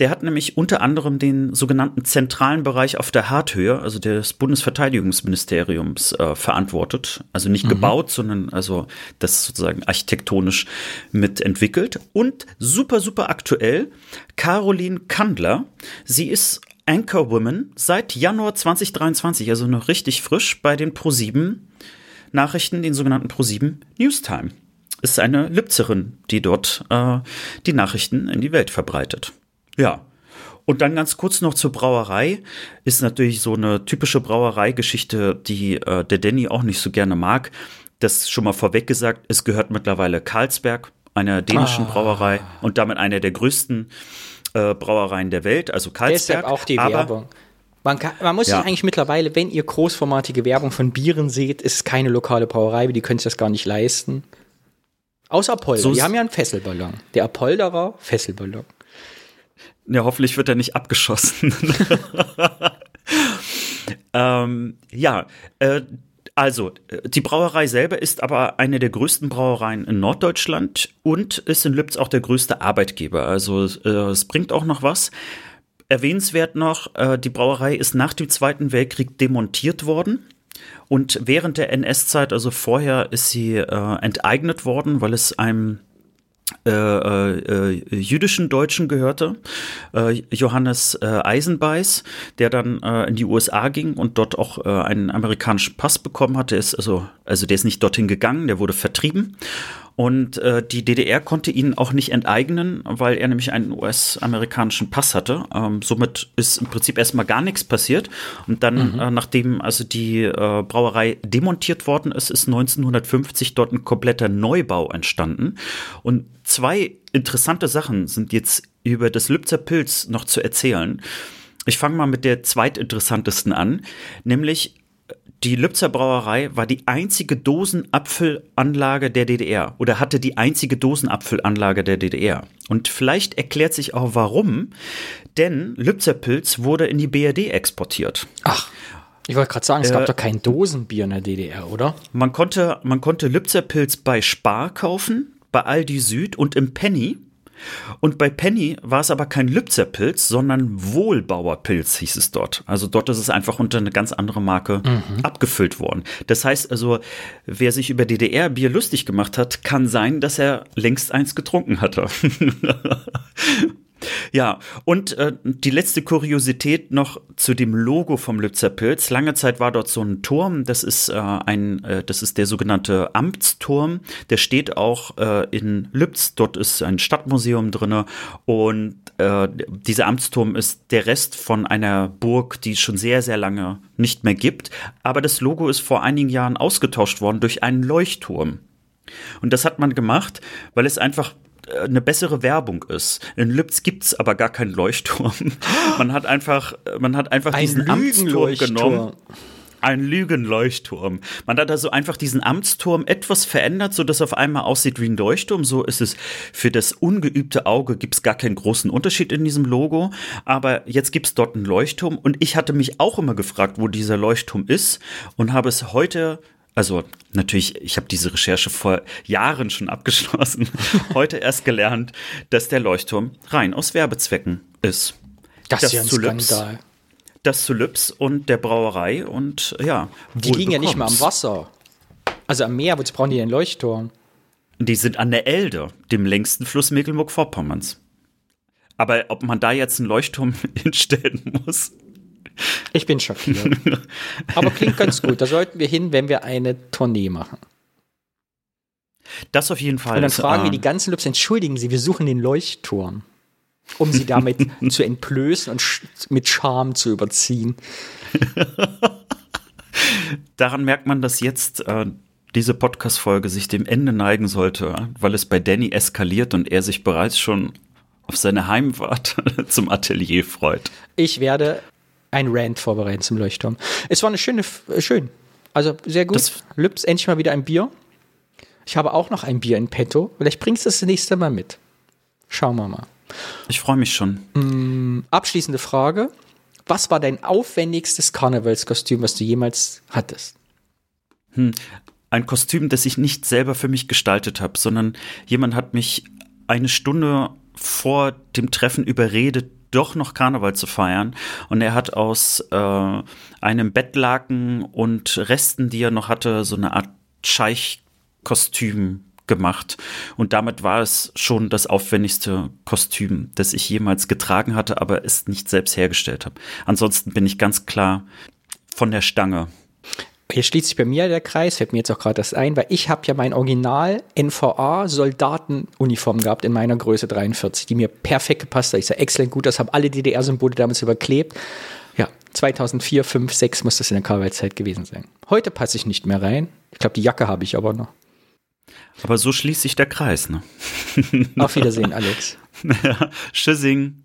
Speaker 2: Der hat nämlich unter anderem den sogenannten zentralen Bereich auf der Harthöhe, also des Bundesverteidigungsministeriums, äh, verantwortet. Also nicht mhm. gebaut, sondern also das sozusagen architektonisch mitentwickelt. Und super, super aktuell, Caroline Kandler. Sie ist Anchorwoman seit Januar 2023, also noch richtig frisch bei den ProSieben Nachrichten, den sogenannten ProSieben Newstime. Ist eine Lübzerin, die dort äh, die Nachrichten in die Welt verbreitet. Ja. Und dann ganz kurz noch zur Brauerei. Ist natürlich so eine typische Brauereigeschichte, die äh, der Danny auch nicht so gerne mag. Das schon mal vorweg gesagt, es gehört mittlerweile Karlsberg, einer dänischen ah. Brauerei und damit einer der größten äh, Brauereien der Welt, also Karlsberg.
Speaker 1: Deshalb auch die aber, Werbung. Man, kann, man muss ja. sich eigentlich mittlerweile, wenn ihr großformatige Werbung von Bieren seht, ist es keine lokale Brauerei, die können sich das gar nicht leisten. Außer Apollo. So die haben ja einen Fesselballon. Der Apolderer Fesselballon.
Speaker 2: Ja, hoffentlich wird er nicht abgeschossen. *laughs* ähm, ja, äh, Also, die Brauerei selber ist aber eine der größten Brauereien in Norddeutschland und ist in Lübz auch der größte Arbeitgeber. Also, äh, es bringt auch noch was. Erwähnenswert noch, äh, die Brauerei ist nach dem Zweiten Weltkrieg demontiert worden. Und während der NS-Zeit, also vorher, ist sie äh, enteignet worden, weil es einem äh, äh, jüdischen Deutschen gehörte, äh, Johannes äh, Eisenbeiß, der dann äh, in die USA ging und dort auch äh, einen amerikanischen Pass bekommen hatte. Ist also, also der ist nicht dorthin gegangen, der wurde vertrieben und äh, die DDR konnte ihn auch nicht enteignen, weil er nämlich einen US-amerikanischen Pass hatte. Ähm, somit ist im Prinzip erstmal gar nichts passiert. Und dann, mhm. äh, nachdem also die äh, Brauerei demontiert worden ist, ist 1950 dort ein kompletter Neubau entstanden. Und zwei interessante Sachen sind jetzt über das Lübzer Pilz noch zu erzählen. Ich fange mal mit der zweitinteressantesten an, nämlich die Lübzer Brauerei war die einzige Dosenapfelanlage der DDR oder hatte die einzige Dosenapfelanlage der DDR. Und vielleicht erklärt sich auch warum, denn Lübzer Pilz wurde in die BRD exportiert.
Speaker 1: Ach. Ich wollte gerade sagen, es gab äh, doch kein Dosenbier in der DDR, oder?
Speaker 2: Man konnte, man konnte Lübzer Pilz bei Spar kaufen, bei Aldi Süd und im Penny. Und bei Penny war es aber kein Lübzer-Pilz, sondern Wohlbauer-Pilz hieß es dort. Also dort ist es einfach unter eine ganz andere Marke mhm. abgefüllt worden. Das heißt also, wer sich über DDR-Bier lustig gemacht hat, kann sein, dass er längst eins getrunken hatte. *laughs* Ja, und äh, die letzte Kuriosität noch zu dem Logo vom Lützer Pilz. Lange Zeit war dort so ein Turm, das ist äh, ein, äh, das ist der sogenannte Amtsturm. Der steht auch äh, in Lübz. Dort ist ein Stadtmuseum drinne und äh, dieser Amtsturm ist der Rest von einer Burg, die es schon sehr, sehr lange nicht mehr gibt. Aber das Logo ist vor einigen Jahren ausgetauscht worden durch einen Leuchtturm. Und das hat man gemacht, weil es einfach eine bessere Werbung ist. In Lübz gibt's aber gar keinen Leuchtturm. *gasps* Man hat einfach, man hat einfach Ein diesen Amtsturm genommen. Ein Lügenleuchtturm. Man hat also einfach diesen Amtsturm etwas verändert, so dass auf einmal aussieht wie ein Leuchtturm. So ist es für das ungeübte Auge gibt's gar keinen großen Unterschied in diesem Logo. Aber jetzt gibt's dort einen Leuchtturm und ich hatte mich auch immer gefragt, wo dieser Leuchtturm ist und habe es heute also natürlich, ich habe diese Recherche vor Jahren schon abgeschlossen, *laughs* heute erst gelernt, dass der Leuchtturm rein aus Werbezwecken ist.
Speaker 1: Das, das ist ja ein Skandal. Lips,
Speaker 2: das zu Lips und der Brauerei und ja.
Speaker 1: Die liegen ja nicht mal am Wasser. Also am Meer, wozu brauchen die einen Leuchtturm?
Speaker 2: Die sind an der Elde, dem längsten Fluss Mecklenburg-Vorpommerns. Aber ob man da jetzt einen Leuchtturm *laughs* hinstellen muss,
Speaker 1: ich bin schockiert. *laughs* Aber klingt ganz gut. Da sollten wir hin, wenn wir eine Tournee machen.
Speaker 2: Das auf jeden Fall.
Speaker 1: Und dann fragen äh, wir die ganzen Lübs, entschuldigen Sie, wir suchen den Leuchtturm, um sie damit *laughs* zu entblößen und sch mit Charme zu überziehen. *laughs*
Speaker 2: Daran merkt man, dass jetzt äh, diese Podcast-Folge sich dem Ende neigen sollte, weil es bei Danny eskaliert und er sich bereits schon auf seine Heimfahrt zum Atelier freut.
Speaker 1: Ich werde ein Rant vorbereiten zum Leuchtturm. Es war eine schöne, äh, schön. Also sehr gut. Das Lübs, endlich mal wieder ein Bier. Ich habe auch noch ein Bier in petto. Vielleicht bringst du es das nächste Mal mit. Schauen wir mal.
Speaker 2: Ich freue mich schon.
Speaker 1: Mm, abschließende Frage. Was war dein aufwendigstes Karnevalskostüm, was du jemals hattest?
Speaker 2: Hm, ein Kostüm, das ich nicht selber für mich gestaltet habe, sondern jemand hat mich eine Stunde vor dem Treffen überredet, doch noch Karneval zu feiern. Und er hat aus äh, einem Bettlaken und Resten, die er noch hatte, so eine Art Scheich-Kostüm gemacht. Und damit war es schon das aufwendigste Kostüm, das ich jemals getragen hatte, aber es nicht selbst hergestellt habe. Ansonsten bin ich ganz klar von der Stange.
Speaker 1: Hier schließt sich bei mir der Kreis, fällt mir jetzt auch gerade das ein, weil ich habe ja mein Original NVA Soldatenuniform gehabt in meiner Größe 43, die mir perfekt gepasst hat. Ich sage exzellent gut, das haben alle DDR-Symbole damals überklebt. Ja, 2004, 5, 6 muss das in der Karnevalzeit gewesen sein. Heute passe ich nicht mehr rein. Ich glaube, die Jacke habe ich aber noch.
Speaker 2: Aber so schließt sich der Kreis, ne?
Speaker 1: Auf Wiedersehen, Alex. *laughs*
Speaker 2: Tschüssing.